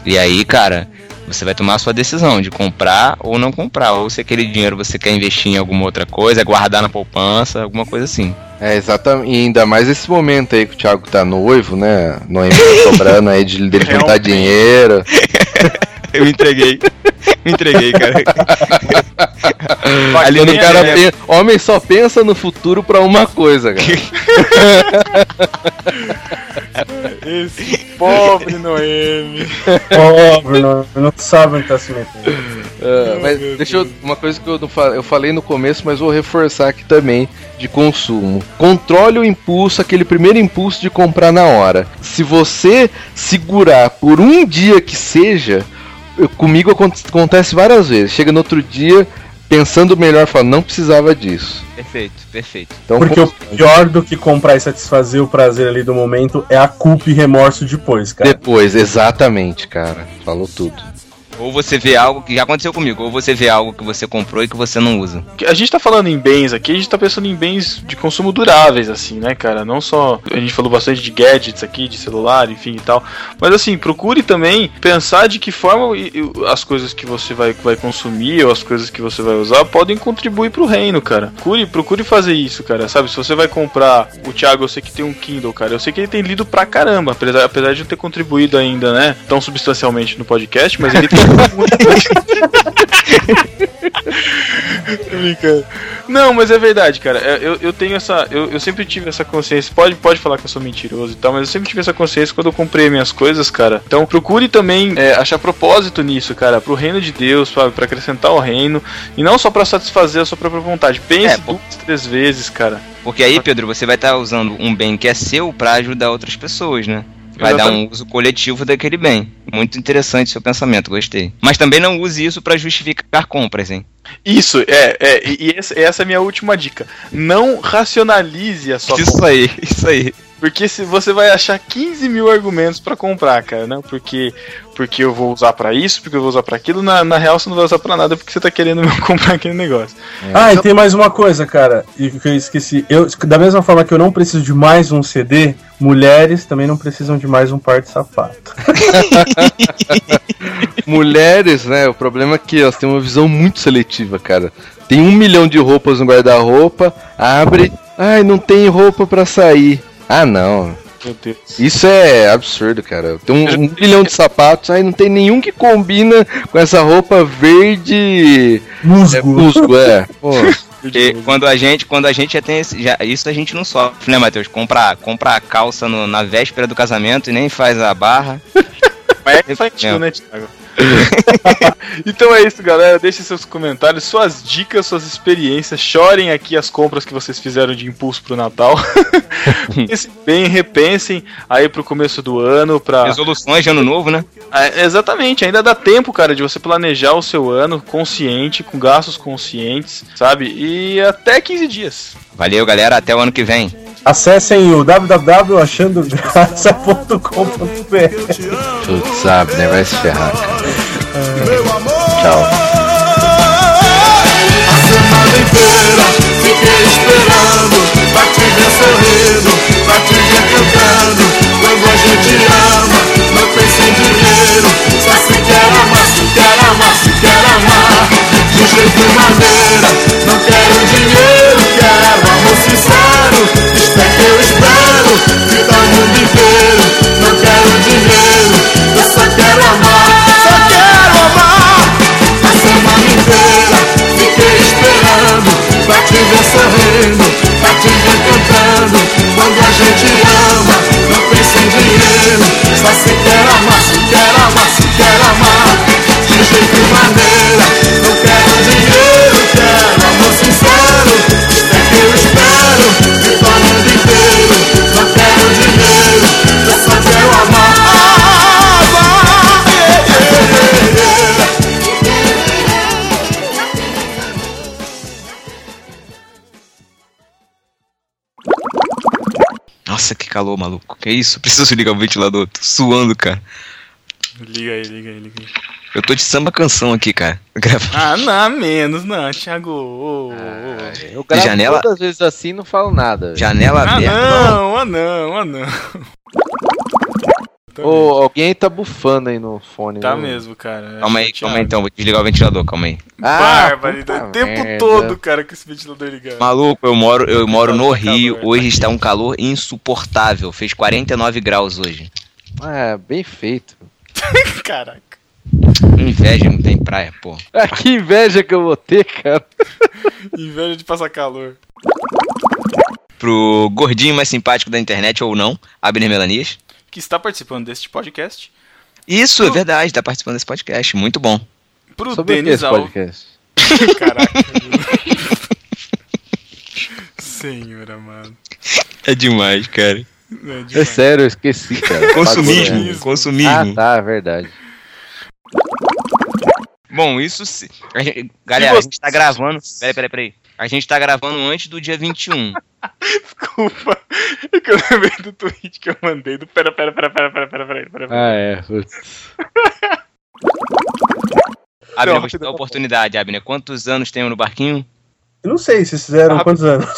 [SPEAKER 1] E aí, cara, você vai tomar a sua decisão de comprar ou não comprar. Ou se aquele dinheiro você quer investir em alguma outra coisa, guardar na poupança, alguma coisa assim.
[SPEAKER 2] É, exatamente. E ainda mais esse momento aí que o Thiago tá noivo, né? Noivo tá sobrando aí de dele juntar dinheiro.
[SPEAKER 1] Eu entreguei. Me entreguei, cara.
[SPEAKER 2] Ali no cara
[SPEAKER 1] né?
[SPEAKER 2] pen- Homem só pensa no futuro pra uma coisa, cara.
[SPEAKER 3] Esse pobre Noemi.
[SPEAKER 4] Pobre, não, não sabe onde tá se metendo.
[SPEAKER 2] Ah, mas deixa eu. Uma coisa que eu, não fa- eu falei no começo, mas vou reforçar aqui também de consumo. Controle o impulso, aquele primeiro impulso de comprar na hora. Se você segurar por um dia que seja, comigo acon- acontece várias vezes. Chega no outro dia pensando melhor, fala, não precisava disso.
[SPEAKER 1] Perfeito, perfeito.
[SPEAKER 2] Então,
[SPEAKER 4] Porque o pior do que comprar e satisfazer o prazer ali do momento é a culpa e remorso depois, cara.
[SPEAKER 2] depois, exatamente, cara. Falou tudo.
[SPEAKER 1] Ou você vê algo que já aconteceu comigo, ou você vê algo que você comprou e que você não usa.
[SPEAKER 3] A gente tá falando em bens aqui, a gente tá pensando em bens de consumo duráveis, assim, né, cara? Não só. A gente falou bastante de gadgets aqui, de celular, enfim e tal. Mas assim, procure também pensar de que forma as coisas que você vai, vai consumir ou as coisas que você vai usar podem contribuir pro reino, cara. Procure, procure fazer isso, cara. Sabe, se você vai comprar. O Thiago, eu sei que tem um Kindle, cara. Eu sei que ele tem lido pra caramba, apesar, apesar de não ter contribuído ainda, né? Tão substancialmente no podcast, mas ele tem. Brincando. Não, mas é verdade, cara. É, Eu, eu tenho essa. Eu, eu sempre tive essa consciência. Pode, pode falar que eu sou mentiroso e tal, mas eu sempre tive essa consciência quando eu comprei minhas coisas, cara. Então procure também é, achar propósito nisso, cara. Pro reino de Deus, pra, pra acrescentar o reino. E não só pra satisfazer a sua própria vontade. Pense
[SPEAKER 1] É,
[SPEAKER 3] duas, três vezes, cara.
[SPEAKER 1] Porque aí, Pedro, você vai estar usando um bem que é seu pra ajudar outras pessoas, né? Vai dar um uso coletivo daquele bem. Muito interessante seu pensamento, gostei. Mas também não use isso pra justificar compras, hein?
[SPEAKER 3] Isso, é, é, e essa, essa é a minha última dica. Não racionalize a sua
[SPEAKER 1] Isso aí, isso aí.
[SPEAKER 3] Porque se você vai achar 15 mil argumentos pra comprar, cara, não? Porque, porque eu vou usar pra isso, porque eu vou usar pra aquilo. Na, na real, você não vai usar pra nada porque você tá querendo comprar aquele negócio.
[SPEAKER 4] Ah, e tem mais uma coisa, cara, e que eu esqueci. Eu, da mesma forma que eu não preciso de mais um CD, mulheres também não precisam de mais um par de sapato.
[SPEAKER 2] Mulheres, né? O problema é que elas têm uma visão muito seletiva, cara. Tem um milhão de roupas no guarda-roupa, abre. Ai, não tem roupa pra sair. Ah, não.
[SPEAKER 3] Meu Deus.
[SPEAKER 2] Isso é absurdo, cara. Tem um, um milhão de sapatos, aí não tem nenhum que combina com essa roupa verde. É,
[SPEAKER 4] Musgo.
[SPEAKER 2] musgo, é. Pô,
[SPEAKER 1] Porque quando a gente, quando a gente já tem esse, já, isso a gente não sofre, né, Matheus? Compra, compra a calça no- na véspera do casamento e nem faz a barra.
[SPEAKER 3] Mas é infantil, né, Thiago? então é isso, galera. Deixem seus comentários, suas dicas, suas experiências. Chorem aqui as compras que vocês fizeram de impulso pro Natal. pensem bem, repensem aí pro começo do ano. Pra...
[SPEAKER 1] Resoluções de ano novo, né?
[SPEAKER 3] É, exatamente, ainda dá tempo, cara, de você planejar o seu ano consciente, com gastos conscientes, sabe? E até 15 dias.
[SPEAKER 1] Valeu, galera. Até o ano que vem.
[SPEAKER 4] Acessem o www.achandograça.com.br
[SPEAKER 2] tu sabe, né? Vai se ferrar, cara. Tchau.
[SPEAKER 9] A semana inteira fiquei esperando. Pra te ver sorrindo, pra te ver cantando. Quando a gente ama, não pensa em dinheiro. Só se quer amar, se quer amar, se quer amar. De jeito e maneira, não quero dinheiro Quero amor sincero, te ver sorrindo, pra te ver cantando Quando a gente ama, não pensa em dinheiro. Só se quer amar, se quer amar, se quer amar. De jeito maneira,
[SPEAKER 1] calor, maluco. Que isso? Preciso ligar o ventilador. Tô suando, cara.
[SPEAKER 3] Liga aí, liga aí, liga aí.
[SPEAKER 1] Eu tô de samba canção aqui, cara. Grava-
[SPEAKER 3] Ah, não, menos, não, Thiago. ô, ô, ô.
[SPEAKER 2] Eu gravo
[SPEAKER 1] janela-
[SPEAKER 2] todas as vezes assim e não falo nada.
[SPEAKER 1] Janela
[SPEAKER 3] Ah,
[SPEAKER 1] aberta.
[SPEAKER 3] não, ah, não, ah, não.
[SPEAKER 2] Ô, alguém tá bufando aí no fone.
[SPEAKER 3] tá
[SPEAKER 2] né?
[SPEAKER 3] mesmo, cara.
[SPEAKER 1] Calma aí, calma aí então. Vou desligar o ventilador, calma aí.
[SPEAKER 2] Ah,
[SPEAKER 3] Barbaridade. O tempo
[SPEAKER 2] merda.
[SPEAKER 3] todo, cara, com esse ventilador ligado.
[SPEAKER 1] Maluco, eu moro, eu moro no Rio.
[SPEAKER 3] calor.
[SPEAKER 1] Hoje está um calor insuportável. Fez 49 graus hoje.
[SPEAKER 2] É, bem feito.
[SPEAKER 3] Caraca.
[SPEAKER 1] Inveja, não tem praia, pô.
[SPEAKER 2] Ah, que inveja que eu vou ter, cara.
[SPEAKER 3] Inveja de passar calor.
[SPEAKER 1] Pro gordinho mais simpático da internet ou não, Abner Melanias.
[SPEAKER 3] Que está participando deste podcast.
[SPEAKER 1] Isso, é verdade, tá participando desse podcast. Muito bom.
[SPEAKER 3] Pro
[SPEAKER 2] Sobre o que
[SPEAKER 3] Denis
[SPEAKER 2] esse
[SPEAKER 3] Alves.
[SPEAKER 2] podcast?
[SPEAKER 3] Caraca. Senhor amado.
[SPEAKER 1] É demais, cara.
[SPEAKER 3] É
[SPEAKER 2] É
[SPEAKER 3] demais.
[SPEAKER 2] sério, eu esqueci, cara.
[SPEAKER 1] Consumismo, consumismo.
[SPEAKER 2] Ah, tá, é verdade.
[SPEAKER 1] Bom, isso se. galera, a gente tá gravando. Peraí, peraí, peraí. A gente tá gravando antes do dia 21.
[SPEAKER 3] Desculpa. É que eu lembrei do tweet que eu mandei do. Pera, pera, pera, pera, pera, pera, pera, pera.
[SPEAKER 2] Ah, é. putz.
[SPEAKER 1] Abner,
[SPEAKER 3] Não,
[SPEAKER 1] vou te dar a oportunidade, Abner. Quantos anos tem no barquinho?
[SPEAKER 4] Eu não sei, vocês fizeram
[SPEAKER 3] Ah,
[SPEAKER 4] quantos anos?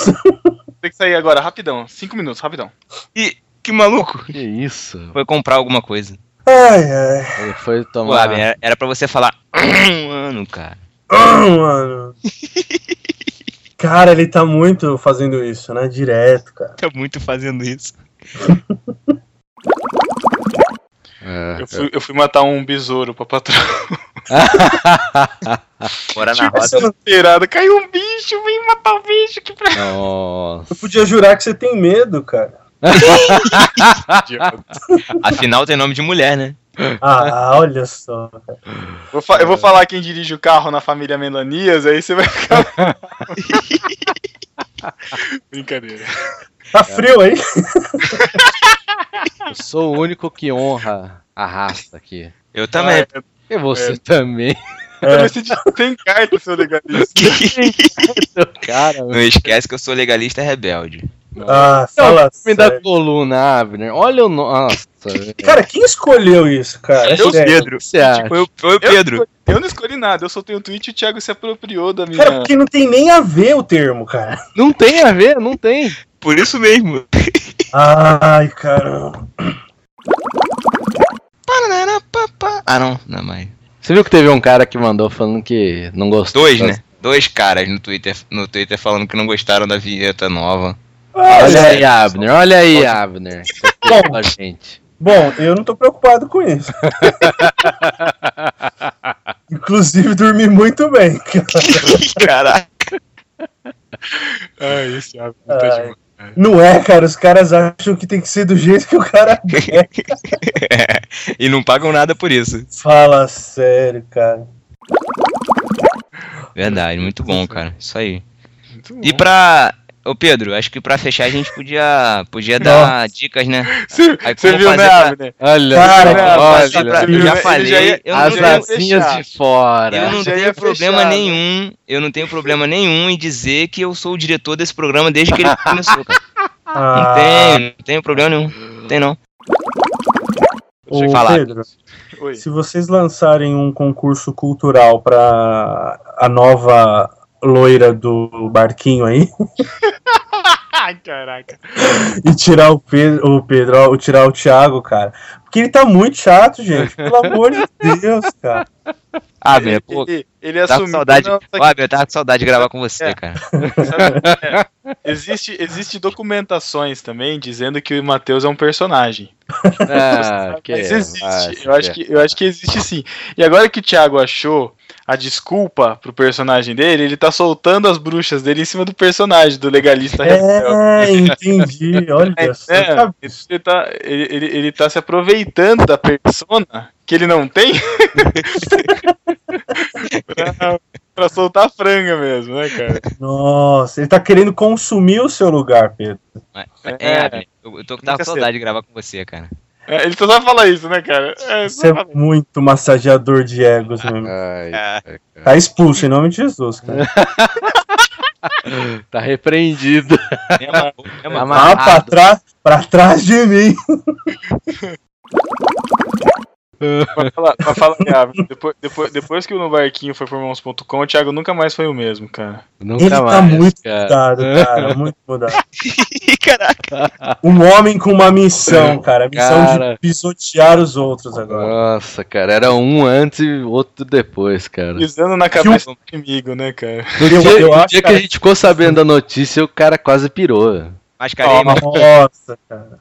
[SPEAKER 3] Tem que sair agora, rapidão. Cinco minutos, rapidão.
[SPEAKER 1] Ih, que maluco.
[SPEAKER 2] Que isso?
[SPEAKER 1] Foi comprar alguma coisa.
[SPEAKER 4] Ai, ai.
[SPEAKER 2] Ele foi
[SPEAKER 1] Pô,
[SPEAKER 2] tomar.
[SPEAKER 1] Abner, era, era pra você falar. Um ano, cara.
[SPEAKER 4] Ah, mano. Cara, ele tá muito fazendo isso, né? Direto, cara.
[SPEAKER 1] Tá muito fazendo isso.
[SPEAKER 2] É,
[SPEAKER 3] Eu fui, eu fui matar um besouro pra patrão.
[SPEAKER 1] Bora na
[SPEAKER 3] Tipo,
[SPEAKER 1] roda.
[SPEAKER 3] Caiu um bicho, vem matar o bicho aqui pra.
[SPEAKER 2] Nossa.
[SPEAKER 4] Eu podia jurar que você tem medo, cara.
[SPEAKER 1] Afinal, tem nome de mulher, né?
[SPEAKER 4] Ah, olha só.
[SPEAKER 3] Vou eu vou falar quem dirige o carro na família Melanias, aí você vai ficar. Brincadeira.
[SPEAKER 4] Tá frio aí?
[SPEAKER 2] Eu sou o único que honra a raça aqui.
[SPEAKER 1] Eu também.
[SPEAKER 3] Ah,
[SPEAKER 2] E você
[SPEAKER 3] É.
[SPEAKER 2] também.
[SPEAKER 3] eu também senti sem carta, seu legalista.
[SPEAKER 2] Cara,
[SPEAKER 1] Não esquece que eu sou legalista rebelde.
[SPEAKER 4] Ah, fala
[SPEAKER 2] me da
[SPEAKER 4] sério.
[SPEAKER 2] coluna, Abner. Olha o. no- Nossa.
[SPEAKER 4] Cara, quem escolheu isso, cara? É
[SPEAKER 1] Eu. Pedro.
[SPEAKER 2] o que você acha?
[SPEAKER 1] Foi, o- foi o Pedro.
[SPEAKER 3] Eu não escolhi nada, eu soltei um tweet e o Thiago se apropriou da minha.
[SPEAKER 4] Cara, porque não tem nem a ver o termo, cara.
[SPEAKER 2] Não tem a ver, não tem.
[SPEAKER 1] Por isso mesmo.
[SPEAKER 4] Ai, caramba.
[SPEAKER 1] Ah, não. Não, mas.
[SPEAKER 2] Você viu que teve um cara que mandou falando que não gostou?
[SPEAKER 1] Dois, né? Dois caras no Twitter, no Twitter falando que não gostaram da vinheta nova.
[SPEAKER 2] Olha aí, Abner. Olha aí, Abner.
[SPEAKER 4] Bom.
[SPEAKER 2] Bom, gente.
[SPEAKER 4] Bom, eu não tô preocupado com isso. Inclusive, dormi muito bem.
[SPEAKER 1] Caraca.
[SPEAKER 3] Ah, esse Thiago.
[SPEAKER 4] Ai. Não é, cara. Os caras acham que tem que ser do jeito que o cara quer.
[SPEAKER 1] e não pagam nada por isso.
[SPEAKER 4] Fala sério, cara.
[SPEAKER 1] Verdade, muito bom, cara. Isso aí. E pra. Ô Pedro, acho que pra fechar a gente podia, podia dar dicas, né? Aí
[SPEAKER 3] Você viu,
[SPEAKER 1] fazer
[SPEAKER 3] né,
[SPEAKER 1] pra-
[SPEAKER 3] Abner?
[SPEAKER 2] Olha,
[SPEAKER 4] Cara,
[SPEAKER 2] olha,
[SPEAKER 1] fazer pra- já
[SPEAKER 3] já
[SPEAKER 1] falei,
[SPEAKER 3] ia-
[SPEAKER 1] eu
[SPEAKER 2] as
[SPEAKER 1] não tenho,
[SPEAKER 2] asinhas de fora.
[SPEAKER 1] eu não
[SPEAKER 3] já
[SPEAKER 1] tenho problema
[SPEAKER 3] fechar, né?
[SPEAKER 1] nenhum. Eu não tenho problema nenhum em dizer que eu sou o diretor desse programa desde que ele começou, cara. Não
[SPEAKER 4] Ah,
[SPEAKER 1] tenho, não tenho problema nenhum. Não tem não.
[SPEAKER 4] ô,
[SPEAKER 1] falar.
[SPEAKER 4] Pedro,
[SPEAKER 3] Oi.
[SPEAKER 4] se vocês lançarem um concurso cultural pra a nova loira do barquinho aí
[SPEAKER 3] Ai, caraca.
[SPEAKER 4] e tirar o Pedro, o Pedro, ó, tirar o Thiago, cara. Porque ele tá muito chato, gente. Pelo amor de Deus, cara.
[SPEAKER 1] Ah, meu, pô,
[SPEAKER 3] Ele, ele
[SPEAKER 1] com
[SPEAKER 3] assumiu.
[SPEAKER 1] saudade.
[SPEAKER 3] Não,
[SPEAKER 1] Ó, Abel, eu tava com saudade de gravar com você,
[SPEAKER 3] É.
[SPEAKER 1] cara.
[SPEAKER 3] sabe, é, existe, existe documentações também dizendo que o Matheus é um personagem.
[SPEAKER 2] Ah, que
[SPEAKER 3] Mas existe.
[SPEAKER 2] acho
[SPEAKER 3] eu, acho que, eu acho que existe sim. E agora que o Thiago achou a desculpa pro personagem dele, ele tá soltando as bruxas dele em cima do personagem, do legalista rebelde.
[SPEAKER 4] É, entendi. Olha só.
[SPEAKER 3] É,
[SPEAKER 4] tá-
[SPEAKER 3] ele, tá, ele, ele, ele tá se aproveitando da persona que ele não tem pra, pra soltar franga mesmo, né, cara?
[SPEAKER 4] Nossa, ele tá querendo consumir o seu lugar, Pedro.
[SPEAKER 3] É.
[SPEAKER 1] É, Abel, eu, eu tô com saudade de gravar com você, cara.
[SPEAKER 3] É, ele só sabe falar isso, né, cara? É,
[SPEAKER 4] Você é muito massageador de egos, irmão.
[SPEAKER 2] Ai,
[SPEAKER 1] É.
[SPEAKER 4] Tá expulso em nome de Jesus, cara.
[SPEAKER 2] tá repreendido.
[SPEAKER 1] É uma- é uma-
[SPEAKER 4] Ah, pra trás, pra trás de mim.
[SPEAKER 3] Pra falar, pra falar depois, depois, depois que o No Barquinho foi por mãos.com, o Thiago nunca mais foi o mesmo, cara.
[SPEAKER 2] Nunca
[SPEAKER 4] Ele tá
[SPEAKER 2] mais,
[SPEAKER 4] muito
[SPEAKER 2] cara.
[SPEAKER 4] mudado, cara. Muito mudado.
[SPEAKER 1] Caraca.
[SPEAKER 4] Um homem com uma missão, cara. A missão
[SPEAKER 2] Cara.
[SPEAKER 4] de pisotear os outros agora.
[SPEAKER 2] Nossa, cara, era um antes e outro depois, cara.
[SPEAKER 3] Pisando na cabeça do inimigo, né, cara?
[SPEAKER 2] No
[SPEAKER 4] Eu-
[SPEAKER 2] dia,
[SPEAKER 4] eu
[SPEAKER 2] no
[SPEAKER 4] acho,
[SPEAKER 2] dia que
[SPEAKER 4] cara-
[SPEAKER 2] a gente ficou sabendo da notícia, o cara quase pirou.
[SPEAKER 1] Mas
[SPEAKER 4] Nossa, cara.